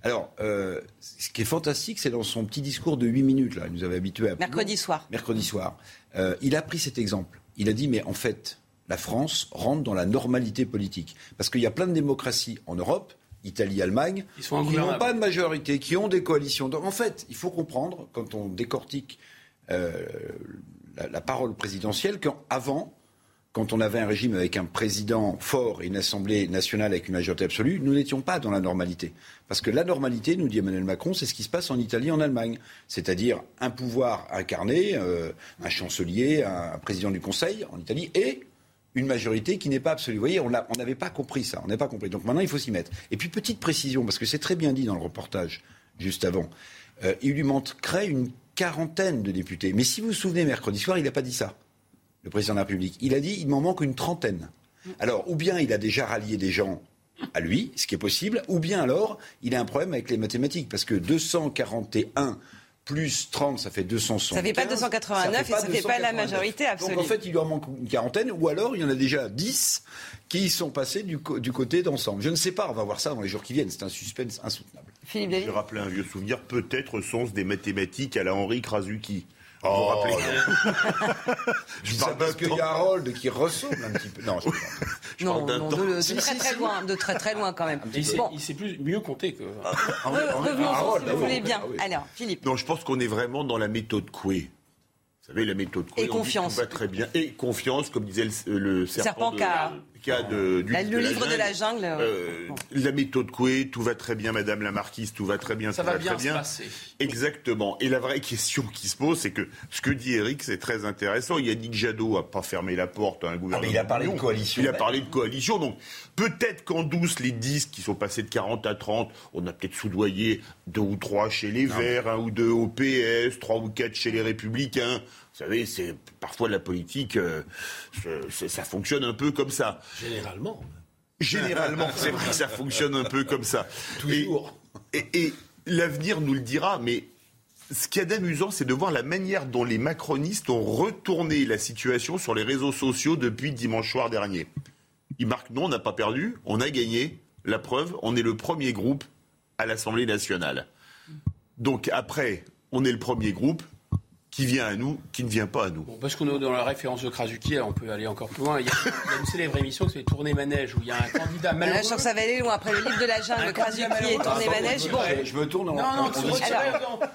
Alors, euh, ce qui est fantastique, c'est dans son petit discours de 8 minutes, là, il nous avait habitués à... Mercredi soir. Mercredi soir. Euh, il a pris cet exemple. Il a dit, mais en fait, la France rentre dans la normalité politique. Parce qu'il y a plein de démocraties en Europe, Italie, Allemagne, qui n'ont pas de majorité, qui ont des coalitions. Donc, en fait, il faut comprendre, quand on décortique euh, la, la, parole présidentielle, qu'avant, quand on avait un régime avec un président fort et une Assemblée nationale avec une majorité absolue, nous n'étions pas dans la normalité. Parce que la normalité, nous dit Emmanuel Macron, c'est ce qui se passe en Italie, en Allemagne. C'est-à-dire un pouvoir incarné, euh, un chancelier, un président du Conseil en Italie et une majorité qui n'est pas absolue. Vous voyez, on n'avait pas compris ça, on n'a pas compris. Donc maintenant, il faut s'y mettre. Et puis, petite précision, parce que c'est très bien dit dans le reportage juste avant, euh, il lui manquerait une quarantaine de députés. Mais si vous vous souvenez, mercredi soir, il n'a pas dit ça le président de la République. Il a dit il m'en manque une trentaine. Alors, ou bien il a déjà rallié des gens à lui, ce qui est possible, ou bien alors il a un problème avec les mathématiques, parce que 241 plus 30, ça fait 260. Ça fait pas 289 et ça ne fait pas la majorité absolue. Donc en fait, il lui en manque une quarantaine, ou alors il y en a déjà 10 qui sont passés du, du côté d'ensemble. Je ne sais pas, on va voir ça dans les jours qui viennent. C'est un suspense insoutenable. Philippe Je vais rappeler un vieux souvenir, peut-être sens des mathématiques à la Henri Krasuki. Vous vous rappelez Je parle parce qu'il y a Harold qui ressemble un petit peu. Non, je non, non de, très très loin, de très très loin quand même. Il sait, plus mieux compter que. Ah, revenons si vous voulez bien. Ah Alors, Philippe. Non, je pense qu'on est vraiment dans la méthode Coué. Vous savez, la méthode Coué. Et confiance. va très bien. Et confiance, comme disait le, serpent, serpent cas de, du le livre de la jungle. Euh, la méthode Coué, tout va très bien, Madame la Marquise, tout va très bien, ça va, bien très bien. Passer. Exactement. Et la vraie question qui se pose, c'est que ce que dit Eric, c'est très intéressant. Yannick Jadot a pas fermé la porte à un gouvernement. Ah, mais il a parlé de coalition. Il a parlé de coalition. Donc peut-être qu'en douce, les 10 qui sont passés de 40 à 30, on a peut-être soudoyé deux ou trois chez les Verts, un ou deux au PS, trois ou quatre chez les Républicains. Vous savez, c'est parfois la politique, euh, ça fonctionne un peu comme ça. Généralement. Généralement, c'est vrai que ça fonctionne un peu comme ça. Toujours. Et, l'avenir nous le dira, mais ce qui est d'amusant, c'est de voir la manière dont les macronistes ont retourné la situation sur les réseaux sociaux depuis dimanche soir dernier. Ils marquent non, on n'a pas perdu, on a gagné. La preuve, on est le premier groupe à l'Assemblée nationale. Donc après, on est le premier groupe qui vient à nous, qui ne vient pas à nous. parce qu'on est dans la référence de Krasuki, on peut aller encore plus loin. Il y a, une célèbre émission qui s'appelle Tourner Manège, où il y a un candidat malheureux. je sens que ça va aller loin. Après le livre de la jungle, Krasuki et Tourner Manège. Bon. Je, me tourne en Non, non,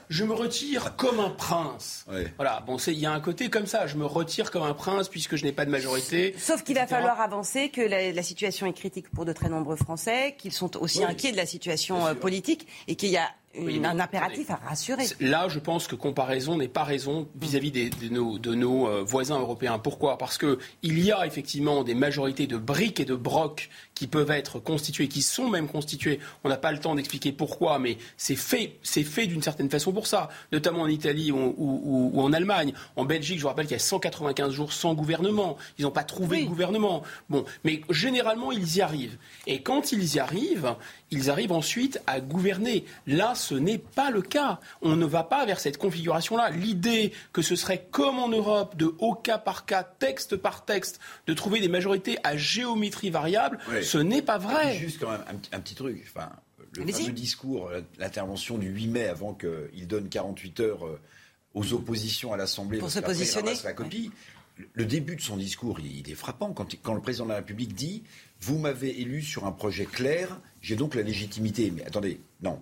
je me retire comme un prince. Voilà, bon, il y a un côté comme ça. Je me retire comme un prince puisque je n'ai pas de majorité. Sauf qu'il va falloir avancer, que la, situation est critique pour de très nombreux Français, qu'ils sont aussi inquiets de la situation euh, politique et qu'il y a un impératif à rassurer. Là, je pense que comparaison n'est pas raison vis-à-vis de nos, de nos euh, voisins européens. Pourquoi? Parce qu'il y a effectivement des majorités de briques et de brocs qui peuvent être constituées, qui sont même constituées. On n'a pas le temps d'expliquer pourquoi, mais c'est fait, c'est fait d'une certaine façon pour ça, notamment en Italie ou, en Allemagne. En Belgique, je vous rappelle qu'il y a 195 jours sans gouvernement. Ils n'ont pas trouvé de gouvernement. Bon, mais généralement, ils y arrivent. Et quand ils y arrivent, ils arrivent ensuite à gouverner. Là, ce n'est pas le cas. On ne va pas vers cette configuration-là. L'idée que ce serait comme en Europe, de haut cas par cas, texte par texte, de trouver des majorités à géométrie variable, ce n'est pas vrai. Juste quand même un, petit truc. Enfin, le fameux discours, l'intervention du 8 mai avant qu'il donne 48 heures euh, aux oppositions à l'Assemblée pour se positionner. La copie. Le début de son discours, il est frappant quand, quand le président de la République dit Vous m'avez élu sur un projet clair, j'ai donc la légitimité. Mais attendez, non.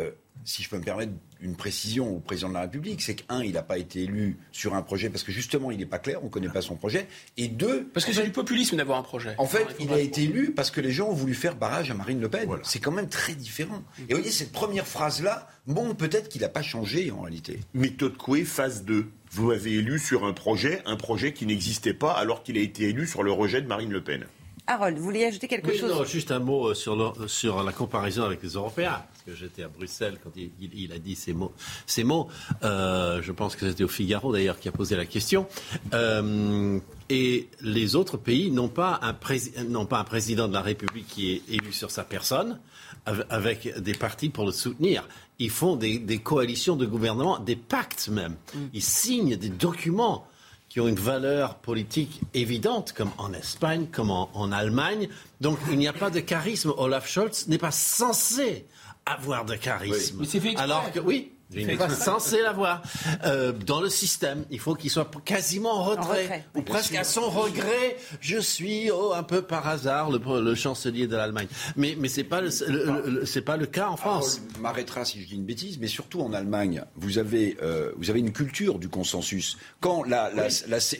Euh, si je peux me permettre une précision au président de la République, c'est qu'un, il n'a pas été élu sur un projet parce que justement, il n'est pas clair, on ne connaît pas son projet. Et deux. Parce que c'est du populisme d'avoir un projet. En fait, il a été élu parce que les gens ont voulu faire barrage à Marine Le Pen. C'est quand même très différent. Et vous voyez, cette première phrase-là, bon, peut-être qu'il n'a pas changé en réalité. Méthode Coué, phase 2. Vous avez élu sur un projet, un projet qui n'existait pas alors qu'il a été élu sur le rejet de Marine Le Pen. Harold, vous vouliez ajouter quelque chose? non, Juste un mot euh, sur la comparaison avec les Européens. Que j'étais à Bruxelles quand il, a dit ces mots. Ces mots euh, je pense que c'était au Figaro d'ailleurs qui a posé la question. Euh, et les autres pays n'ont pas, un pas un président de la République qui est élu sur sa personne, avec des partis pour le soutenir. Ils font des, des coalitions de gouvernement, des pactes même. Mm. Ils signent des documents qui ont une valeur politique évidente, comme en Espagne, comme en, Allemagne. Donc il n'y a pas de charisme. Olaf Scholz n'est pas censé avoir de charisme. Alors que oui, il n'est pas censé l'avoir. Euh, dans le système, il faut qu'il soit quasiment en retrait, ou presque à son regret. Je suis oh, un peu par hasard le, chancelier de l'Allemagne. Mais, mais ce n'est pas, le, c'est pas le cas en France. m'arrêtera si je dis une bêtise, mais surtout en Allemagne, vous avez, euh, vous avez une culture du consensus. Quand la, la,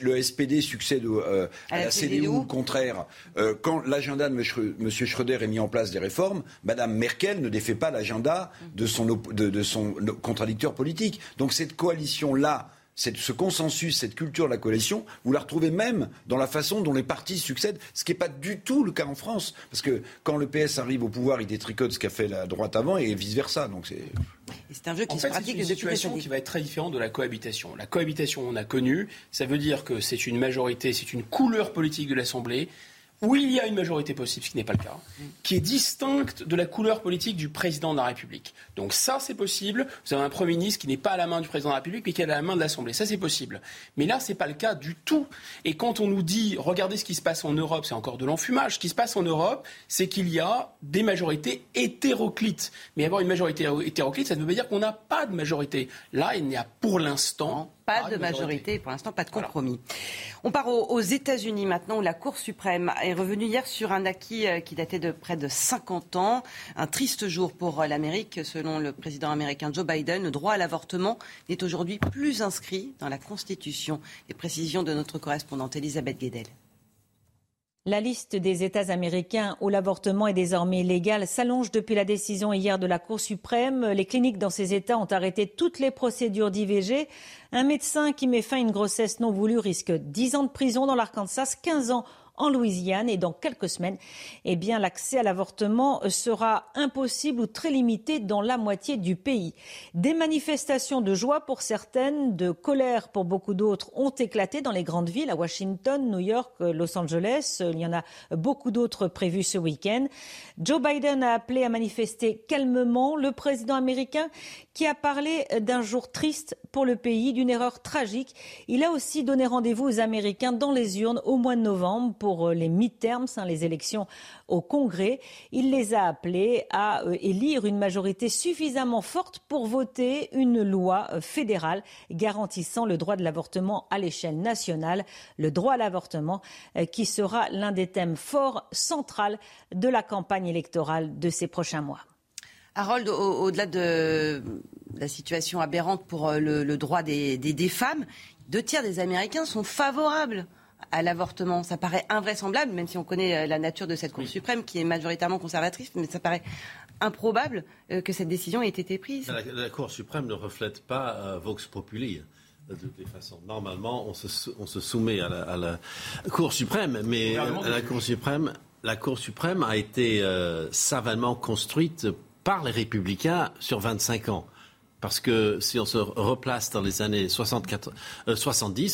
le SPD succède euh, à, la, CDU, ou le contraire, quand l'agenda de M. Schröder est mis en place des réformes, Mme Merkel ne défait pas l'agenda de son, de, de son contradicteurs politiques. Donc cette coalition-là, ce consensus, cette culture de la coalition, vous la retrouvez même dans la façon dont les partis succèdent, ce qui n'est pas du tout le cas en France. Parce que quand le PS arrive au pouvoir, il détricote ce qu'a fait la droite avant et vice-versa. Donc c'est... C'est un jeu qui en se pratique une situation qui va être très différente de la cohabitation. La cohabitation, on a connu, ça veut dire que c'est une majorité, c'est une couleur politique de l'Assemblée où il y a une majorité possible, ce qui n'est pas le cas, qui est distincte de la couleur politique du président de la République. Donc ça, c'est possible. Vous avez un Premier ministre qui n'est pas à la main du président de la République, mais qui est à la main de l'Assemblée. Ça, c'est possible. Mais là, ce n'est pas le cas du tout. Et quand on nous dit, regardez ce qui se passe en Europe, c'est encore de l'enfumage. Ce qui se passe en Europe, c'est qu'il y a des majorités hétéroclites. Mais avoir une majorité hétéroclite, ça ne veut pas dire qu'on n'a pas de majorité. Là, il n'y a pour l'instant pas de majorité, pour l'instant, pas de compromis. On part aux, États-Unis maintenant, où la Cour suprême est revenue hier sur un acquis euh, qui datait de près de 50 ans. Un triste jour pour euh, l'Amérique. Selon le président américain Joe Biden, le droit à l'avortement n'est aujourd'hui plus inscrit dans la Constitution. Les précisions de notre correspondante Elisabeth Guedel. La liste des États américains où l'avortement est désormais illégal s'allonge depuis la décision hier de la Cour suprême. Les cliniques dans ces États ont arrêté toutes les procédures d'IVG. Un médecin qui met fin à une grossesse non voulue risque 10 ans de prison dans l'Arkansas, 15 ans en Louisiane et dans quelques semaines, eh bien, l'accès à l'avortement sera impossible ou très limité dans la moitié du pays. Des manifestations de joie pour certaines, de colère pour beaucoup d'autres ont éclaté dans les grandes villes, à Washington, New York, Los Angeles. Il y en a beaucoup d'autres prévues ce week-end. Joe Biden a appelé à manifester calmement. Le président américain qui a parlé d'un jour triste pour le pays, d'une erreur tragique. Il a aussi donné rendez-vous aux Américains dans les urnes au mois de novembre pour euh, les midterms, hein, les élections au Congrès. Il les a appelés à euh, élire une majorité suffisamment forte pour voter une loi euh, fédérale garantissant le droit de l'avortement à l'échelle nationale, le droit à l'avortement qui sera l'un des thèmes forts centrales de la campagne électorale de ces prochains mois. Harold, au-delà de la situation aberrante pour le, droit des, des femmes, deux tiers des Américains sont favorables à l'avortement. Ça paraît invraisemblable, même si on connaît euh, la nature de cette Cour suprême qui est majoritairement conservatrice, mais ça paraît improbable euh, que cette décision ait été prise. La, Cour suprême ne reflète pas euh, Vox Populi. De toute façon, normalement, on se, soumet à la, Cour suprême, mais la Cour suprême, la Cour suprême a été savamment construite par les républicains sur 25 ans. Parce que si on se replace dans les années 70, euh,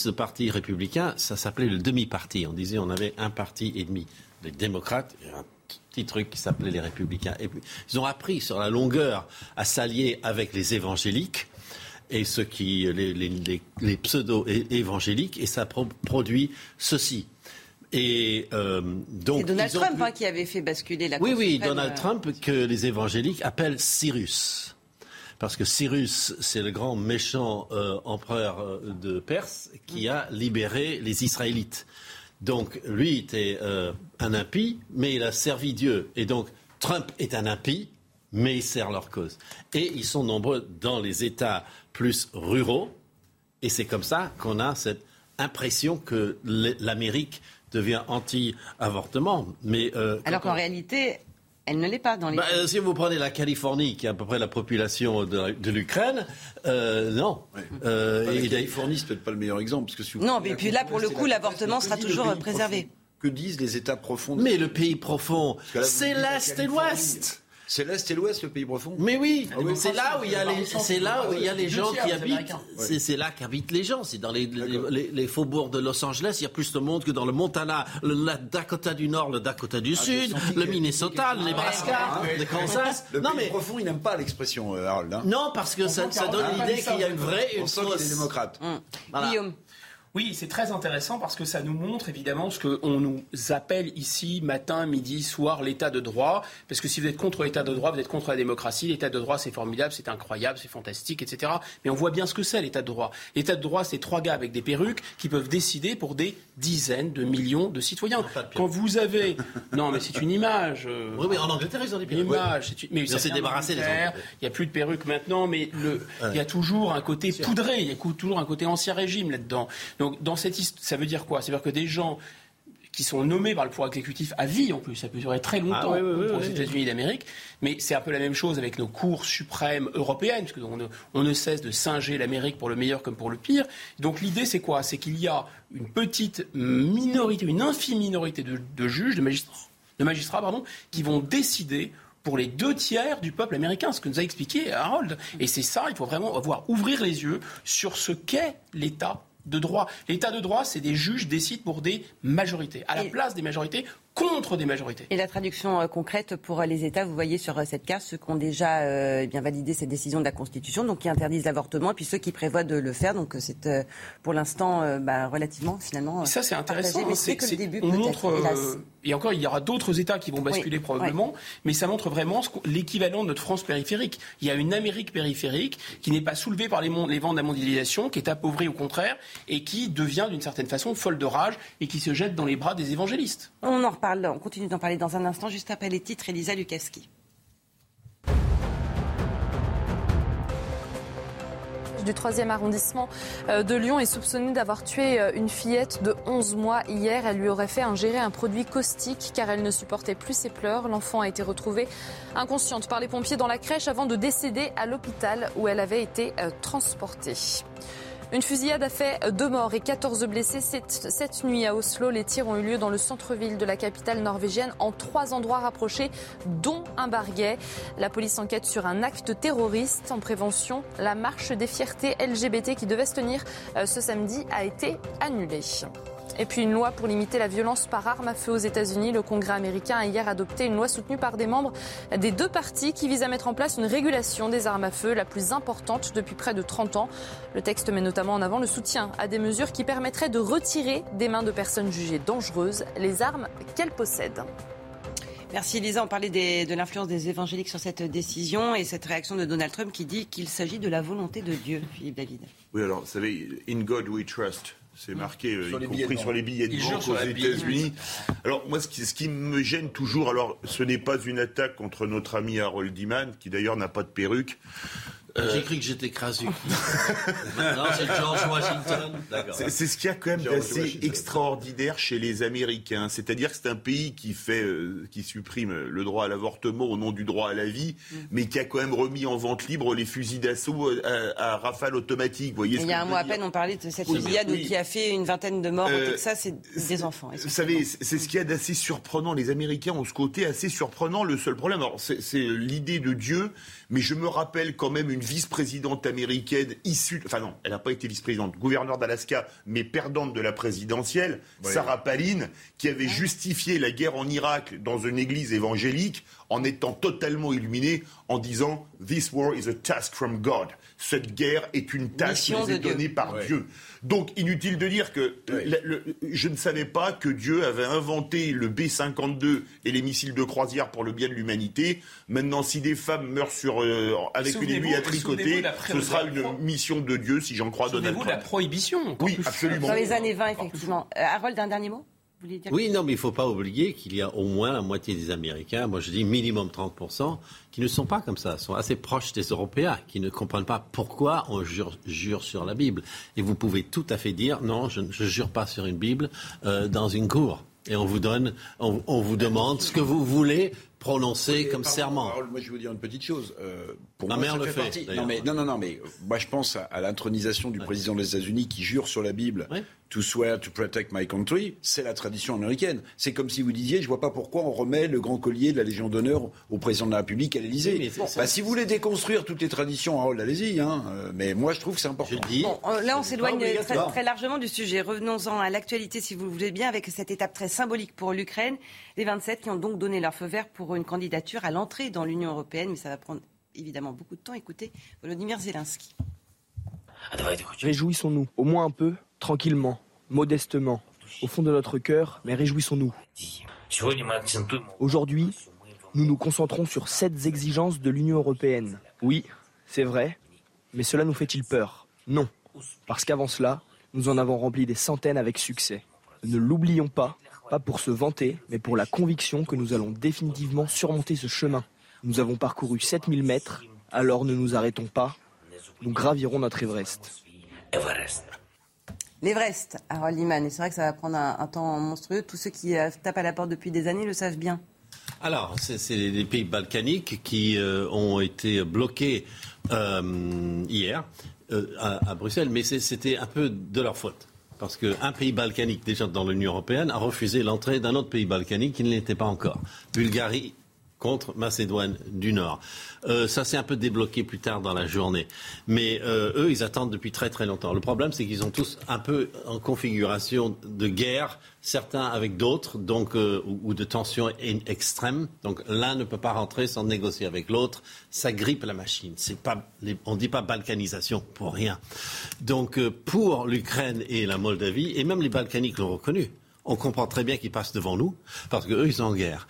le Parti républicain, ça s'appelait le demi-parti. On disait on avait un parti et demi. Les démocrates, et un petit truc qui s'appelait les républicains. Et puis, ils ont appris sur la longueur à s'allier avec les évangéliques et ceux qui, les, pseudo-évangéliques, et ça produit ceci. Et euh, donc, c'est Donald Trump hein, qui avait fait basculer la. Oui, oui, Donald euh, Trump que les évangéliques appellent Cyrus parce que Cyrus, c'est le grand méchant euh, empereur de Perse qui a libéré les Israélites. Donc lui était un impie, mais il a servi Dieu. Et donc Trump est un impie, mais il sert leur cause. Et ils sont nombreux dans les États plus ruraux. Et c'est comme ça qu'on a cette impression que l'Amérique devient anti-avortement. Mais alors qu'en réalité, elle ne l'est pas dans les. Bah, si vous prenez la Californie, qui est à peu près la population de, l'Ukraine, euh, non. Euh, la Californie, c'est peut-être pas le meilleur exemple. Parce que non, mais puis là, pour le coup, l'avortement sera toujours préservé. Que disent les États profonds Mais le pays profond, c'est l'Est et l'Ouest. C'est l'Est et l'Ouest, le pays profond Mais oui, ah c'est là où il y a les, c'est là où il y a les gens qui habitent. C'est là qu'habitent les gens. C'est dans les, les, faubourgs de Los Angeles, il y a plus de monde que dans le Montana, le Dakota du Nord, le Dakota du ah, Sud, le Minnesota, le Nebraska, le Kansas. Le pays profond, il n'aime pas l'expression, euh, Harold. Hein. Non, parce que ça, donne l'idée qu'il y a une vraie... On sent qu'il est démocrate. Guillaume. Oui, c'est très intéressant parce que ça nous montre évidemment ce qu'on nous appelle ici matin, midi, soir l'état de droit. Parce que si vous êtes contre l'état de droit, vous êtes contre la démocratie. L'état de droit, c'est formidable, c'est incroyable, c'est fantastique, etc. Mais on voit bien ce que c'est l'état de droit. L'état de droit, c'est trois gars avec des perruques qui peuvent décider pour des dizaines de millions de citoyens. Quand vous avez, non, mais c'est une image. Euh, oui, mais en Angleterre, ils ont des perruques. Une image, une... mais ça s'est débarrassé des Il n'y a plus de perruques maintenant, mais le... il y a toujours un côté poudré, il y a toujours un côté ancien régime là-dedans. Donc, dans cette ça veut dire quoi? Ça veut dire que des gens qui sont nommés par le pouvoir exécutif à vie en plus. Ça peut durer très longtemps ah, aux États-Unis d'Amérique. Mais c'est un peu la même chose avec nos cours suprêmes européennes, parce qu'on ne, on ne cesse de singer l'Amérique pour le meilleur comme pour le pire. Donc l'idée, c'est quoi? C'est qu'il y a une petite minorité, une infime minorité de, juges, de magistrats, de magistrats pardon, qui vont décider pour les deux tiers du peuple américain, ce que nous a expliqué Harold. Et c'est ça, il faut vraiment avoir ouvrir les yeux sur ce qu'est l'État de droit. L'état de droit, c'est des juges décident pour des majorités, à la place des majorités, contre des majorités. Et la traduction euh, concrète pour euh, les États, vous voyez sur euh, cette carte ceux qui ont déjà bien validé cette décision de la Constitution, donc qui interdisent l'avortement, et puis ceux qui prévoient de le faire. Donc c'est pour l'instant bah, relativement finalement. ça c'est intéressant. Mais c'est que le début. On montre, et encore, il y aura d'autres États qui vont basculer probablement, mais ça montre vraiment l'équivalent de notre France périphérique. Il y a une Amérique périphérique qui n'est pas soulevée par les, les vents de la mondialisation, qui est appauvrie au contraire, et qui devient d'une certaine façon folle de rage et qui se jette dans les bras des évangélistes. On en on continue d'en parler dans un instant, juste après les titres, Elisa Lukaski. Du 3e arrondissement euh, de Lyon est soupçonné d'avoir tué euh, une fillette de 11 mois hier. Elle lui aurait fait ingérer un produit caustique car elle ne supportait plus ses pleurs. L'enfant a été retrouvée inconsciente par les pompiers dans la crèche avant de décéder à l'hôpital où elle avait été euh, transportée. Une fusillade a fait deux morts et 14 blessés cette, nuit à Oslo. Les tirs ont eu lieu dans le centre-ville de la capitale norvégienne en trois endroits rapprochés, dont un barguet. La police enquête sur un acte terroriste en prévention. La marche des fiertés LGBT qui devait se tenir euh, ce samedi a été annulée. Et puis une loi pour limiter la violence par arme à feu aux États-Unis. Le Congrès américain a hier adopté une loi soutenue par des membres des deux partis qui vise à mettre en place une régulation des armes à feu la plus importante depuis près de 30 ans. Le texte met notamment en avant le soutien à des mesures qui permettraient de retirer des mains de personnes jugées dangereuses les armes qu'elles possèdent. Merci Lisa. On parlait de l'influence des évangéliques sur cette décision et cette réaction de Donald Trump qui dit qu'il s'agit de la volonté de Dieu, Philippe David. Oui, alors, vous savez, in God we trust. C'est marqué, euh, y compris sur les billets de banque aux États-Unis. Alors moi, ce qui, ce qui, me gêne toujours, alors ce n'est pas une attaque contre notre ami Harold Diman, qui d'ailleurs n'a pas de perruque. Euh, J'ai cru que j'étais Krasuki. non, c'est George Washington. C'est ce qu'il y a quand même d'assez extraordinaire chez les Américains. C'est-à-dire que c'est un pays qui fait, euh, qui supprime le droit à l'avortement au nom du droit à la vie, mm. mais qui a quand même remis en vente libre les fusils d'assaut euh, à, rafale automatique. Voyez il y a un mois à peine, on parlait de cette fusillade qui a fait une vingtaine de morts au Texas et des enfants. Vous savez, c'est ce qu'il y a d'assez surprenant. Les Américains ont ce côté assez surprenant. Le seul problème, c'est l'idée de Dieu, mais je me rappelle quand même une vice-présidente américaine issue, enfin non, elle n'a pas été vice-présidente, gouverneur d'Alaska, mais perdante de la présidentielle, Sarah Palin, qui avait justifié la guerre en Irak dans une église évangélique en étant totalement illuminée en disant This war is a task from God. Cette guerre est une tâche qui est donnée par Dieu. Donc inutile de dire que je ne savais pas que Dieu avait inventé le B-52 et les missiles de croisière pour le bien de l'humanité. Maintenant, si des femmes meurent sur, euh, avec une aiguille à tricoter, ce sera une mission de Dieu, si j'en crois Donald Trump. vous la prohibition. Oui, absolument. Dans les années 20, effectivement. Euh, Harold, un dernier mot? Oui, non, mais il ne faut pas oublier qu'il y a au moins la moitié des Américains, moi je dis minimum 30%, qui ne sont pas comme ça, sont assez proches des Européens, qui ne comprennent pas pourquoi on jure, sur la Bible. Et vous pouvez tout à fait dire, non, je ne jure pas sur une Bible euh, dans une cour. Et on vous donne, on vous demande ce que vous voulez prononcé comme serment. moi, je vais vous dire une petite chose. Euh, pour Ma mère le fait. non, mais, non, non, non, mais moi, je pense à, l'intronisation du président des États-Unis qui jure sur la Bible. To swear to protect my country, c'est la tradition américaine. C'est comme si vous disiez, je vois pas pourquoi on remet le grand collier de la Légion d'honneur au président de la République à l'Élysée. Bah, si vous voulez déconstruire toutes les traditions, allez-y. Hein. Euh, mais moi, je trouve que c'est important. Bon, euh, là, on s'éloigne très, très, largement du sujet. Revenons-en à l'actualité, si vous voulez bien, avec cette étape très symbolique pour l'Ukraine. Les 27 qui ont donc donné leur feu vert pour une candidature à l'entrée dans l'Union européenne, mais ça va prendre évidemment beaucoup de temps. Écoutez Volodymyr Zelensky. Réjouissons-nous, au moins un peu, tranquillement, modestement, au fond de notre cœur, mais réjouissons-nous. Aujourd'hui, nous nous concentrons sur sept exigences de l'Union européenne. Oui, c'est vrai, mais cela nous fait-il peur? Non, parce qu'avant cela, nous en avons rempli des centaines avec succès. Ne l'oublions pas, pas pour se vanter, mais pour la conviction que nous allons définitivement surmonter ce chemin. Nous avons parcouru 7000 mètres, alors ne nous arrêtons pas, nous gravirons notre Everest. L'Everest, Harold Liman, et c'est vrai que ça va prendre un, temps monstrueux. Tous ceux qui euh, tapent à la porte depuis des années le savent bien. Alors, c'est les pays balkaniques qui euh, ont été bloqués euh, hier à, Bruxelles, mais c'était un peu de leur faute parce qu'un pays balkanique, déjà dans l'Union européenne, a refusé l'entrée d'un autre pays balkanique qui ne l'était pas encore. Bulgarie contre Macédoine du Nord. Euh, ça s'est un peu débloqué plus tard dans la journée. Mais euh, eux, ils attendent depuis très très longtemps. Le problème, c'est qu'ils ont tous un peu en configuration de guerre, certains avec d'autres, donc euh, ou, de tension extrême. Donc l'un ne peut pas rentrer sans négocier avec l'autre. Ça grippe la machine. C'est pas, on ne dit pas balkanisation pour rien. Donc pour l'Ukraine et la Moldavie, et même les Balkaniques l'ont reconnu, on comprend très bien qu'ils passent devant nous, parce qu'eux, ils sont en guerre.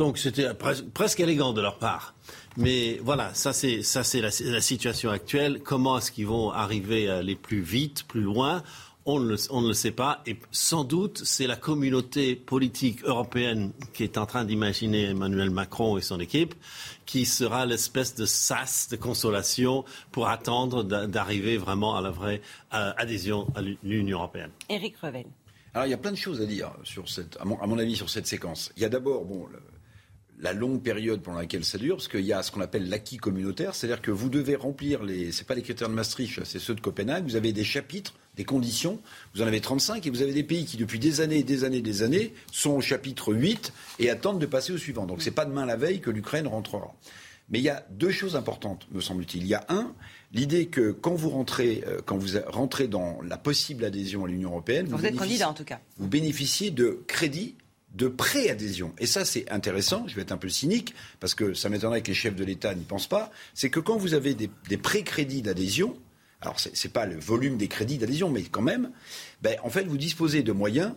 Donc c'était presque élégant de leur part. Mais voilà, ça c'est ça c'est la, situation actuelle. Comment est-ce qu'ils vont arriver à aller plus vite, plus loin? On ne, le, sait pas. Et sans doute, c'est la communauté politique européenne qui est en train d'imaginer Emmanuel Macron et son équipe qui sera l'espèce de sas de consolation pour attendre d'arriver vraiment à la vraie euh, adhésion à l'Union européenne. Éric Revel. Alors, il y a plein de choses à dire, sur cette, à, mon, avis, sur cette séquence. Il y a d'abord, bon, la longue période pendant laquelle ça dure, parce qu'il y a ce qu'on appelle l'acquis communautaire, c'est-à-dire que vous devez remplir les, c'est pas les critères de Maastricht, c'est ceux de Copenhague, vous avez des chapitres, des conditions, vous en avez 35 et vous avez des pays qui depuis des années et des années et des années sont au chapitre 8 et attendent de passer au suivant. Donc c'est pas demain la veille que l'Ukraine rentrera. Mais il y a deux choses importantes, me semble-t-il. Il y a un, l'idée que quand vous rentrez, euh, quand vous rentrez dans la possible adhésion à l'Union européenne, vous, êtes candidat en tout cas. Vous bénéficiez de crédits de préadhésion. Et ça, c'est intéressant. Je vais être un peu cynique parce que ça m'étonnerait que les chefs de l'État n'y pensent pas. C'est que quand vous avez des, des pré-crédits d'adhésion, alors ce n'est pas le volume des crédits d'adhésion, mais quand même, ben, en fait, vous disposez de moyens,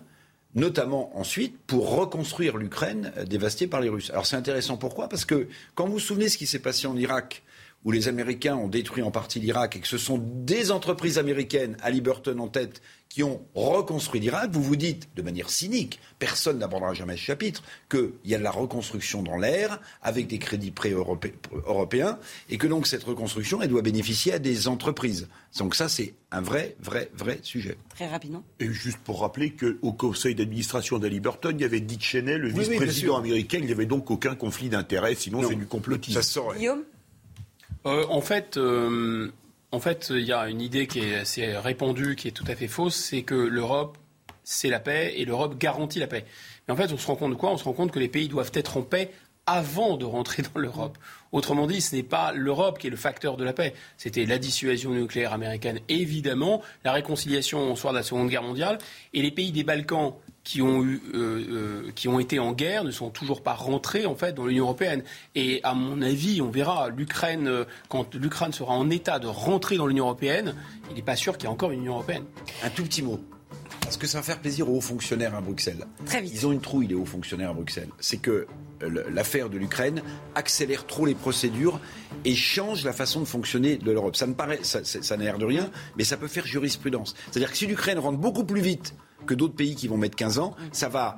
notamment ensuite, pour reconstruire l'Ukraine euh, dévastée par les Russes. Alors c'est intéressant pourquoi? Parce que quand vous vous souvenez ce qui s'est passé en Irak, où les Américains ont détruit en partie l'Irak et que ce sont des entreprises américaines, Halliburton en tête, qui ont reconstruit l'Irak, vous vous dites, de manière cynique, personne n'abordera jamais ce chapitre, qu'il y a de la reconstruction dans l'air, avec des crédits pré-européens, et que donc cette reconstruction, elle doit bénéficier à des entreprises. Donc ça, c'est un vrai, vrai, vrai sujet. Très rapidement. Et juste pour rappeler qu'au conseil d'administration d'Aliburton, il y avait Dick Cheney, le vice-président américain, il n'y avait donc aucun conflit d'intérêts, sinon c'est du complotisme. Ça. Guillaume? Euh, En fait... Euh, en fait, il y a une idée qui est assez répandue, qui est tout à fait fausse, c'est que l'Europe, c'est la paix et l'Europe garantit la paix. Mais en fait, on se rend compte de quoi? On se rend compte que les pays doivent être en paix avant de rentrer dans l'Europe. Autrement dit, ce n'est pas l'Europe qui est le facteur de la paix. C'était la dissuasion nucléaire américaine, évidemment, la réconciliation au soir de la Seconde Guerre mondiale, et les pays des Balkans qui ont, eu, euh, euh, qui ont été en guerre ne sont toujours pas rentrés en fait dans l'Union européenne. Et à mon avis, on verra l'Ukraine euh, quand l'Ukraine sera en état de rentrer dans l'Union européenne, il n'est pas sûr qu'il y ait encore une Union européenne. Un tout petit mot. Parce que ça va faire plaisir aux hauts fonctionnaires à Bruxelles. Très vite. Ils ont une trouille, les hauts fonctionnaires à Bruxelles. C'est que l'affaire de l'Ukraine accélère trop les procédures et change la façon de fonctionner de l'Europe. Ça ne paraît, ça, ça n'a l'air de rien, mais ça peut faire jurisprudence. C'est-à-dire que si l'Ukraine rentre beaucoup plus vite que d'autres pays qui vont mettre 15 ans, ça va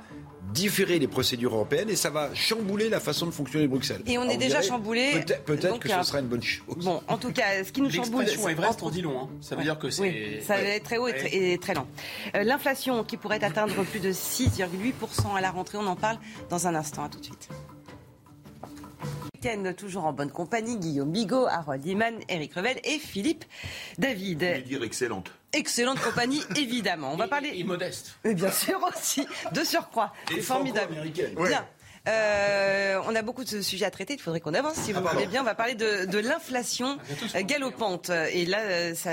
différer les procédures européennes et ça va chambouler la façon de fonctionner de Bruxelles. Et on est déjà chamboulé. Peut-être que ce sera une bonne chose. Bon, en tout cas, ce qui nous chamboule. L'expression Everest en dit long. Hein. Ça veut dire que c'est. Oui, ça va être très haut et très, lent. Euh, l'inflation qui pourrait atteindre plus de 6,8% à la rentrée, on en parle dans un instant. À tout de suite toujours en bonne compagnie, Guillaume Bigot, Harold Iman, Eric Revel et Philippe David. Je vais dire excellente. Excellente compagnie, évidemment. On va parler. Et, modeste. Et bien sûr aussi, de surcroît. C'est formidable. Bien. Euh, on a beaucoup de sujets à traiter. Il faudrait qu'on avance, si vous ah, voulez bien. On va parler de, l'inflation galopante. Et là, ça,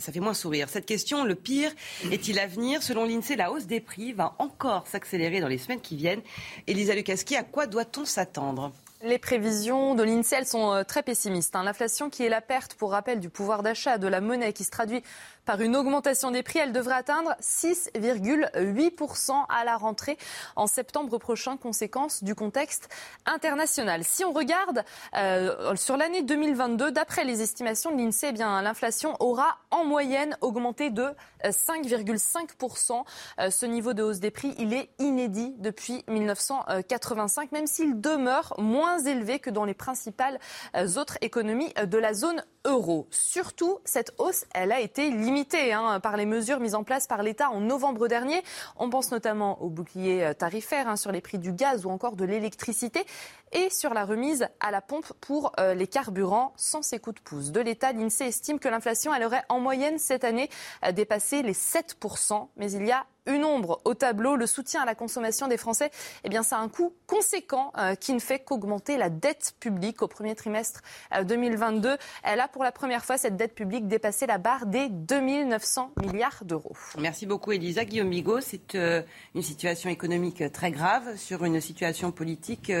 ça, fait moins sourire. Cette question, le pire est-il à venir? Selon l'INSEE, la hausse des prix va encore s'accélérer dans les semaines qui viennent. Elisa Lukaski, à quoi doit-on s'attendre? Les prévisions de l'INSEE sont euh, très pessimistes. Hein. L'inflation qui est la perte, pour rappel, du pouvoir d'achat de la monnaie qui se traduit par une augmentation des prix. Elle devrait atteindre 6,8% à la rentrée en septembre prochain, conséquence du contexte international. Si on regarde euh, sur l'année 2022, d'après les estimations de l'INSEE, eh bien l'inflation aura en moyenne augmenté de 5,5%. Euh, ce niveau de hausse des prix, il est inédit depuis 1985, même s'il demeure moins élevé que dans les principales euh, autres économies de la zone euro. Surtout, cette hausse, elle a été limitée hein, par les mesures mises en place par l'État en novembre dernier. On pense notamment au bouclier euh, tarifaire hein, sur les prix du gaz ou encore de l'électricité et sur la remise à la pompe pour euh, les carburants sans ces coups de pouce de l'État. L'INSEE estime que l'inflation, elle aurait en moyenne cette année euh, dépassé les 7%. Mais il y a une ombre au tableau. Le soutien à la consommation des Français, eh bien, ça a un coût conséquent euh, qui ne fait qu'augmenter la dette publique au premier trimestre 2022. Elle a pour la première fois cette dette publique dépassé la barre des 2900 milliards d'euros. Merci beaucoup, Elisa. Guillaume Bigot, c'est une situation économique très grave sur une situation politique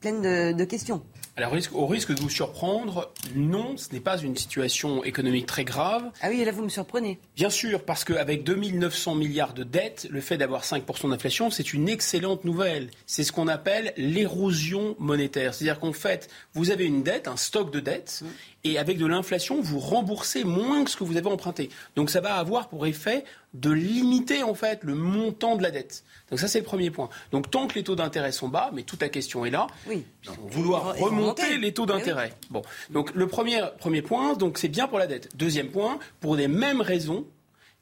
pleine de, questions. Alors, au risque de vous surprendre, non, ce n'est pas une situation économique très grave. Ah oui, là, vous me surprenez. Bien sûr, parce qu'avec 2900 milliards de dettes, le fait d'avoir 5% d'inflation, c'est une excellente nouvelle. C'est ce qu'on appelle l'érosion monétaire. C'est-à-dire qu'en fait, vous avez une dette, un stock de dettes, et avec de l'inflation, vous remboursez moins que ce que vous avez emprunté. Donc ça va avoir pour effet de limiter en fait le montant de la dette. Donc ça c'est le premier point. Donc tant que les taux d'intérêt sont bas, mais toute la question est là, oui. vouloir remonter les taux d'intérêt. Bon, donc le premier premier point, donc c'est bien pour la dette. Deuxième point, pour les mêmes raisons,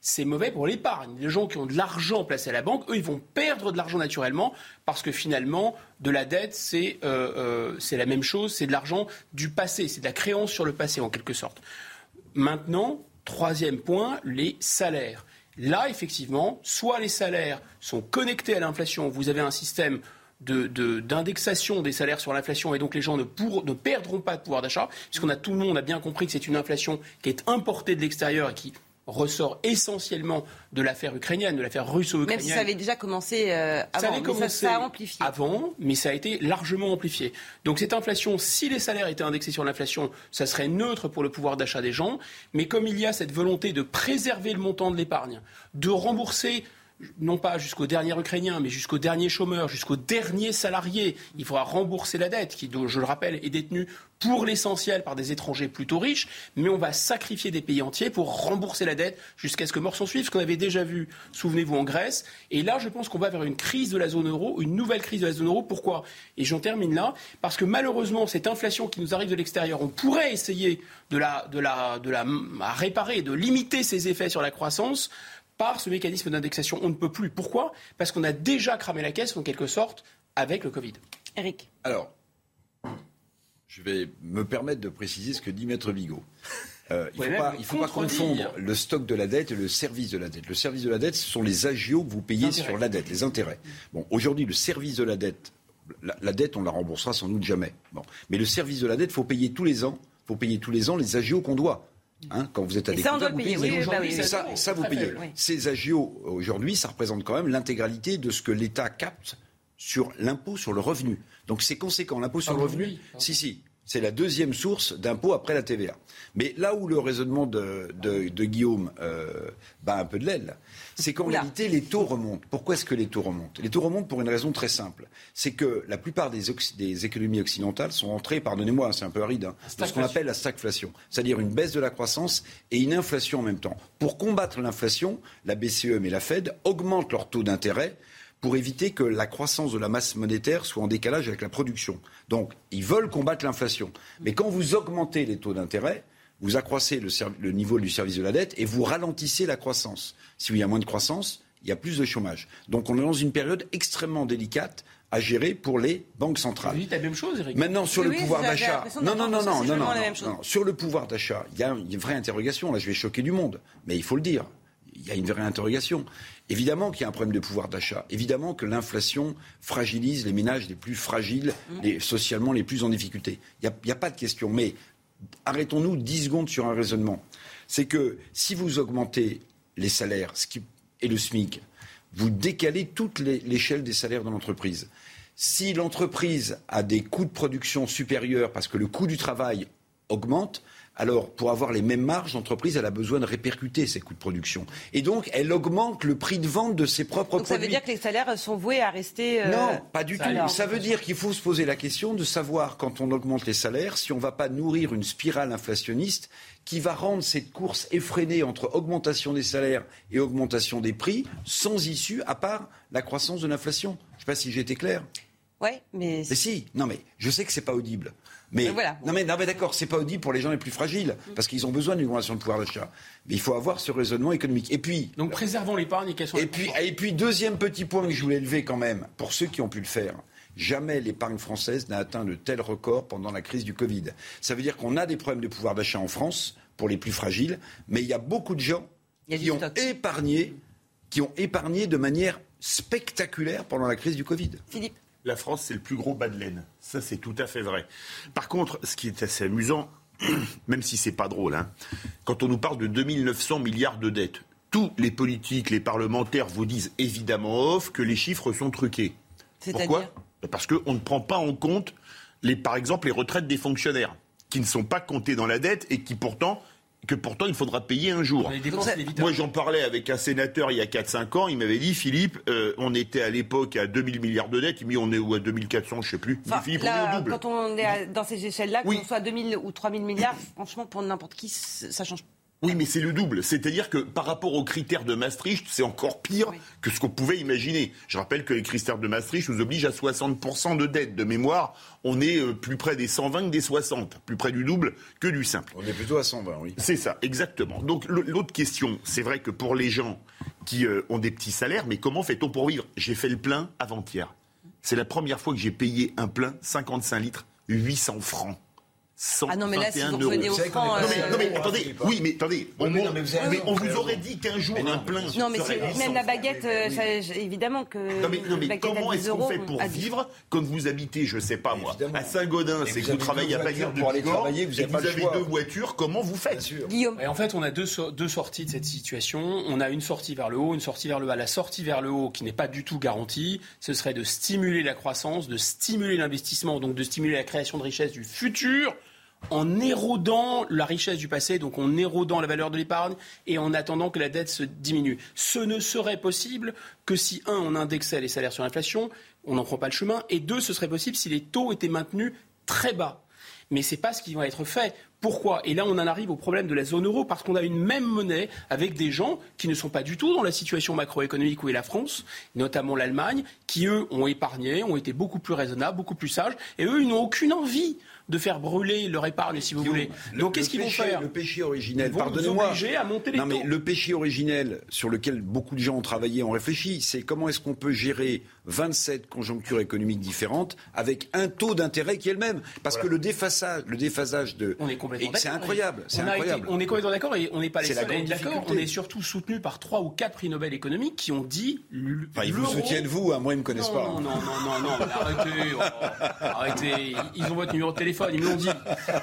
c'est mauvais pour l'épargne. Les gens qui ont de l'argent placé à la banque, eux, ils vont perdre de l'argent naturellement parce que finalement, de la dette, c'est euh, euh, la même chose, c'est de l'argent du passé, c'est de la créance sur le passé en quelque sorte. Maintenant, troisième point, les salaires. Là, effectivement, soit les salaires sont connectés à l'inflation, vous avez un système d'indexation des salaires sur l'inflation et donc les gens ne, ne perdront pas de pouvoir d'achat, puisqu'on a tout le monde a bien compris que c'est une inflation qui est importée de l'extérieur et qui ressort essentiellement de l'affaire ukrainienne, de l'affaire russo-ukrainienne. Même si ça avait déjà commencé euh, avant, ça avait commencé ça, a amplifié. Avant, mais ça a été largement amplifié. Donc cette inflation, si les salaires étaient indexés sur l'inflation, ça serait neutre pour le pouvoir d'achat des gens. Mais comme il y a cette volonté de préserver le montant de l'épargne, de rembourser non pas jusqu'au dernier Ukrainien, mais jusqu'au dernier chômeur, jusqu'au dernier salarié. Il faudra rembourser la dette, qui, je le rappelle, est détenue pour l'essentiel par des étrangers plutôt riches, mais on va sacrifier des pays entiers pour rembourser la dette jusqu'à ce que mort s'en suive, ce qu'on avait déjà vu, souvenez-vous, en Grèce. Et là, je pense qu'on va vers une crise de la zone euro, une nouvelle crise de la zone euro. Pourquoi? Et j'en termine là, parce que malheureusement, cette inflation qui nous arrive de l'extérieur, on pourrait essayer de la, de la, de la réparer, de limiter ses effets sur la croissance par ce mécanisme d'indexation. On ne peut plus. Pourquoi? Parce qu'on a déjà cramé la caisse, en quelque sorte, avec le Covid. Eric. Alors, je vais me permettre de préciser ce que dit Maître Bigot. Euh, il ne faut, pas, confondre le stock de la dette et le service de la dette. Le service de la dette, ce sont les agios que vous payez sur la dette, les intérêts. Bon, aujourd'hui, le service de la dette, la, dette, on la remboursera sans doute jamais. Bon. Mais le service de la dette, il faut payer tous les ans, faut payer tous les ans les agios qu'on doit. Hein, quand vous êtes à des vous payez. ça, ça, vous payez. Ces agios, aujourd'hui, ça représente quand même l'intégralité de ce que l'État capte sur l'impôt sur le revenu. Donc c'est conséquent. L'impôt sur le revenu, si, si, c'est la deuxième source d'impôt après la TVA. Mais là où le raisonnement de, Guillaume euh, bat un peu de l'aile, c'est qu'en réalité, les taux remontent. Pourquoi est-ce que les taux remontent? Les taux remontent pour une raison très simple. C'est que la plupart des, des économies occidentales sont entrées, pardonnez-moi, c'est un peu aride, hein, dans ce qu'on appelle la stagflation. C'est-à-dire une baisse de la croissance et une inflation en même temps. Pour combattre l'inflation, la BCE et la Fed augmentent leurs taux d'intérêt pour éviter que la croissance de la masse monétaire soit en décalage avec la production. Donc, ils veulent combattre l'inflation. Mais quand vous augmentez les taux d'intérêt, vous accroissez le, niveau du service de la dette et vous ralentissez la croissance. S'il y a moins de croissance, il y a plus de chômage. Donc on est dans une période extrêmement délicate à gérer pour les banques centrales. Vous dites la même chose, Eric. Maintenant, sur le pouvoir d'achat. Non, non, non, non, non, non, Sur le pouvoir d'achat, il y a une vraie interrogation. Là, je vais choquer du monde. Mais il faut le dire. Il y a une vraie interrogation. Évidemment qu'il y a un problème de pouvoir d'achat. Évidemment que l'inflation fragilise les ménages les plus fragiles, mm. les, socialement les plus en difficulté. Il n'y a, pas de question. Mais arrêtons-nous 10 secondes sur un raisonnement. C'est que si vous augmentez les salaires ce qui, et le SMIC, vous décalez toute l'échelle des salaires de l'entreprise. Si l'entreprise a des coûts de production supérieurs parce que le coût du travail augmente, alors, pour avoir les mêmes marges, l'entreprise, elle a besoin de répercuter ses coûts de production. Et donc, elle augmente le prix de vente de ses propres donc produits. Ça veut dire que les salaires sont voués à rester. Euh, non, pas du tout. Ça veut dire qu'il faut se poser la question de savoir, quand on augmente les salaires, si on ne va pas nourrir une spirale inflationniste qui va rendre cette course effrénée entre augmentation des salaires et augmentation des prix sans issue, à part la croissance de l'inflation. Je ne sais pas si j'ai été clair. Ouais, mais. Mais si, non, mais je sais que c'est pas audible. Mais, non mais, non mais d'accord, c'est pas audible pour les gens les plus fragiles parce qu'ils ont besoin d'une augmentation de pouvoir d'achat. Mais il faut avoir ce raisonnement économique. Et puis donc préservons l'épargne et Et puis et puis deuxième petit point que je voulais lever quand même pour ceux qui ont pu le faire. Jamais l'épargne française n'a atteint de tels records pendant la crise du Covid. Ça veut dire qu'on a des problèmes de pouvoir d'achat en France pour les plus fragiles, mais il y a beaucoup de gens qui ont épargné, qui ont épargné de manière spectaculaire pendant la crise du Covid. Philippe la France, c'est le plus gros bas de laine. Ça, c'est tout à fait vrai. Par contre, ce qui est assez amusant, même si c'est pas drôle, hein, quand on nous parle de 2900 milliards de dettes, tous les politiques, les parlementaires vous disent évidemment off que les chiffres sont truqués. Pourquoi? Parce qu'on ne prend pas en compte les, par exemple les retraites des fonctionnaires, qui ne sont pas comptées dans la dette et qui pourtant que pourtant il faudra payer un jour. Moi j'en parlais avec un sénateur il y a 4-5 ans, il m'avait dit Philippe, euh, on était à l'époque à 2000 milliards de dettes, il on est où à 2400, je sais plus. Philippe, on double. Quand on est dans ces échelles-là, qu'on soit 2000 ou 3000 milliards, franchement pour n'importe qui, ça change oui, mais c'est le double. C'est-à-dire que par rapport aux critères de Maastricht, c'est encore pire que ce qu'on pouvait imaginer. Je rappelle que les critères de Maastricht nous obligent à 60% de dette. De mémoire, on est euh, plus près des 120 que des 60, plus près du double que du simple. On est plutôt à 120, oui. C'est ça, exactement. Donc l'autre question, c'est vrai que pour les gens qui euh, ont des petits salaires, mais comment fait-on pour vivre? J'ai fait le plein avant-hier. C'est la première fois que j'ai payé un plein 55 litres, 800 francs ah non, mais là, si vous revenez au franc... Non, mais, non, mais attendez, oui, mais attendez, on, mais, on vous aurait dit qu'un jour, un plein... Non, mais même la baguette, euh, ça, évidemment que... Non, mais, non, mais comment est-ce qu'on fait pour vivre quand vous habitez, je sais pas moi, à Saint-Gaudin, c'est que vous travaillez à Bagnères de Bigorre, et vous avez deux voitures, comment vous faites? Guillaume. En fait, on a deux sorties de cette situation. On a une sortie vers le haut, une sortie vers le bas. La sortie vers le haut, qui n'est pas du tout garantie, ce serait de stimuler la croissance, de stimuler l'investissement, donc de stimuler la création de richesses du futur en érodant la richesse du passé, donc en érodant la valeur de l'épargne et en attendant que la dette se diminue. Ce ne serait possible que si, un, on indexait les salaires sur l'inflation, on n'en prend pas le chemin, et deux, ce serait possible si les taux étaient maintenus très bas. Mais ce n'est pas ce qui va être fait. Pourquoi? Et là, on en arrive au problème de la zone euro, parce qu'on a une même monnaie avec des gens qui ne sont pas du tout dans la situation macroéconomique où est la France, notamment l'Allemagne, qui, eux, ont épargné, ont été beaucoup plus raisonnables, beaucoup plus sages, et eux, ils n'ont aucune envie de faire brûler leur épargne, si vous voulez. Donc qu'est-ce qu'ils vont faire Le péché originel, pardonnez-moi. à monter les non, mais le péché originel sur lequel beaucoup de gens ont travaillé, ont réfléchi, c'est comment est-ce qu'on peut gérer 27 conjonctures économiques différentes avec un taux d'intérêt qui est le même. Parce que le déphasage, le déphasage de. On est complètement C'est incroyable. C'est incroyable. on est complètement d'accord et on n'est pas les seuls d'accord. On est surtout soutenu par trois ou quatre prix Nobel économiques qui ont dit. Enfin, ils vous soutiennent, vous, hein, moi, ils ne me connaissent pas. Non, non, non, non, non, arrêtez. Oh, arrêtez. Ils ont votre numéro de téléphone, ils me l'ont dit.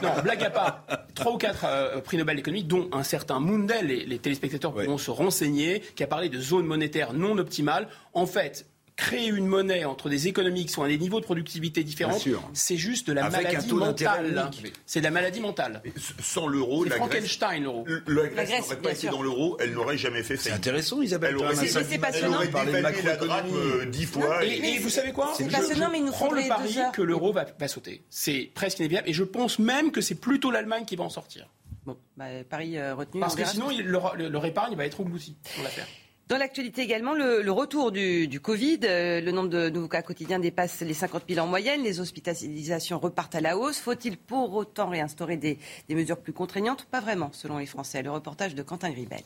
Non, blague à part. Trois ou quatre euh, prix Nobel économiques, dont un certain Mundell, les, les téléspectateurs pourront se renseigner, qui a parlé de zones monétaires non optimales. En fait, créer une monnaie entre des économies qui sont à des niveaux de productivité différents, c'est juste de la maladie mentale. C'est de la maladie mentale. sans l'euro, la Frankenstein, l'euro. La Grèce n'aurait pas été dans l'euro, elle n'aurait jamais fait C'est intéressant, Isabelle. Elle aurait, c'est passionnant. Elle aurait dévalué la drachme euh, dix fois. Et, vous savez quoi C'est passionnant, mais nous prend le pari que l'euro va, va sauter. C'est presque inévitable. Et je pense même que c'est plutôt l'Allemagne qui va en sortir. Bon, bah, Paris euh, retenu. Parce que sinon, leur épargne va être engloutie pour l'affaire. Dans l'actualité également, le, retour du, du Covid. Euh, le nombre de nouveaux cas quotidiens dépasse les 50 000 en moyenne. Les hospitalisations repartent à la hausse. Faut-il pour autant réinstaurer des, des mesures plus contraignantes Pas vraiment, selon les Français? Le reportage de Quentin Gribel.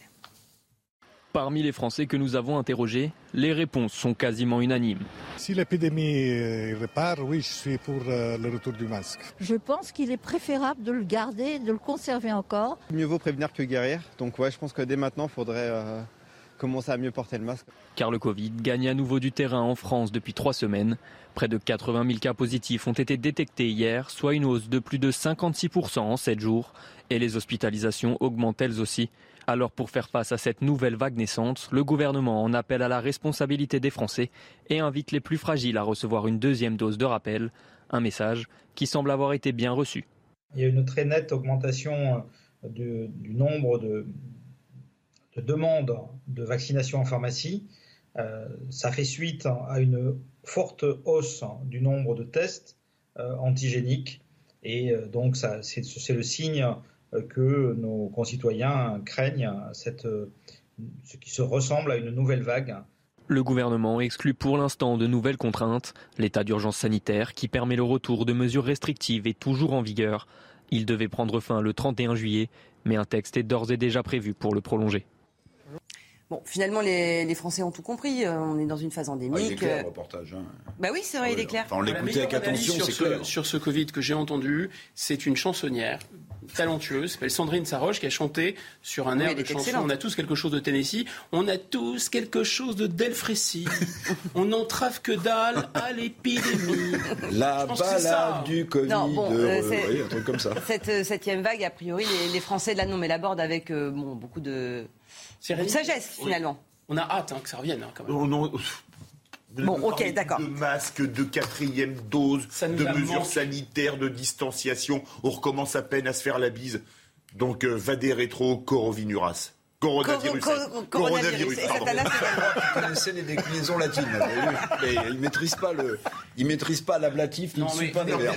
Parmi les Français que nous avons interrogés, les réponses sont quasiment unanimes. Si l'épidémie euh, repart, oui, je suis pour euh, le retour du masque. Je pense qu'il est préférable de le garder, de le conserver encore. Mieux vaut prévenir que guérir. Donc ouais, je pense que dès maintenant, il faudrait commencer à mieux porter le masque. Car le Covid gagne à nouveau du terrain en France depuis trois semaines. Près de 80 000 cas positifs ont été détectés hier, soit une hausse de plus de 56% en 7 jours. Et les hospitalisations augmentent elles aussi. Alors pour faire face à cette nouvelle vague naissante, le gouvernement en appelle à la responsabilité des Français et invite les plus fragiles à recevoir une deuxième dose de rappel. Un message qui semble avoir été bien reçu. Il y a une très nette augmentation du nombre de, de demande de vaccination en pharmacie. Euh, ça fait suite à une forte hausse du nombre de tests euh, antigéniques. Et euh, donc, c'est le signe que nos concitoyens craignent ce qui se ressemble à une nouvelle vague. Le gouvernement exclut pour l'instant de nouvelles contraintes. L'état d'urgence sanitaire, qui permet le retour de mesures restrictives, est toujours en vigueur. Il devait prendre fin le 31 juillet, mais un texte est d'ores et déjà prévu pour le prolonger. Bon, finalement, les, Français ont tout compris. Euh, on est dans une phase endémique. Ah, il est clair, le reportage. Hein. Bah oui, c'est vrai, il est clair. on l'écoutait avec attention, c'est clair. Sur ce Covid que j'ai entendu, c'est une chansonnière talentueuse, s'appelle Sandrine Saroche, qui a chanté sur un air de chanson. On a tous quelque chose de Tennessee. On a tous quelque chose de Delfrécy. on n'entrave que dalle à l'épidémie. La balade du Covid. Non, bon, euh, un truc comme ça. Cette euh, septième vague, a priori, les, Français la nomment et l'abordent avec bon, beaucoup de c'est sagesse, finalement. On a hâte hein, que ça revienne, hein, quand même. Oh, Bon, ok, d'accord. De masques, de quatrième dose, de mesures sanitaires, de distanciation. On recommence à peine à se faire la bise. Donc, euh, va des rétro, Corovinuras. Coronavirus. coronavirus. Connaissez les déclinaisons latines. Mais ils ne maîtrisent pas le, ils maîtrisent pas l'ablatif, non, mais, pas derrière,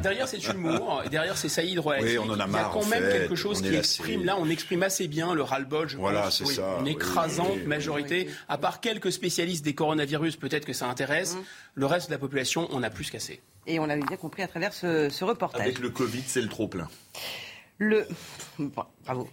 derrière c'est humour, derrière c'est Saïd Roazi. Oui, on en a marre. Il y a quand même quelque chose qui exprime, là, on exprime assez bien le ras-le-bol, je voilà, c'est ça. Une écrasante majorité. À part quelques spécialistes des coronavirus, peut-être que ça intéresse. Mmh. Le reste de la population, on a plus qu'assez. Et on l'avait bien compris à travers ce, ce reportage. Avec le Covid, c'est le trop plein. Le... Bravo.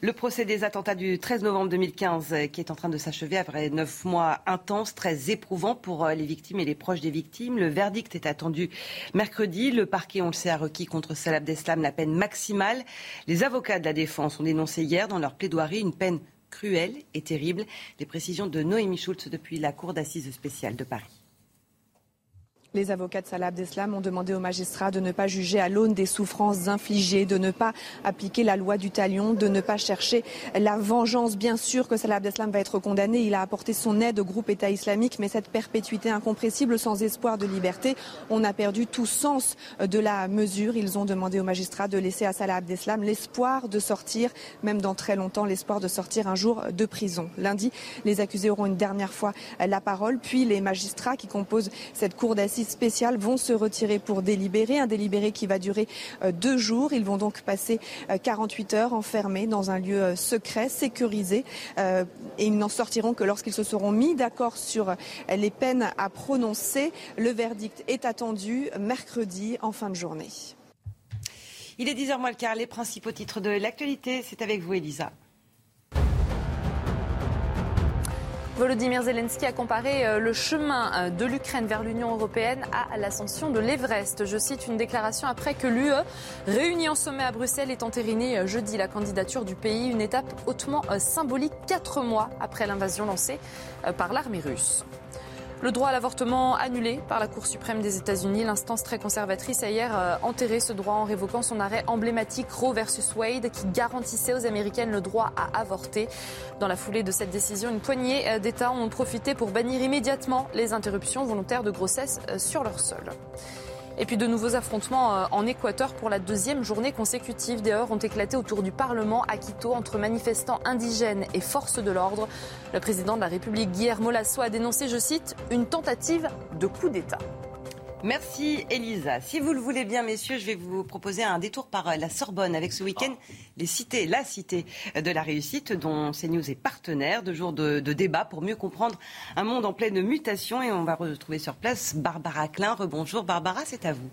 Le procès des attentats du 13 novembre 2015 euh, qui est en train de s'achever après neuf mois intenses, très éprouvants pour euh, les victimes et les proches des victimes. Le verdict est attendu mercredi. Le parquet, on le sait, a requis contre Salah Abdeslam la peine maximale. Les avocats de la défense ont dénoncé hier dans leur plaidoirie une peine cruelle et terrible. Les précisions de Noémie Schultz depuis la Cour d'assises spéciale de Paris. Les avocats de Salah Abdeslam ont demandé aux magistrats de ne pas juger à l'aune des souffrances infligées, de ne pas appliquer la loi du talion, de ne pas chercher la vengeance. Bien sûr que Salah Abdeslam va être condamné. Il a apporté son aide au groupe État islamique, mais cette perpétuité incompressible sans espoir de liberté, on a perdu tout sens de la mesure. Ils ont demandé aux magistrats de laisser à Salah Abdeslam l'espoir de sortir, même dans très longtemps, l'espoir de sortir un jour de prison. Lundi, les accusés auront une dernière fois la parole, puis les magistrats qui composent cette cour d'assises spéciales vont se retirer pour délibérer. Un délibéré qui va durer euh, deux jours. Ils vont donc passer 48 euh, heures enfermés dans un lieu euh, secret, sécurisé. Et ils n'en sortiront que lorsqu'ils se seront mis d'accord sur les peines à prononcer. Le verdict est attendu mercredi en fin de journée. Il est 10h moins le quart. Les principaux titres de l'actualité, c'est avec vous, Elisa. Volodymyr Zelensky a comparé euh, le chemin euh, de l'Ukraine vers l'Union européenne à l'ascension de l'Everest. Je cite une déclaration après que l'UE, réunie en sommet à Bruxelles, ait entériné euh, jeudi la candidature du pays, une étape hautement symbolique quatre mois après l'invasion lancée par l'armée russe. Le droit à l'avortement annulé par la Cour suprême des États-Unis. L'instance très conservatrice a hier euh, enterré ce droit en révoquant son arrêt emblématique Roe versus Wade qui garantissait aux Américaines le droit à avorter. Dans la foulée de cette décision, une poignée euh, d'États ont profité pour bannir immédiatement les interruptions volontaires de grossesse euh, sur leur sol. Et puis de nouveaux affrontements euh, en Équateur pour la deuxième journée consécutive. Des heures ont éclaté autour du Parlement à Quito entre manifestants indigènes et forces de l'ordre. Le président de la République, Guillermo Lasso, a dénoncé, je cite, une tentative de coup d'État. Merci Elisa. Si vous le voulez bien, messieurs, je vais vous proposer un détour par la Sorbonne avec ce week-end les cités, la cité de la réussite dont CNews est partenaire. de jours de, de débat pour mieux comprendre un monde en pleine mutation. Et on va retrouver sur place Barbara Klein. Rebonjour Barbara, c'est à vous.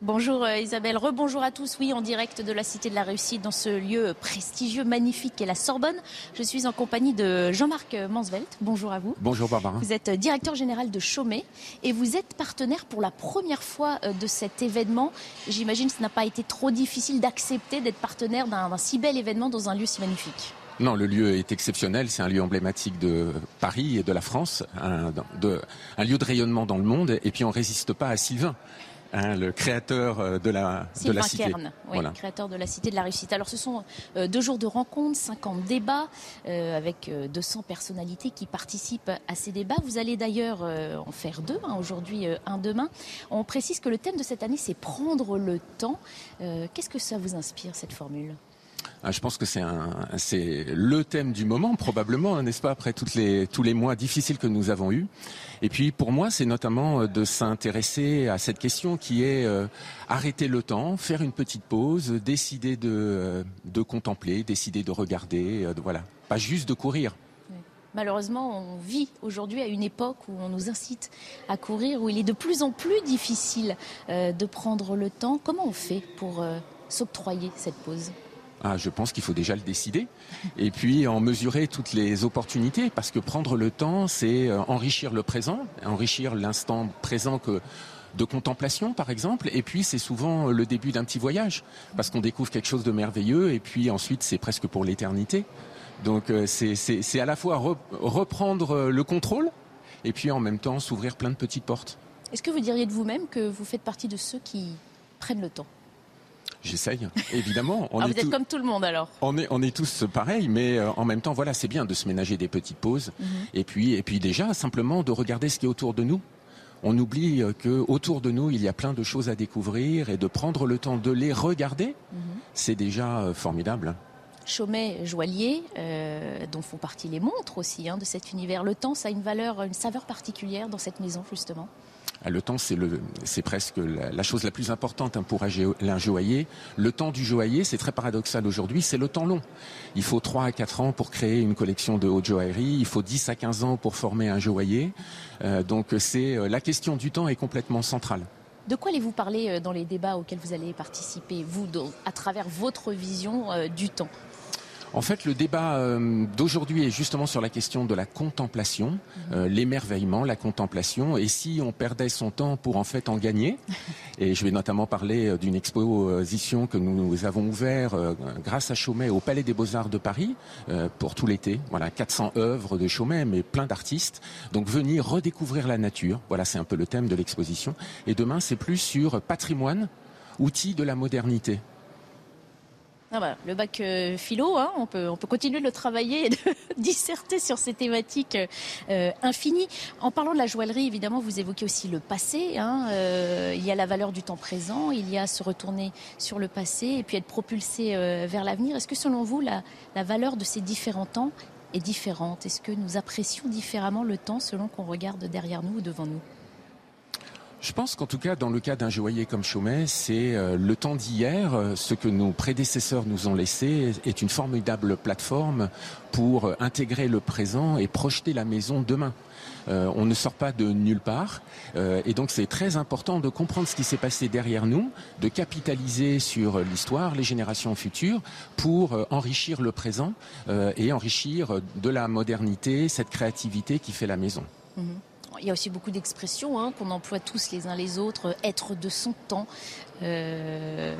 Bonjour euh, Isabelle, rebonjour à tous. Oui, en direct de la Cité de la Réussite, dans ce lieu prestigieux, magnifique qu'est la Sorbonne. Je suis en compagnie de Jean-Marc Mansvelt. Bonjour à vous. Bonjour Barbara. Vous êtes directeur général de Chaumet et vous êtes partenaire pour la première fois euh, de cet événement. J'imagine que ce n'a pas été trop difficile d'accepter d'être partenaire d'un si bel événement dans un lieu si magnifique. Non, le lieu est exceptionnel. C'est un lieu emblématique de Paris et de la France, un, un lieu de rayonnement dans le monde. Et puis on résiste pas à Sylvain. Hein, le créateur euh, de la, de la cité. Kern, oui, créateur de la cité de la réussite. Alors ce sont euh, deux jours de rencontres, 50 débats euh, avec 200 personnalités qui participent à ces débats. Vous allez d'ailleurs en faire deux, hein, aujourd'hui un demain. On précise que le thème de cette année c'est prendre le temps. Qu'est-ce que ça vous inspire cette formule? Je pense que c'est le thème du moment probablement, n'est-ce pas, après tous les mois difficiles que nous avons eus. Et puis pour moi, c'est notamment euh, de s'intéresser à cette question qui est euh, arrêter le temps, faire une petite pause, décider de, euh, de contempler, décider de regarder, voilà, pas juste de courir. Malheureusement, on vit aujourd'hui à une époque où on nous incite à courir, où il est de plus en plus difficile de prendre le temps. Comment on fait pour s'octroyer cette pause? Ah, je pense qu'il faut déjà le décider et puis en mesurer toutes les opportunités parce que prendre le temps, c'est euh, enrichir le présent, enrichir l'instant présent que de contemplation par exemple et puis c'est souvent le début d'un petit voyage parce qu'on découvre quelque chose de merveilleux et puis ensuite c'est presque pour l'éternité. Donc euh, c'est à la fois reprendre le contrôle et puis en même temps s'ouvrir plein de petites portes. Est-ce que vous diriez de vous-même que vous faites partie de ceux qui prennent le temps? J'essaye, évidemment. On ah, vous êtes comme tout le monde alors. On est, on est tous pareils, mais euh, en même temps, voilà, c'est bien de se ménager des petites pauses. Mhm. Et puis, et puis déjà, simplement de regarder ce qui est autour de nous. On oublie euh, que autour de nous, il y a plein de choses à découvrir et de prendre le temps de les regarder, mhm. c'est déjà euh, formidable. Chaumet, joaillier, dont font partie les montres aussi hein, de cet univers. Le temps, ça a une valeur, une saveur particulière dans cette maison justement? Ah, le temps, c'est presque la, chose la plus importante hein, pour un joaillier. Le temps du joaillier, c'est très paradoxal aujourd'hui, c'est le temps long. Il faut 3 à 4 ans pour créer une collection de haute joaillerie. Il faut 10 à 15 ans pour former un joaillier. Euh, donc c'est euh, la question du temps est complètement centrale. De quoi allez-vous parler euh, dans les débats auxquels vous allez participer, vous, à travers votre vision du temps? En fait, le débat euh, d'aujourd'hui est justement sur la question de la contemplation, mhm. euh, l'émerveillement, la contemplation, et si on perdait son temps pour en fait en gagner. Et je vais notamment parler euh, d'une exposition que nous avons ouverte grâce à Chaumet au Palais des Beaux-Arts de Paris pour tout l'été. Voilà, 400 œuvres de Chaumet, mais plein d'artistes. Donc venir redécouvrir la nature. Voilà, c'est un peu le thème de l'exposition. Et demain, c'est plus sur patrimoine, outils de la modernité. Ah bah, le bac euh, philo, hein, on, peut, on peut continuer de le travailler et de disserter sur ces thématiques euh, infinies. En parlant de la joaillerie, évidemment, vous évoquez aussi le passé. Hein, euh, il y a la valeur du temps présent, il y a se retourner sur le passé et puis être propulsé vers l'avenir. Est-ce que selon vous, la valeur de ces différents temps est différente? Est-ce que nous apprécions différemment le temps selon qu'on regarde derrière nous ou devant nous? Je pense qu'en tout cas, dans le cas d'un joaillier comme Chaumet, c'est euh, le temps d'hier, euh, ce que nos prédécesseurs nous ont laissé est une formidable plateforme pour euh, intégrer le présent et projeter la maison demain. on ne sort pas de nulle part. et donc c'est très important de comprendre ce qui s'est passé derrière nous, de capitaliser sur l'histoire, les générations futures, pour enrichir le présent et enrichir de la modernité cette créativité qui fait la maison. Mmh il y a aussi beaucoup d'expressions hein, qu'on emploie tous les uns les autres. Être de son temps. Euh,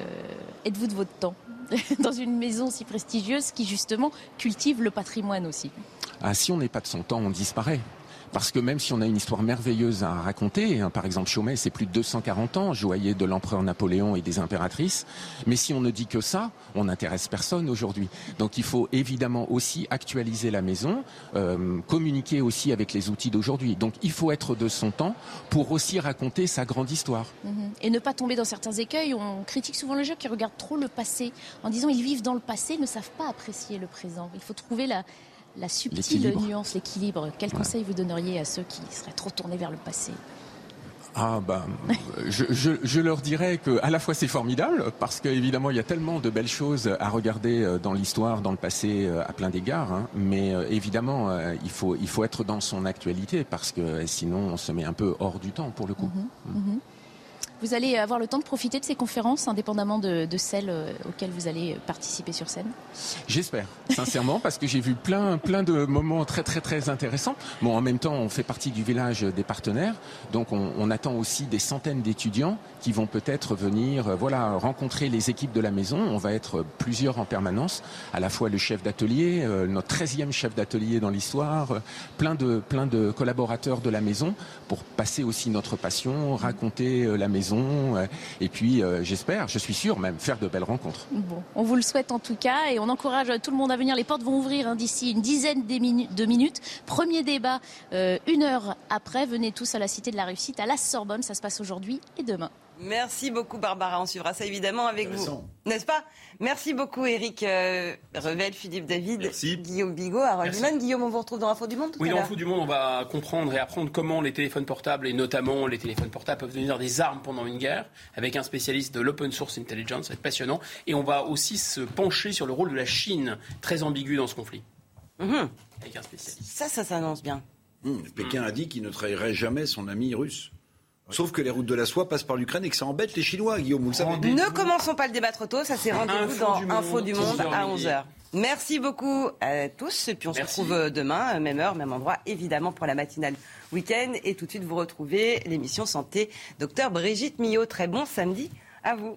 êtes-vous de votre temps? Dans une maison si prestigieuse qui justement cultive le patrimoine aussi. Ah, si on n'est pas de son temps, on disparaît. Parce que même si on a une histoire merveilleuse à raconter, hein, par exemple Chaumet, c'est plus de 240 ans, joaillier de l'empereur Napoléon et des impératrices, mais si on ne dit que ça, on n'intéresse personne aujourd'hui. Donc il faut évidemment aussi actualiser la maison, euh, communiquer aussi avec les outils d'aujourd'hui. Donc il faut être de son temps pour aussi raconter sa grande histoire. Mhm. Et ne pas tomber dans certains écueils. On critique souvent les gens qui regardent trop le passé en disant ils vivent dans le passé, ne savent pas apprécier le présent. Il faut trouver la, la subtile nuance, l'équilibre. Quel conseil vous donneriez à ceux qui seraient trop tournés vers le passé? Ah ben, je, leur dirais que à la fois c'est formidable parce qu'évidemment il y a tellement de belles choses à regarder euh, dans l'histoire, dans le passé euh, à plein d'égards, hein. mais euh, évidemment il faut il faut être dans son actualité parce que sinon on se met un peu hors du temps pour le coup. Mm-hmm. Mm-hmm. Vous allez avoir le temps de profiter de ces conférences, indépendamment de, celles euh, auxquelles vous allez participer sur scène? J'espère, sincèrement, parce que j'ai vu plein, plein de moments très, très, très intéressants. Bon, en même temps, on fait partie du village des partenaires, donc on, attend aussi des centaines d'étudiants qui vont peut-être venir, euh, voilà, rencontrer les équipes de la maison. On va être plusieurs en permanence, à la fois le chef d'atelier, euh, notre 13e chef d'atelier dans l'histoire, plein de, plein de collaborateurs de la maison pour passer aussi notre passion, raconter la maison euh, et puis, euh, j'espère, je suis sûr même, faire de belles rencontres. On vous le souhaite en tout cas et on encourage tout le monde à venir. Les portes vont ouvrir hein, d'ici une dizaine de minutes. Premier débat, euh, une heure après. Venez tous à la Cité de la Réussite, à la Sorbonne. Ça se passe aujourd'hui et demain. Merci beaucoup Barbara, on suivra ça évidemment avec vous. N'est-ce pas? Merci beaucoup Eric euh, Revel, Philippe David, Guillaume Bigot, Harold Duman. Guillaume, on vous retrouve dans Info du Monde Oui, dans Info du Monde, on va comprendre et apprendre comment les téléphones portables, et notamment les téléphones portables, peuvent devenir des armes pendant une guerre, avec un spécialiste de l'open source intelligence, ça va être passionnant. Et on va aussi se pencher sur le rôle de la Chine, très ambigu dans ce conflit. Mhm. Avec un spécialiste. Ça, ça s'annonce bien. Mmh, Pékin a dit qu'il ne trahirait jamais son ami russe. Sauf que les routes de la soie passent par l'Ukraine et que ça embête les Chinois, Guillaume, vous le savez. Ne commençons pas le débat trop tôt, ça c'est rendez-vous dans Info du Monde à 11h. Merci beaucoup à tous. Et puis on se retrouve demain, même heure, même endroit, évidemment, pour la matinale week-end. Et tout de suite, vous retrouvez l'émission Santé, docteur Brigitte Millot. Très bon samedi à vous.